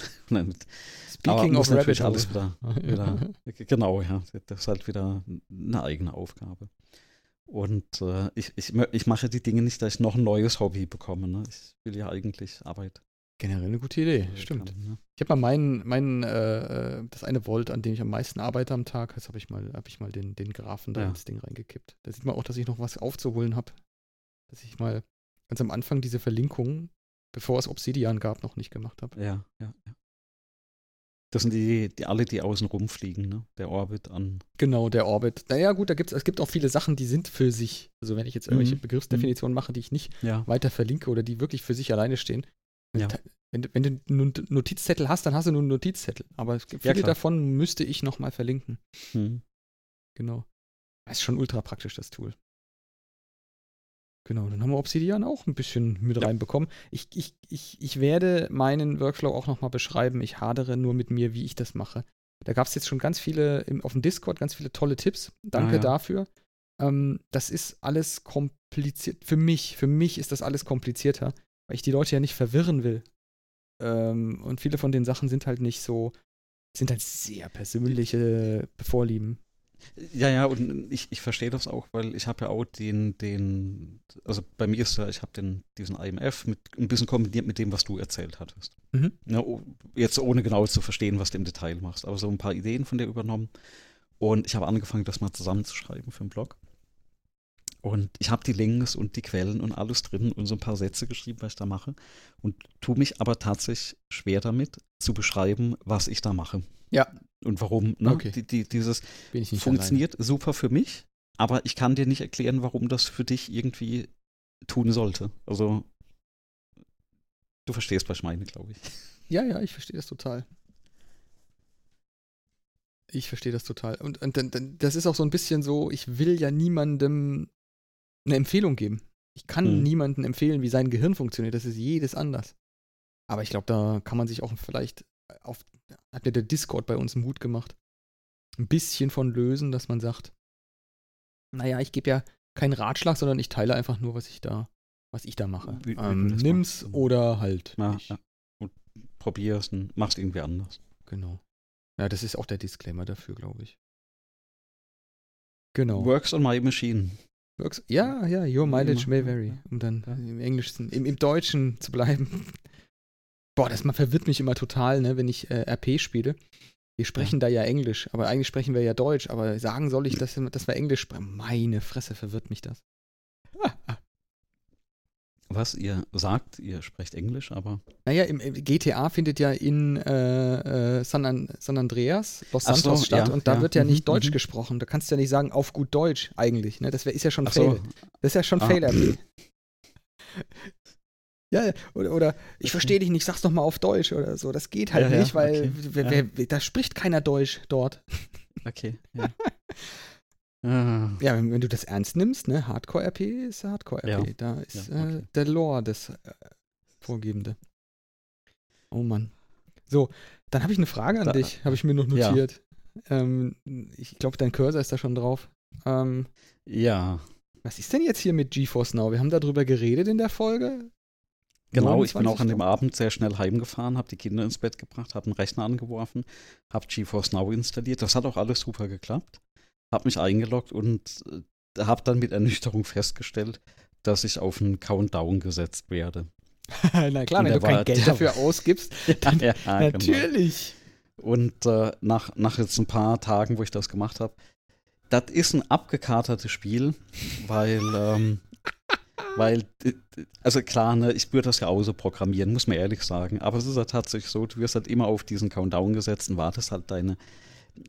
Speaking of natürlich alles wieder, wieder genau, ja. Das ist halt wieder eine eigene Aufgabe. Und äh, ich, ich, ich mache die Dinge nicht, dass ich noch ein neues Hobby bekomme. Ne? Ich will ja eigentlich Arbeit. Generell eine gute Idee, äh, stimmt. Kann, ne? Ich habe mal meinen, meinen äh, das eine Volt, an dem ich am meisten arbeite am Tag, jetzt habe ich mal, habe ich mal den, den Graphen da ja. ins Ding reingekippt. Da sieht man auch, dass ich noch was aufzuholen habe. Dass ich mal ganz am Anfang diese Verlinkung, bevor es Obsidian gab, noch nicht gemacht habe. Ja, ja, ja. Das sind die, die alle, die außen rumfliegen, ne? Der Orbit an. Genau, der Orbit. Naja, gut, da gibt's, es gibt auch viele Sachen, die sind für sich. Also wenn ich jetzt irgendwelche mhm. Begriffsdefinitionen mache, die ich nicht ja. weiter verlinke oder die wirklich für sich alleine stehen. Ja. Wenn, wenn, du einen Notizzettel hast, dann hast du nur einen Notizzettel. Aber viele ja, davon müsste ich nochmal verlinken. Mhm. Genau. Das ist schon ultra praktisch, das Tool. Genau, dann haben wir Obsidian auch ein bisschen mit ja. reinbekommen. Ich, ich, ich, ich werde meinen Workflow auch nochmal beschreiben. Ich hadere nur mit mir, wie ich das mache. Da gab es jetzt schon ganz viele im, auf dem Discord, ganz viele tolle Tipps. Danke ah, ja. dafür. Ähm, das ist alles kompliziert. Für mich, für mich ist das alles komplizierter, weil ich die Leute ja nicht verwirren will. Ähm, und viele von den Sachen sind halt nicht so, sind halt sehr persönliche Vorlieben. Ja, ja, und ich, ich verstehe das auch, weil ich habe ja auch den, den, also bei mir ist ja, ich habe den, diesen IMF mit ein bisschen kombiniert mit dem, was du erzählt hattest. Mhm. Ja, jetzt ohne genau zu verstehen, was du im Detail machst, aber so ein paar Ideen von dir übernommen. Und ich habe angefangen, das mal zusammenzuschreiben für einen Blog. Und ich habe die Links und die Quellen und alles drin und so ein paar Sätze geschrieben, was ich da mache. Und tue mich aber tatsächlich schwer damit, zu beschreiben, was ich da mache. Ja. Und warum. Ne? Okay. Die, die, dieses funktioniert alleine. super für mich, aber ich kann dir nicht erklären, warum das für dich irgendwie tun sollte. Also du verstehst, was ich meine, glaube ich. Ja, ja, ich verstehe das total. Ich verstehe das total. Und, und, und, das ist auch so ein bisschen so, ich will ja niemandem eine Empfehlung geben. Ich kann hm. niemandem empfehlen, wie sein Gehirn funktioniert. Das ist jedes anders. Aber ich glaube, da kann man sich auch vielleicht auf, hat mir der Discord bei uns Mut gemacht, ein bisschen von lösen, dass man sagt, naja, ich gebe ja keinen Ratschlag, sondern ich teile einfach nur, was ich da, was ich da mache. Wie, ähm, nimm's machst. oder halt. Ja, ja. Und probier's und mach's irgendwie anders. Genau. Ja, das ist auch der Disclaimer dafür, glaube ich. Genau. Works on my machine. Works, ja, ja, your mileage may vary. Um dann im Englischen, im, im Deutschen zu bleiben. Boah, das mal verwirrt mich immer total, ne, wenn ich äh, RP spiele. Wir sprechen ja. da ja Englisch, aber eigentlich sprechen wir ja Deutsch. Aber sagen soll ich, dass, dass wir Englisch sprechen? Meine Fresse verwirrt mich das. Was ihr sagt, ihr sprecht Englisch, aber. Naja, im, im GTA findet ja in äh, äh, San, An San, Andreas, Los Santos so, statt ja, und da ja. wird ja nicht mhm, Deutsch mhm. gesprochen. Da kannst du ja nicht sagen, auf gut Deutsch eigentlich. Ne? Das wär, ist ja schon Ach Fail. So. Das ist ja schon ah. Fail. Ja, oder, oder ich verstehe dich nicht, sag's doch mal auf Deutsch oder so. Das geht halt ja, nicht, weil okay. wer, wer, da spricht keiner Deutsch dort. Okay. Ja, ah. ja wenn, wenn, du das ernst nimmst, ne, Hardcore-RP ist Hardcore-RP. Ja. Da ist okay. äh, der Lore das äh, Vorgebende. Oh Mann. So, dann habe ich eine Frage an da, dich, habe ich mir noch notiert. Ähm, ich glaube, dein Cursor ist da schon drauf. Ähm, ja. Was ist denn jetzt hier mit GeForce Now? Wir haben darüber geredet in der Folge. Genau, ich bin auch an dem Abend sehr schnell heimgefahren, habe die Kinder ins Bett gebracht, habe einen Rechner angeworfen, habe GeForce Now installiert. Das hat auch alles super geklappt. Habe mich eingeloggt und äh, habe dann mit Ernüchterung festgestellt, dass ich auf einen Countdown gesetzt werde. Na klar, wenn du kein Geld dafür ausgibst, dann ja, genau. natürlich. Genau. Und äh, nach, nach jetzt ein paar Tagen, wo ich das gemacht habe, das ist ein abgekatertes Spiel, weil ähm, weil, also klar, ne, ich würde das ja auch so programmieren, muss man ehrlich sagen. Aber es ist ja tatsächlich so, du wirst halt immer auf diesen Countdown gesetzt und wartest halt deine.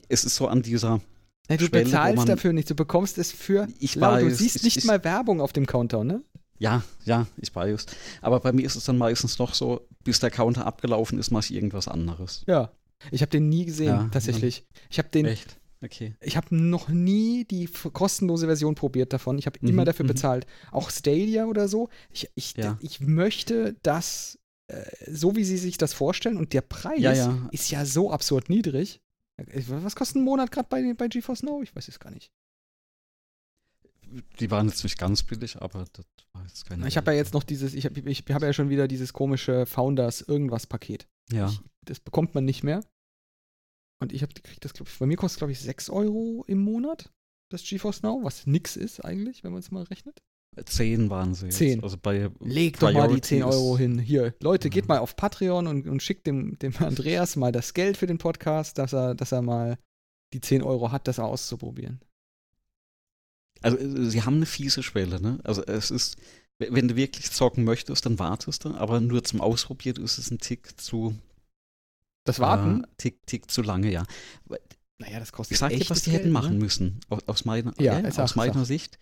Es ist so an dieser. Ja, du Schwelle, bezahlst man, dafür nicht, du bekommst es für. Ich weiß, du siehst ich, nicht ich, mal Werbung auf dem Countdown, ne? Ja, ja, ich weiß. Aber bei mir ist es dann meistens noch so, bis der Counter abgelaufen ist, mache ich irgendwas anderes. Ja. Ich habe den nie gesehen, ja, tatsächlich. Ich habe den. Echt? Okay. Ich habe noch nie die kostenlose Version probiert davon. Ich habe mhm, immer dafür mhm. bezahlt. Auch Stadia oder so. Ich, ich, ja. ich möchte das äh, so, wie sie sich das vorstellen. Und der Preis ja, ja. ist ja so absurd niedrig. Was kostet ein Monat gerade bei, bei GeForce Now? Ich weiß es gar nicht. Die waren jetzt nicht ganz billig, aber das war jetzt keine. Ich habe ja jetzt noch dieses, ich habe ich hab ja schon wieder dieses komische Founders irgendwas Paket. Ja. Ich, das bekommt man nicht mehr. Und ich habe das glaube ich, bei mir kostet glaube ich 6 Euro im Monat, das GeForce Now, was nix ist eigentlich, wenn man es mal rechnet. 10 waren sie. Jetzt. 10. Also bei Leg doch mal die 10 Euro hin. Hier, Leute, geht mal auf Patreon und, und schickt dem, dem Andreas mal das Geld für den Podcast, dass er, dass er mal die 10 Euro hat, das auszuprobieren. Also, äh, sie haben eine fiese Schwelle, ne? Also, es ist, wenn du wirklich zocken möchtest, dann wartest du, aber nur zum Ausprobieren ist es ein Tick zu das Warten? Äh, tick, tick zu lange, ja. Naja, das kostet Ich sag dir, was die hätten machen ne? müssen. Aus, aus meiner, ja, äh, aus meiner Sicht.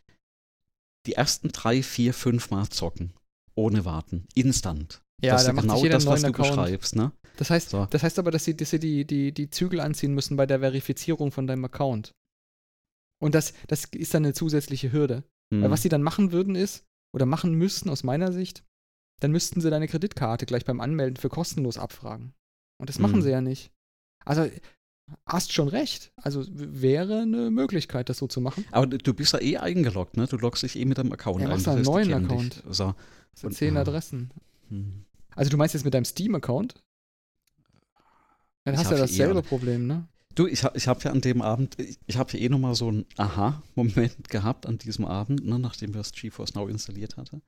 Die ersten drei, vier, fünf Mal zocken. Ohne warten. Instant. Ja, das ist genau das, was du Account. beschreibst, ne? Das heißt, so. das heißt aber, dass sie, dass sie die, die, die Zügel anziehen müssen bei der Verifizierung von deinem Account. Und das, das ist dann eine zusätzliche Hürde. Hm. Weil was sie dann machen würden ist, oder machen müssten aus meiner Sicht, dann müssten sie deine Kreditkarte gleich beim Anmelden für kostenlos abfragen. Und das machen mhm. sie ja nicht. Also, hast schon recht. Also wäre eine Möglichkeit, das so zu machen. Aber du bist ja eh eingeloggt, ne? Du loggst dich eh mit deinem Account ja, ein. Du einen neuen Account. So. Das sind zehn Adressen. Hm. Also du meinst jetzt mit deinem Steam-Account? Dann ich hast du ja dasselbe eh, Problem, ne? Du, ich, ich habe ja an dem Abend, ich, ich habe ja eh nochmal so einen Aha-Moment gehabt an diesem Abend, ne, nachdem wir das GeForce Now installiert hatten.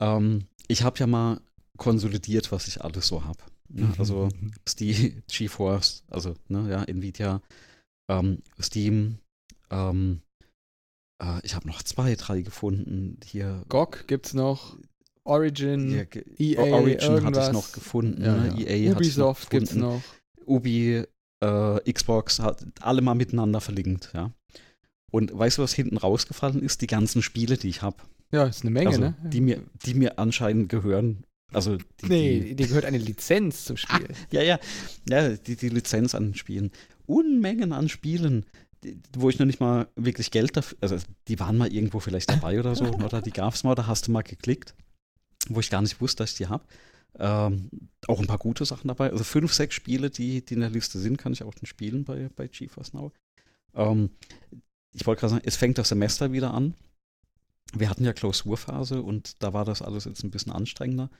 Ähm, ich habe ja mal konsolidiert, was ich alles so habe. Ne? Also Steam, GeForce, also ne, ja, Nvidia, ähm, Steam, ähm, äh, ich habe noch zwei, drei gefunden hier. GOG gibt's noch. Origin, ja, EA, Origin irgendwas. hatte ich noch gefunden. Ja, ne? EA Ubisoft noch gibt's noch. Ubi, äh, Xbox, hat alle mal miteinander verlinkt, ja. Und weißt du, was hinten rausgefallen ist? Die ganzen Spiele, die ich habe. Ja, ist eine Menge, also, ne? Die mir, die mir anscheinend gehören, Also die, nee, die, die gehört eine Lizenz zum Spiel. Ah, ja, ja, ja, die, die Lizenz an Spielen. Unmengen an Spielen, wo ich noch nicht mal wirklich Geld dafür, also die waren mal irgendwo vielleicht dabei oder so, oder die gab es mal, da hast du mal geklickt, wo ich gar nicht wusste, dass ich die habe. Ähm, auch ein paar gute Sachen dabei. Also fünf, sechs Spiele, die, die in der Liste sind, kann ich auch dann spielen bei, bei GeForce Now. Ähm, ich wollte gerade sagen, es fängt das Semester wieder an. Wir hatten ja Klausurphase und da war das alles jetzt ein bisschen anstrengender,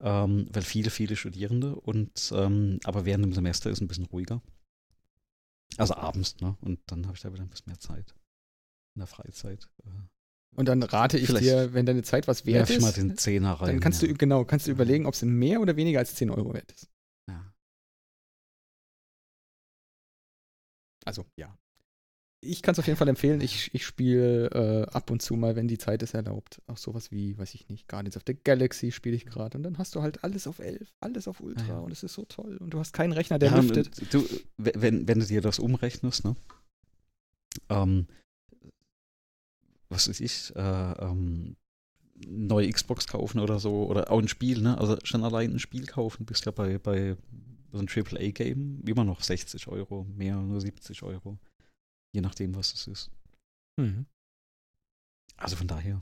ähm, weil viele, viele Studierende und ähm, aber während dem Semester ist es ein bisschen ruhiger. Also abends, ne? Und dann habe ich da wieder ein bisschen mehr Zeit in der Freizeit. Äh. Und dann rate ich dir, wenn deine Zeit was wert ist, mal den Zehner rein, dann kannst ja. du genau, kannst du überlegen, ob es mehr oder weniger als 10 Euro wert ist. Ja. Also, ja ich kann es auf jeden Fall empfehlen. Ich, ich spiele äh, ab und zu mal, wenn die Zeit es erlaubt. Auch sowas wie, weiß ich nicht, Guardians of the Galaxy spiele ich gerade. Und dann hast du halt alles auf 11, alles auf Ultra. Ja. Und es ist so toll. Und du hast keinen Rechner, der ja, lüftet. Du, wenn, wenn du dir das umrechnest, ne? Ähm, was weiß ich, äh, ähm, neue Xbox kaufen oder so. Oder auch ein Spiel, ne? Also schon allein ein Spiel kaufen, bist ja bei, bei so einem AAA-Game immer noch 60 Euro, mehr, nur 70 Euro. Je nachdem, was es ist. Mhm. Also von daher.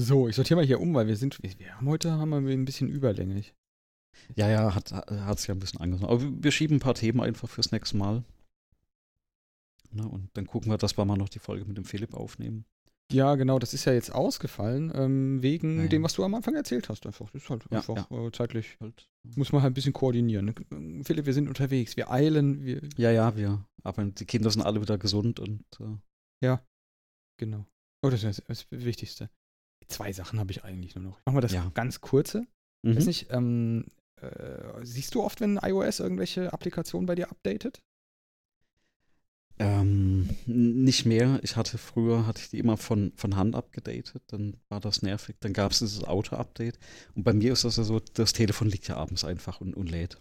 So, ich sortiere mal hier um, weil wir sind, wir haben heute haben wir ein bisschen überlänglich. Ja, ja, hat es ja ein bisschen angefangen. Aber wir schieben ein paar Themen einfach fürs nächste Mal. Na, und dann gucken wir, dass wir mal noch die Folge mit dem Philipp aufnehmen. Ja, genau, das ist ja jetzt ausgefallen, ähm, wegen ja, dem, was du am Anfang erzählt hast. Einfach. Das ist halt ja, einfach ja. Äh, zeitlich. Halt. Muss man halt ein bisschen koordinieren. Ne? Philipp, wir sind unterwegs, wir eilen. Wir ja, ja, wir. Aber die Kinder sind alle wieder gesund und. Äh ja, genau. Oh, das ist das Wichtigste. Zwei Sachen habe ich eigentlich nur noch. Machen wir das ganz kurze. Mhm. Weiß nicht, ähm, äh, siehst du oft, wenn iOS irgendwelche Applikationen bei dir updatet? Ähm, nicht mehr. Ich hatte früher, hatte ich die immer von, von Hand abgedatet, dann war das nervig. Dann gab es dieses Auto-Update. Und bei mir ist das ja so, das Telefon liegt ja abends einfach und, und lädt.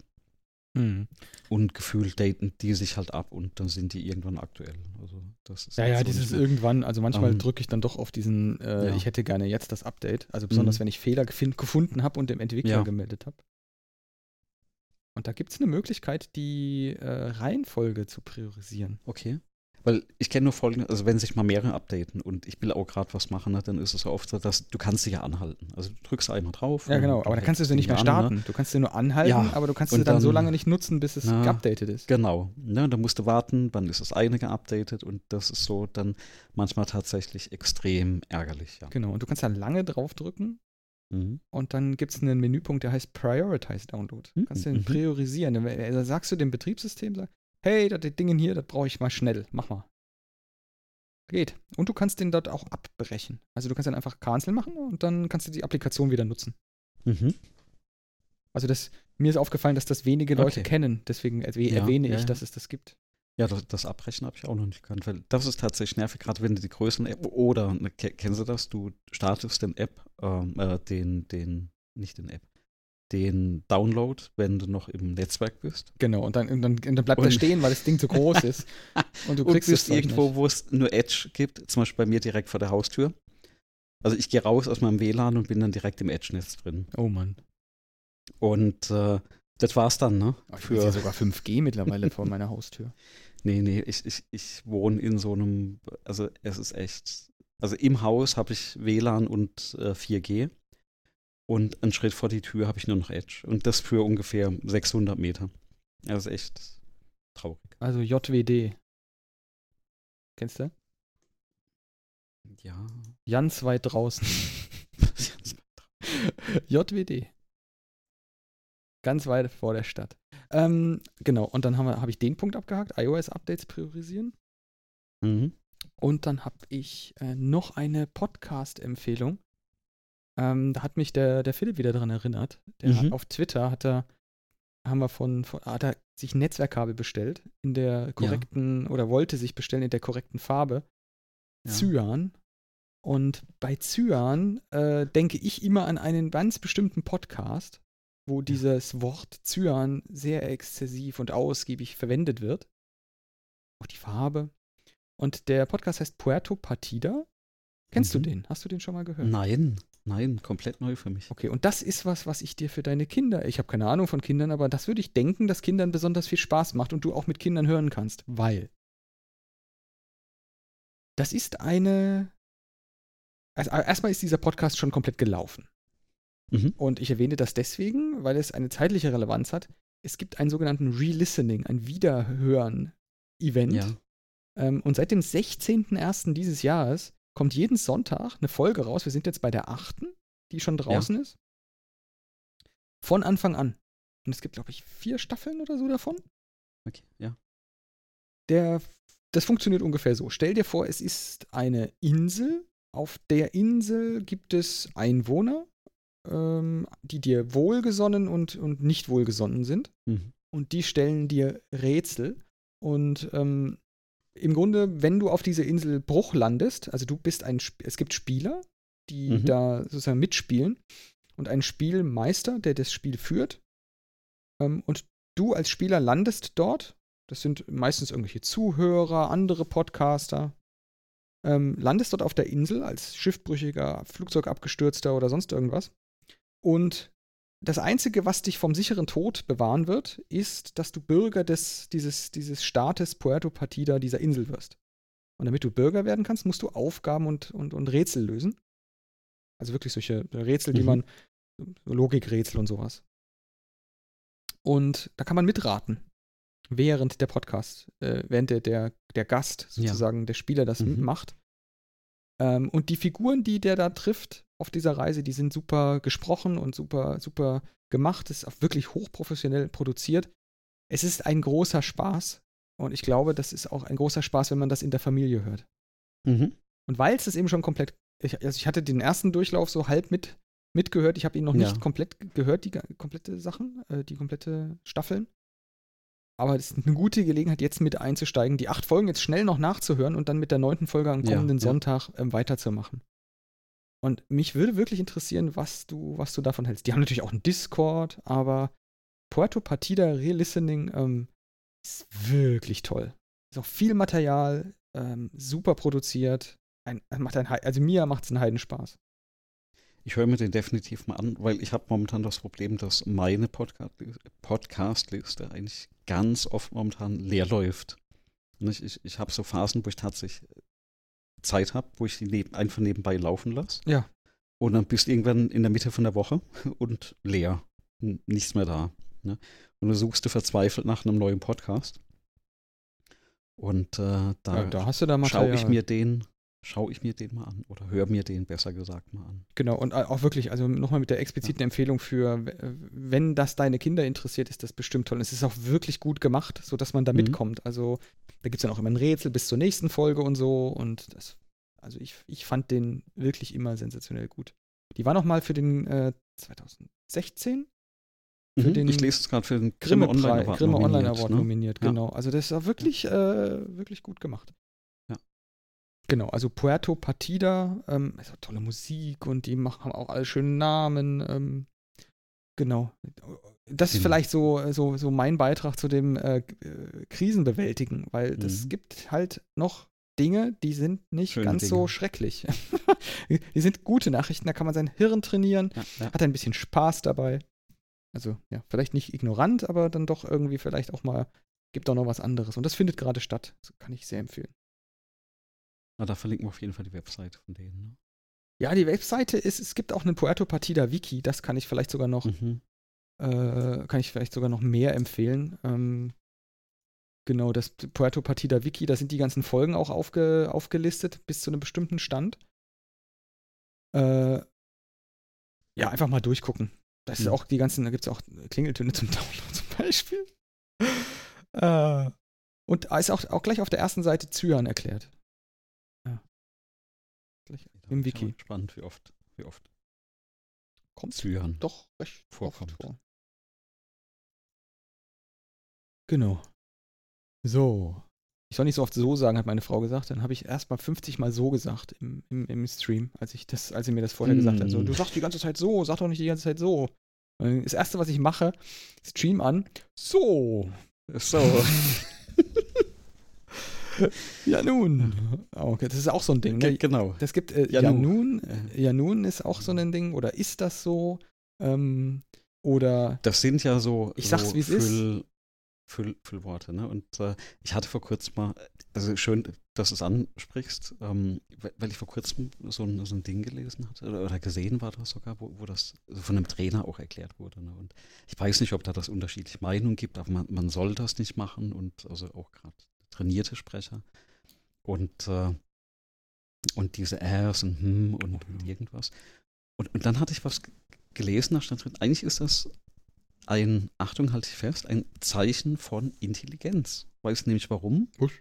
Mhm. Und gefühlt daten die sich halt ab und dann sind die irgendwann aktuell. Also das ist ja, ja, so dieses irgendwann, also manchmal ähm, drücke ich dann doch auf diesen, äh, ja. ich hätte gerne jetzt das Update. Also besonders, mhm. wenn ich Fehler gefunden habe und dem Entwickler ja. gemeldet habe. Und da gibt es eine Möglichkeit, die äh, Reihenfolge zu priorisieren. Okay. Weil ich kenne nur folgendes, also wenn sich mal mehrere updaten und ich will auch gerade was machen, ne, dann ist es oft so, dass du kannst dich ja anhalten. Also du drückst einmal drauf. Ja, genau, aber dann kannst du sie nicht mehr starten. An, ne? Du kannst sie nur anhalten, ja, aber du kannst sie dann, dann, so lange nicht nutzen, bis es na, geupdatet ist. Genau. Ne, dann musst du warten, wann ist das eine geupdatet und das ist so dann manchmal tatsächlich extrem ärgerlich. Ja. Genau, und du kannst da lange drauf drücken Mhm. Und dann gibt es einen Menüpunkt, der heißt Prioritize Download. Mhm. Kannst du den mhm. priorisieren. Da also sagst du dem Betriebssystem, sag, hey, das Ding hier, das brauche ich mal schnell. Mach mal. Geht. Und du kannst den dort auch abbrechen. Also du kannst dann einfach Cancel machen und dann kannst du die Applikation wieder nutzen. Mhm. Also das, mir ist aufgefallen, dass das wenige Leute okay. kennen. Deswegen erwähne ja, ich, ja. dass es das gibt. Ja, das, das Abbrechen habe ich auch noch nicht gekannt, weil das ist tatsächlich nervig, gerade wenn du die größeren App oder ne, kennst du das? Du startest den App, ähm, äh, den, den, nicht den App, den Download, wenn du noch im Netzwerk bist. Genau, und dann, und dann, und dann bleibt er stehen, weil das Ding zu groß ist. Und du kriegst und bist es irgendwo, wo es nur Edge gibt, zum Beispiel bei mir direkt vor der Haustür. Also ich gehe raus aus meinem WLAN und bin dann direkt im Edge-Netz drin. Oh Mann. Und äh, das war's dann, ne? Ach, ich Für ja sogar 5G mittlerweile vor meiner Haustür. Nee, nee, ich, ich, ich wohne in so einem, also es ist echt, also im Haus habe ich WLAN und äh, 4G und einen Schritt vor die Tür habe ich nur noch Edge und das für ungefähr 600 Meter. Das ist echt traurig. Also JWD. Kennst du? Ja. Ganz weit draußen. JWD. Ganz weit vor der Stadt. Ähm, genau, und dann habe hab ich den Punkt abgehakt, iOS-Updates priorisieren. Mhm. Und dann habe ich äh, noch eine Podcast-Empfehlung. Ähm, da hat mich der, der Philipp wieder daran erinnert. Der mhm. hat, auf Twitter hat er, haben wir von, von, hat er sich Netzwerkkabel bestellt in der korrekten, ja. oder wollte sich bestellen in der korrekten Farbe. Ja. Cyan. Und bei Cyan äh, denke ich immer an einen ganz bestimmten Podcast wo dieses Wort Cyan sehr exzessiv und ausgiebig verwendet wird. Auch die Farbe. Und der Podcast heißt Puerto Partida. Kennst mhm. du den? Hast du den schon mal gehört? Nein. Nein, komplett neu für mich. Okay, und das ist was, was ich dir für deine Kinder, ich habe keine Ahnung von Kindern, aber das würde ich denken, dass Kindern besonders viel Spaß macht und du auch mit Kindern hören kannst, weil das ist eine. Also erstmal ist dieser Podcast schon komplett gelaufen. Mhm. Und ich erwähne das deswegen, weil es eine zeitliche Relevanz hat. Es gibt einen sogenannten Re-Listening, ein Wiederhören-Event. Ja. Ähm, und seit dem 16.01. dieses Jahres kommt jeden Sonntag eine Folge raus. Wir sind jetzt bei der achten, die schon draußen ja. ist. Von Anfang an. Und es gibt, glaube ich, vier Staffeln oder so davon. Okay, ja. Der, das funktioniert ungefähr so. Stell dir vor, es ist eine Insel. Auf der Insel gibt es Einwohner, ähm, die dir wohlgesonnen und, und nicht wohlgesonnen sind. Mhm. Und die stellen dir Rätsel. Und ähm, im Grunde, wenn du auf dieser Insel Bruch landest, also du bist ein, es gibt Spieler, die mhm. da sozusagen mitspielen und ein Spielmeister, der das Spiel führt. Ähm, und du als Spieler landest dort. Das sind meistens irgendwelche Zuhörer, andere Podcaster. Ähm, landest dort auf der Insel als Schiffbrüchiger, Flugzeugabgestürzter oder sonst irgendwas. Und das Einzige, was dich vom sicheren Tod bewahren wird, ist, dass du Bürger des, dieses, dieses Staates Puerto Partida, dieser Insel wirst. Und damit du Bürger werden kannst, musst du Aufgaben und, und, und Rätsel lösen. Also wirklich solche Rätsel, die mhm. man, Logikrätsel und sowas. Und da kann man mitraten, während der Podcast, äh, während der, der, der Gast sozusagen, ja. der Spieler das mhm. macht. Ähm, und die Figuren, die der da trifft, auf dieser Reise, die sind super gesprochen und super, super gemacht. Es ist auch wirklich hochprofessionell produziert. Es ist ein großer Spaß. Und ich glaube, das ist auch ein großer Spaß, wenn man das in der Familie hört. Mhm. Und weil es das eben schon komplett, ich, also ich hatte den ersten Durchlauf so halb mit, mitgehört. Ich habe ihn noch ja. nicht komplett gehört, die komplette Sachen, äh, die komplette Staffeln. Aber es ist eine gute Gelegenheit, jetzt mit einzusteigen, die acht Folgen jetzt schnell noch nachzuhören und dann mit der neunten Folge am kommenden ja. Sonntag ähm, weiterzumachen. Und mich würde wirklich interessieren, was du, was du davon hältst. Die haben natürlich auch einen Discord, aber Puerto Partida Re-Listening ähm, ist wirklich toll. Ist auch viel Material, ähm, super produziert. Ein, macht ein, also mir macht es einen Heidenspaß. Ich höre mir den definitiv mal an, weil ich habe momentan das Problem, dass meine Podcast-Liste eigentlich ganz oft momentan leer läuft. Und ich, ich, ich habe so Phasen, wo ich tatsächlich Zeit habe, wo ich die neben, einfach nebenbei laufen lasse. Ja. Und dann bist du irgendwann in der Mitte von der Woche und leer. Nichts mehr da. Ne? Und dann suchst du verzweifelt nach einem neuen Podcast. Und äh, da, ja, da schaue ich mir den, schaue ich mir den mal an oder höre mir den besser gesagt mal an. Genau, und auch wirklich, also nochmal mit der expliziten ja. Empfehlung für, wenn das deine Kinder interessiert, ist das bestimmt toll. Und es ist auch wirklich gut gemacht, sodass man da mhm. mitkommt. Also da gibt es dann auch immer ein Rätsel bis zur nächsten Folge und so. Und das, also ich, ich fand den wirklich immer sensationell gut. Die war noch mal für den äh, 2016 für mhm, den ich lese es gerade für den Grimme, Grimme Online Award Grimme nominiert, Online Award ne? nominiert, genau. Also das ist auch wirklich, äh, wirklich gut gemacht. Genau, also Puerto Partida, ähm, ist auch tolle Musik und die machen, auch alle schönen Namen. Ähm, genau das ist genau. vielleicht so, so, so mein Beitrag zu dem äh, äh Krisenbewältigen, weil das mhm. gibt halt noch Dinge, die sind nicht Schöne ganz Dinge. so schrecklich. die sind gute Nachrichten, da kann man sein Hirn trainieren, ja, ja. hat ein bisschen Spaß dabei. Also, ja, vielleicht nicht ignorant, aber dann doch irgendwie vielleicht auch mal, gibt auch noch was anderes. Und das findet gerade statt. Das kann ich sehr empfehlen. Na, da verlinken wir auf jeden Fall die Webseite von denen. Ne? Ja, die Webseite ist, es gibt auch eine Puerto Partida Wiki, das kann ich vielleicht sogar noch mhm. Äh, kann ich vielleicht sogar noch mehr empfehlen. Ähm, genau, das Puerto Partida Wiki, da sind die ganzen Folgen auch aufge, aufgelistet bis zu einem bestimmten Stand. Äh, ja, einfach mal durchgucken. Das ist mhm. auch die ganzen, da gibt es auch Klingeltöne zum Download zum Beispiel. äh, und ist auch, auch gleich auf der ersten Seite Zyan erklärt. Im Wiki. Spannend, wie oft, wie oft. Kommt Zyan doch recht vorkommt. vor. Genau. So. Ich soll nicht so oft so sagen, hat meine Frau gesagt. Dann habe ich erst mal 50 Mal so gesagt im, im, im Stream, als ich das, als sie mir das vorher mm. gesagt hat. So, du sagst die ganze Zeit so, sag doch nicht die ganze Zeit so. Das erste, was ich mache, Stream an. So. So. ja, nun. Okay, das ist auch so ein Ding. Ne? Genau. Das gibt, äh, ja, ja, nun. Äh, ja, nun ist auch so ein Ding. Oder ist das so? Ähm, oder. Das sind ja so. Ich sag's, wie es ist. Füllworte. Ne? Und äh, ich hatte vor kurzem mal, also schön, dass du es ansprichst, ähm, weil ich vor kurzem so ein, so ein Ding gelesen hatte oder, oder, gesehen war das sogar, wo, wo das von einem Trainer auch erklärt wurde. Ne? Und ich weiß nicht, ob da das unterschiedliche Meinungen gibt, aber man, man soll das nicht machen und also auch gerade trainierte Sprecher. Und, äh, und diese Rs und hm und, und irgendwas. Und, und dann hatte ich was gelesen, da stand drin, eigentlich ist das ein, Achtung, halte ich fest, ein Zeichen von Intelligenz. Weißt du nämlich warum? Was?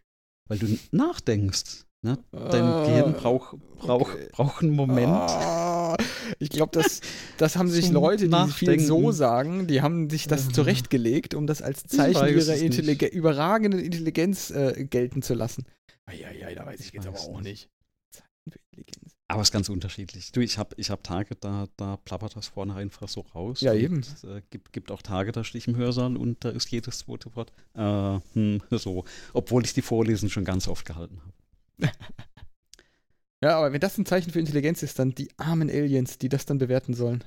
Weil du nachdenkst. Ne? Dein ah, Gehirn braucht brauch, okay. brauch einen Moment. Ah, ich glaube, das, das haben sich Leute, die viel so sagen, die haben sich das zurechtgelegt, um das als Zeichen ihrer Intelligen überragenden Intelligenz äh, gelten zu lassen. Ja, ja, da weiß ich jetzt aber auch nicht. Zeichen für Intelligenz. Aber es ist ganz unterschiedlich. Du, ich habe ich hab Tage, da, da plappert das vorne einfach so raus. Ja, eben. Es äh, gibt, gibt auch Tage, da stehe ich im Hörsaal und da ist jedes zweite Wort äh, hm, so. Obwohl ich die Vorlesen schon ganz oft gehalten habe. ja, aber wenn das ein Zeichen für Intelligenz ist, dann die armen Aliens, die das dann bewerten sollen.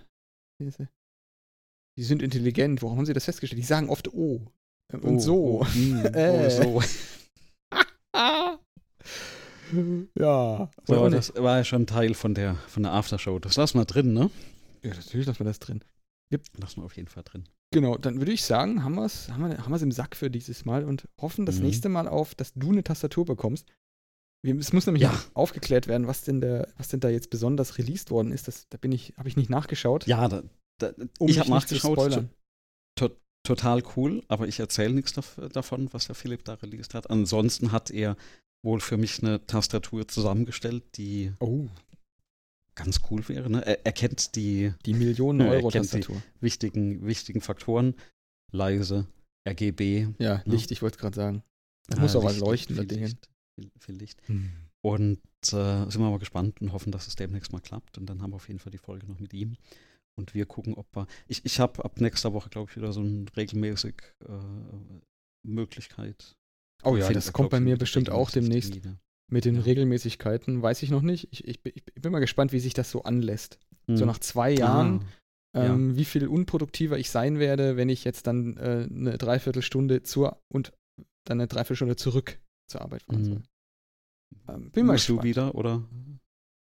Die sind intelligent. Warum haben sie das festgestellt? Die sagen oft Oh. Und oh, so. Oh, mm, äh. oh, so. ja. So, das war ja schon Teil von der, von der Aftershow. Das lassen wir drin, ne? Ja, natürlich lassen wir das drin. Yep. Lassen wir auf jeden Fall drin. Genau, dann würde ich sagen, haben wir es haben wir, haben im Sack für dieses Mal und hoffen das mhm. nächste Mal auf, dass du eine Tastatur bekommst. Es muss nämlich ja. aufgeklärt werden, was denn, der, was denn da jetzt besonders released worden ist. Das, da bin ich, habe ich nicht nachgeschaut. Ja, da, da, um ich habe nachgeschaut. To, total cool, aber ich erzähle nichts davon, was der Philipp da released hat. Ansonsten hat er wohl für mich eine Tastatur zusammengestellt, die oh. ganz cool wäre. Ne? Er, er, kennt die, die Millionen Euro Tastatur. Die wichtigen, wichtigen Faktoren. Leise, RGB. Ja, ne? Licht, ich wollte gerade sagen. Da ja, muss auch was leuchten, viel, viel Licht. Viel, viel Licht. Hm. Und äh, sind wir mal gespannt und hoffen, dass es demnächst mal klappt. Und dann haben wir auf jeden Fall die Folge noch mit ihm. Und wir gucken, ob wir. Ich, ich habe ab nächster Woche, glaube ich, wieder so eine regelmäßig äh, Möglichkeit, Oh ja, das kommt bei mir bestimmt auch demnächst. Mit den ja. Regelmäßigkeiten weiß ich noch nicht. Ich, ich, ich, bin mal gespannt, wie sich das so anlässt. Hm. So nach zwei Jahren, ah, ähm, ja. wie viel unproduktiver ich sein werde, wenn ich jetzt dann äh, eine Dreiviertelstunde zur und dann eine Dreiviertelstunde zurück zur Arbeit fahren soll. Hm. Ähm, bin mal Musst gespannt. du wieder, oder?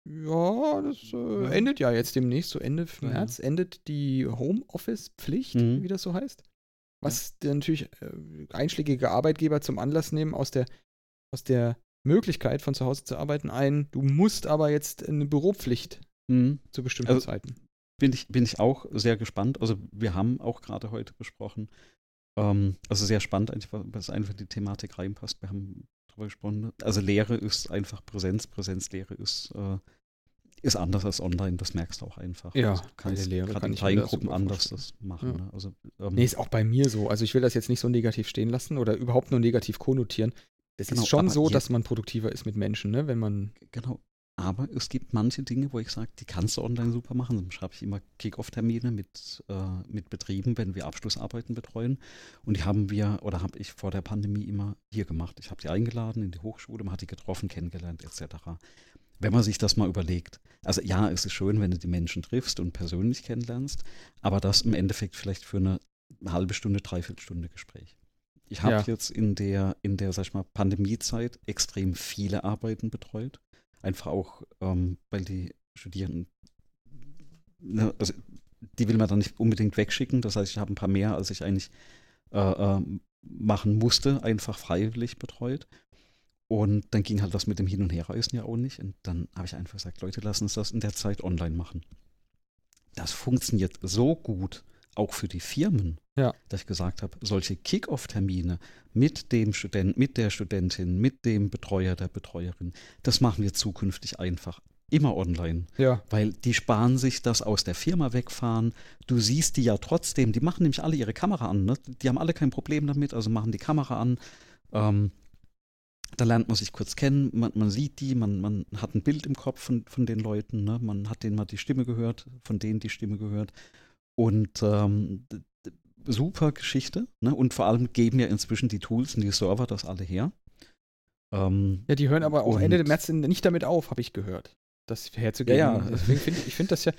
Ja, das äh, endet ja jetzt demnächst, so Ende März, endet die Homeoffice-Pflicht, mhm. wie das so heißt. Was ja. natürlich äh, einschlägige Arbeitgeber zum Anlass nehmen, aus der, aus der Möglichkeit von zu Hause zu arbeiten, ein, du musst aber jetzt eine Büropflicht mhm. zu bestimmten also, Zeiten. Bin ich, bin ich auch sehr gespannt. Also wir haben auch gerade heute besprochen, ähm, also sehr spannend, was einfach die Thematik reinpasst. Wir haben darüber gesprochen. Also Lehre ist einfach Präsenz, Präsenzlehre ist äh, ist anders als online, das merkst du auch einfach. Ja, also, kannst Lehre kann in Gruppen anders das machen. Ja. Ne? Also, ähm, nee, ist auch bei mir so. Also ich will das jetzt nicht so negativ stehen lassen oder überhaupt nur negativ konnotieren. Es genau, ist schon so, dass man produktiver ist mit Menschen, ne? wenn man. Genau. Aber es gibt manche Dinge, wo ich sage, die kannst du online super machen. Dann schreibe ich immer Kick-Off-Termine mit, äh, mit Betrieben, wenn wir Abschlussarbeiten betreuen. Und die haben wir, oder habe ich vor der Pandemie immer hier gemacht. Ich habe die eingeladen in die Hochschule, man hat die getroffen, kennengelernt, etc wenn man sich das mal überlegt. Also ja, es ist schön, wenn du die Menschen triffst und persönlich kennenlernst, aber das im Endeffekt vielleicht für eine halbe Stunde, dreiviertel Stunde Gespräch. Ich habe ja. jetzt in der, in der, sag ich mal, Pandemiezeit extrem viele Arbeiten betreut. Einfach auch, ähm, weil die Studierenden, ne, also die will man dann nicht unbedingt wegschicken. Das heißt, ich habe ein paar mehr, als ich eigentlich äh, äh, machen musste, einfach freiwillig betreut. Und dann ging halt das mit dem Hin- und Herreisen ja auch nicht. Und dann habe ich einfach gesagt, Leute, lassen uns das in der Zeit online machen. Das funktioniert so gut, auch für die Firmen, ja. dass ich gesagt habe, solche Kick-Off-Termine mit dem Student, mit der Studentin, mit dem Betreuer, der Betreuerin, das machen wir zukünftig einfach immer online. Ja. Weil die sparen sich das aus der Firma wegfahren. Du siehst die ja trotzdem, die machen nämlich alle ihre Kamera an. Ne? Die haben alle kein Problem damit, also machen die Kamera an. Ähm, da lernt man sich kurz kennen, man, man sieht die, man, man, hat ein Bild im Kopf von, von den Leuten, ne? man hat denen mal die Stimme gehört, von denen die Stimme gehört. Und ähm, super Geschichte. Ne? Und vor allem geben ja inzwischen die Tools und die Server das alle her. Ähm, ja, die hören aber auch Ende März nicht damit auf, habe ich gehört, das herzugeben. Ja, ja. Deswegen finde ich, ich finde das ja,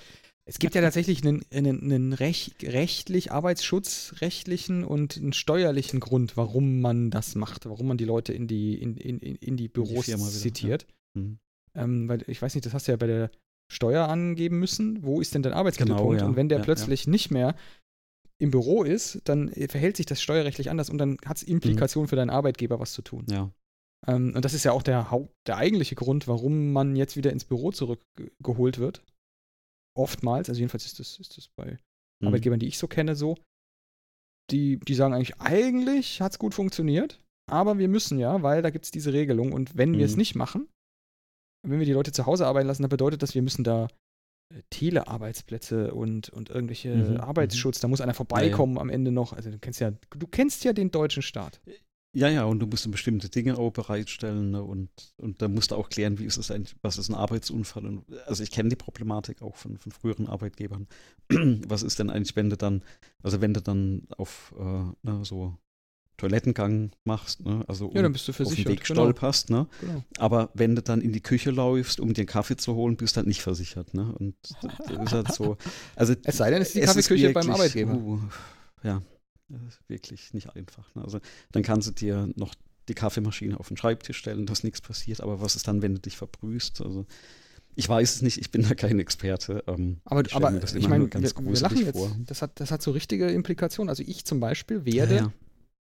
es gibt ja tatsächlich einen, einen, einen recht, rechtlich, arbeitsschutzrechtlichen und einen steuerlichen Grund, warum man das macht, warum man die Leute in die, in, in, in die Büros die zitiert. Ja. Mhm. Ähm, weil ich weiß nicht, das hast du ja bei der Steuer angeben müssen. Wo ist denn dein Arbeitsmittelpunkt? Genau, ja. Und wenn der ja, plötzlich nicht mehr im Büro ist, dann verhält sich das steuerrechtlich anders und dann hat es Implikationen mhm. für deinen Arbeitgeber, was zu tun. Ja. Ähm, und das ist ja auch der, Haupt, der eigentliche Grund, warum man jetzt wieder ins Büro zurückgeholt wird oftmals, also jedenfalls ist das, ist das bei mhm. Arbeitgebern, die ich so kenne, so, die, die sagen eigentlich, eigentlich hat es gut funktioniert, aber wir müssen ja, weil da gibt es diese Regelung und wenn mhm. wir es nicht machen, wenn wir die Leute zu Hause arbeiten lassen, dann bedeutet das, wir müssen da äh, Telearbeitsplätze und, und irgendwelche mhm. mhm. Arbeitsschutz, da muss einer vorbeikommen ja, ja. am Ende noch. Also du kennst ja, du kennst ja den deutschen Staat. Äh, ja, ja, und du musst bestimmte Dinge auch bereitstellen ne? und, und da musst du auch klären, wie ist es eigentlich, was ist ein Arbeitsunfall. Und, also ich kenne die Problematik auch von, von früheren Arbeitgebern. was ist denn eigentlich, wenn du dann, also wenn du dann auf äh, ne, so Toilettengang machst, ne? also ja, dann bist du auf dem Weg genau. stolperst, ne? Genau. aber wenn du dann in die Küche läufst, um dir einen Kaffee zu holen, bist du halt nicht versichert. Ne? Und das ist halt so, also es sei denn, es ist die Kaffeeküche beim Arbeitgeber. Uh, ja, das ist wirklich nicht einfach. Ne? Also dann kannst du dir noch die Kaffeemaschine auf den Schreibtisch stellen, dass nichts passiert. Aber was ist dann, wenn du dich verbrühst? Also ich weiß es nicht, ich bin da kein Experte. Ähm, aber ich, aber, ich meine, wir, wir lachen jetzt. Das hat, das hat so richtige Implikationen. Also ich zum Beispiel werde, ja, ja.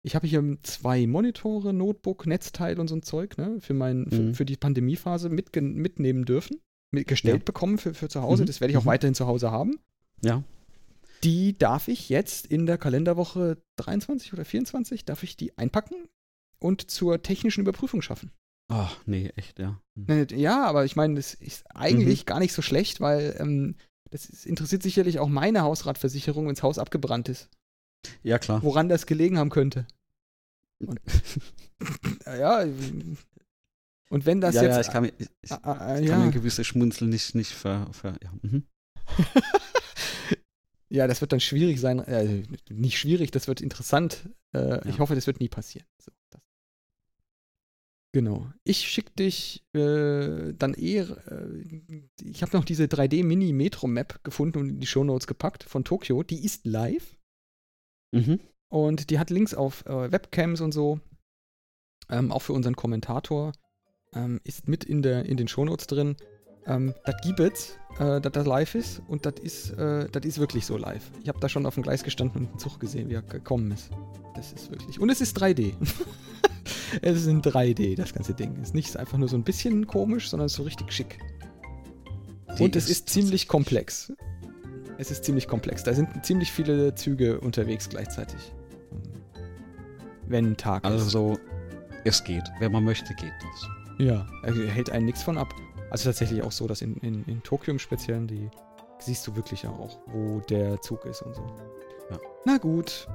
Ich habe hier zwei Monitore, Notebook, Netzteil und so ein Zeug ne, für, mein, für, mhm. für die Pandemiephase mit, mitnehmen dürfen, mit, gestellt ja. bekommen für, für zu Hause. Mhm. Das werde ich auch mhm. weiterhin zu Hause haben. Ja die darf ich jetzt in der Kalenderwoche 23 oder 24, darf ich die einpacken und zur technischen Überprüfung schaffen. Ach, nee, echt, ja. Hm. Ja, aber ich meine, das ist eigentlich mhm. gar nicht so schlecht, weil ähm, das ist, interessiert sicherlich auch meine Hausratversicherung, wenn das Haus abgebrannt ist. Ja, klar. Woran das gelegen haben könnte. Und, ja, und wenn das ja, jetzt. Ja, ich kann mir, ich, ich ah, ah, kann ja. mir ein gewisses Schmunzeln nicht, nicht ver. ver ja. Mhm. Ja, das wird dann schwierig sein. Äh, nicht schwierig, das wird interessant. Äh, ja. Ich hoffe, das wird nie passieren. So, genau. Ich schicke dich äh, dann eher. Äh, ich habe noch diese 3D-Mini-Metro-Map gefunden und in die Shownotes gepackt von Tokio. Die ist live. Mhm. Und die hat Links auf äh, Webcams und so. Ähm, auch für unseren Kommentator. Ähm, ist mit in, der, in den Shownotes drin. Ähm, das gibt es, äh, dass das live ist und das ist, äh, das ist wirklich so live. Ich habe da schon auf dem Gleis gestanden und einen Zug gesehen, wie er gekommen ist. Das ist wirklich. Und es ist 3D. es ist in 3D, das ganze Ding. Es ist nicht einfach nur so ein bisschen komisch, sondern so richtig schick. Die und es ist, ist ziemlich komplex. Es ist ziemlich komplex. Da sind ziemlich viele Züge unterwegs gleichzeitig. Wenn Tag also, ist. Also, es geht. Wenn man möchte, geht das. Ja, er hält einen nichts von ab. Also tatsächlich auch so, dass in, in, in Tokio im Speziellen, die siehst du wirklich auch, wo der Zug ist und so. Ja. Na gut.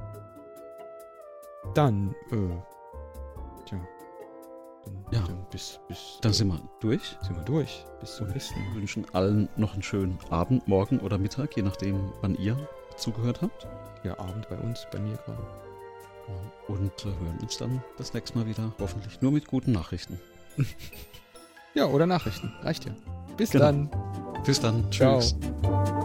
Dann, äh, tja. Dann, ja. Dann bis, bis. Dann sind wir durch. Sind wir durch. Bis zum nächsten Mal. Wir wünschen allen noch einen schönen Abend, Morgen oder Mittag, je nachdem, wann ihr zugehört habt. Ja, Abend bei uns, bei mir gerade. Und äh, hören uns dann das nächste Mal wieder, hoffentlich nur mit guten Nachrichten. Ja, oder Nachrichten. Reicht ja. Bis genau. dann. Bis dann. Tschüss. Ciao.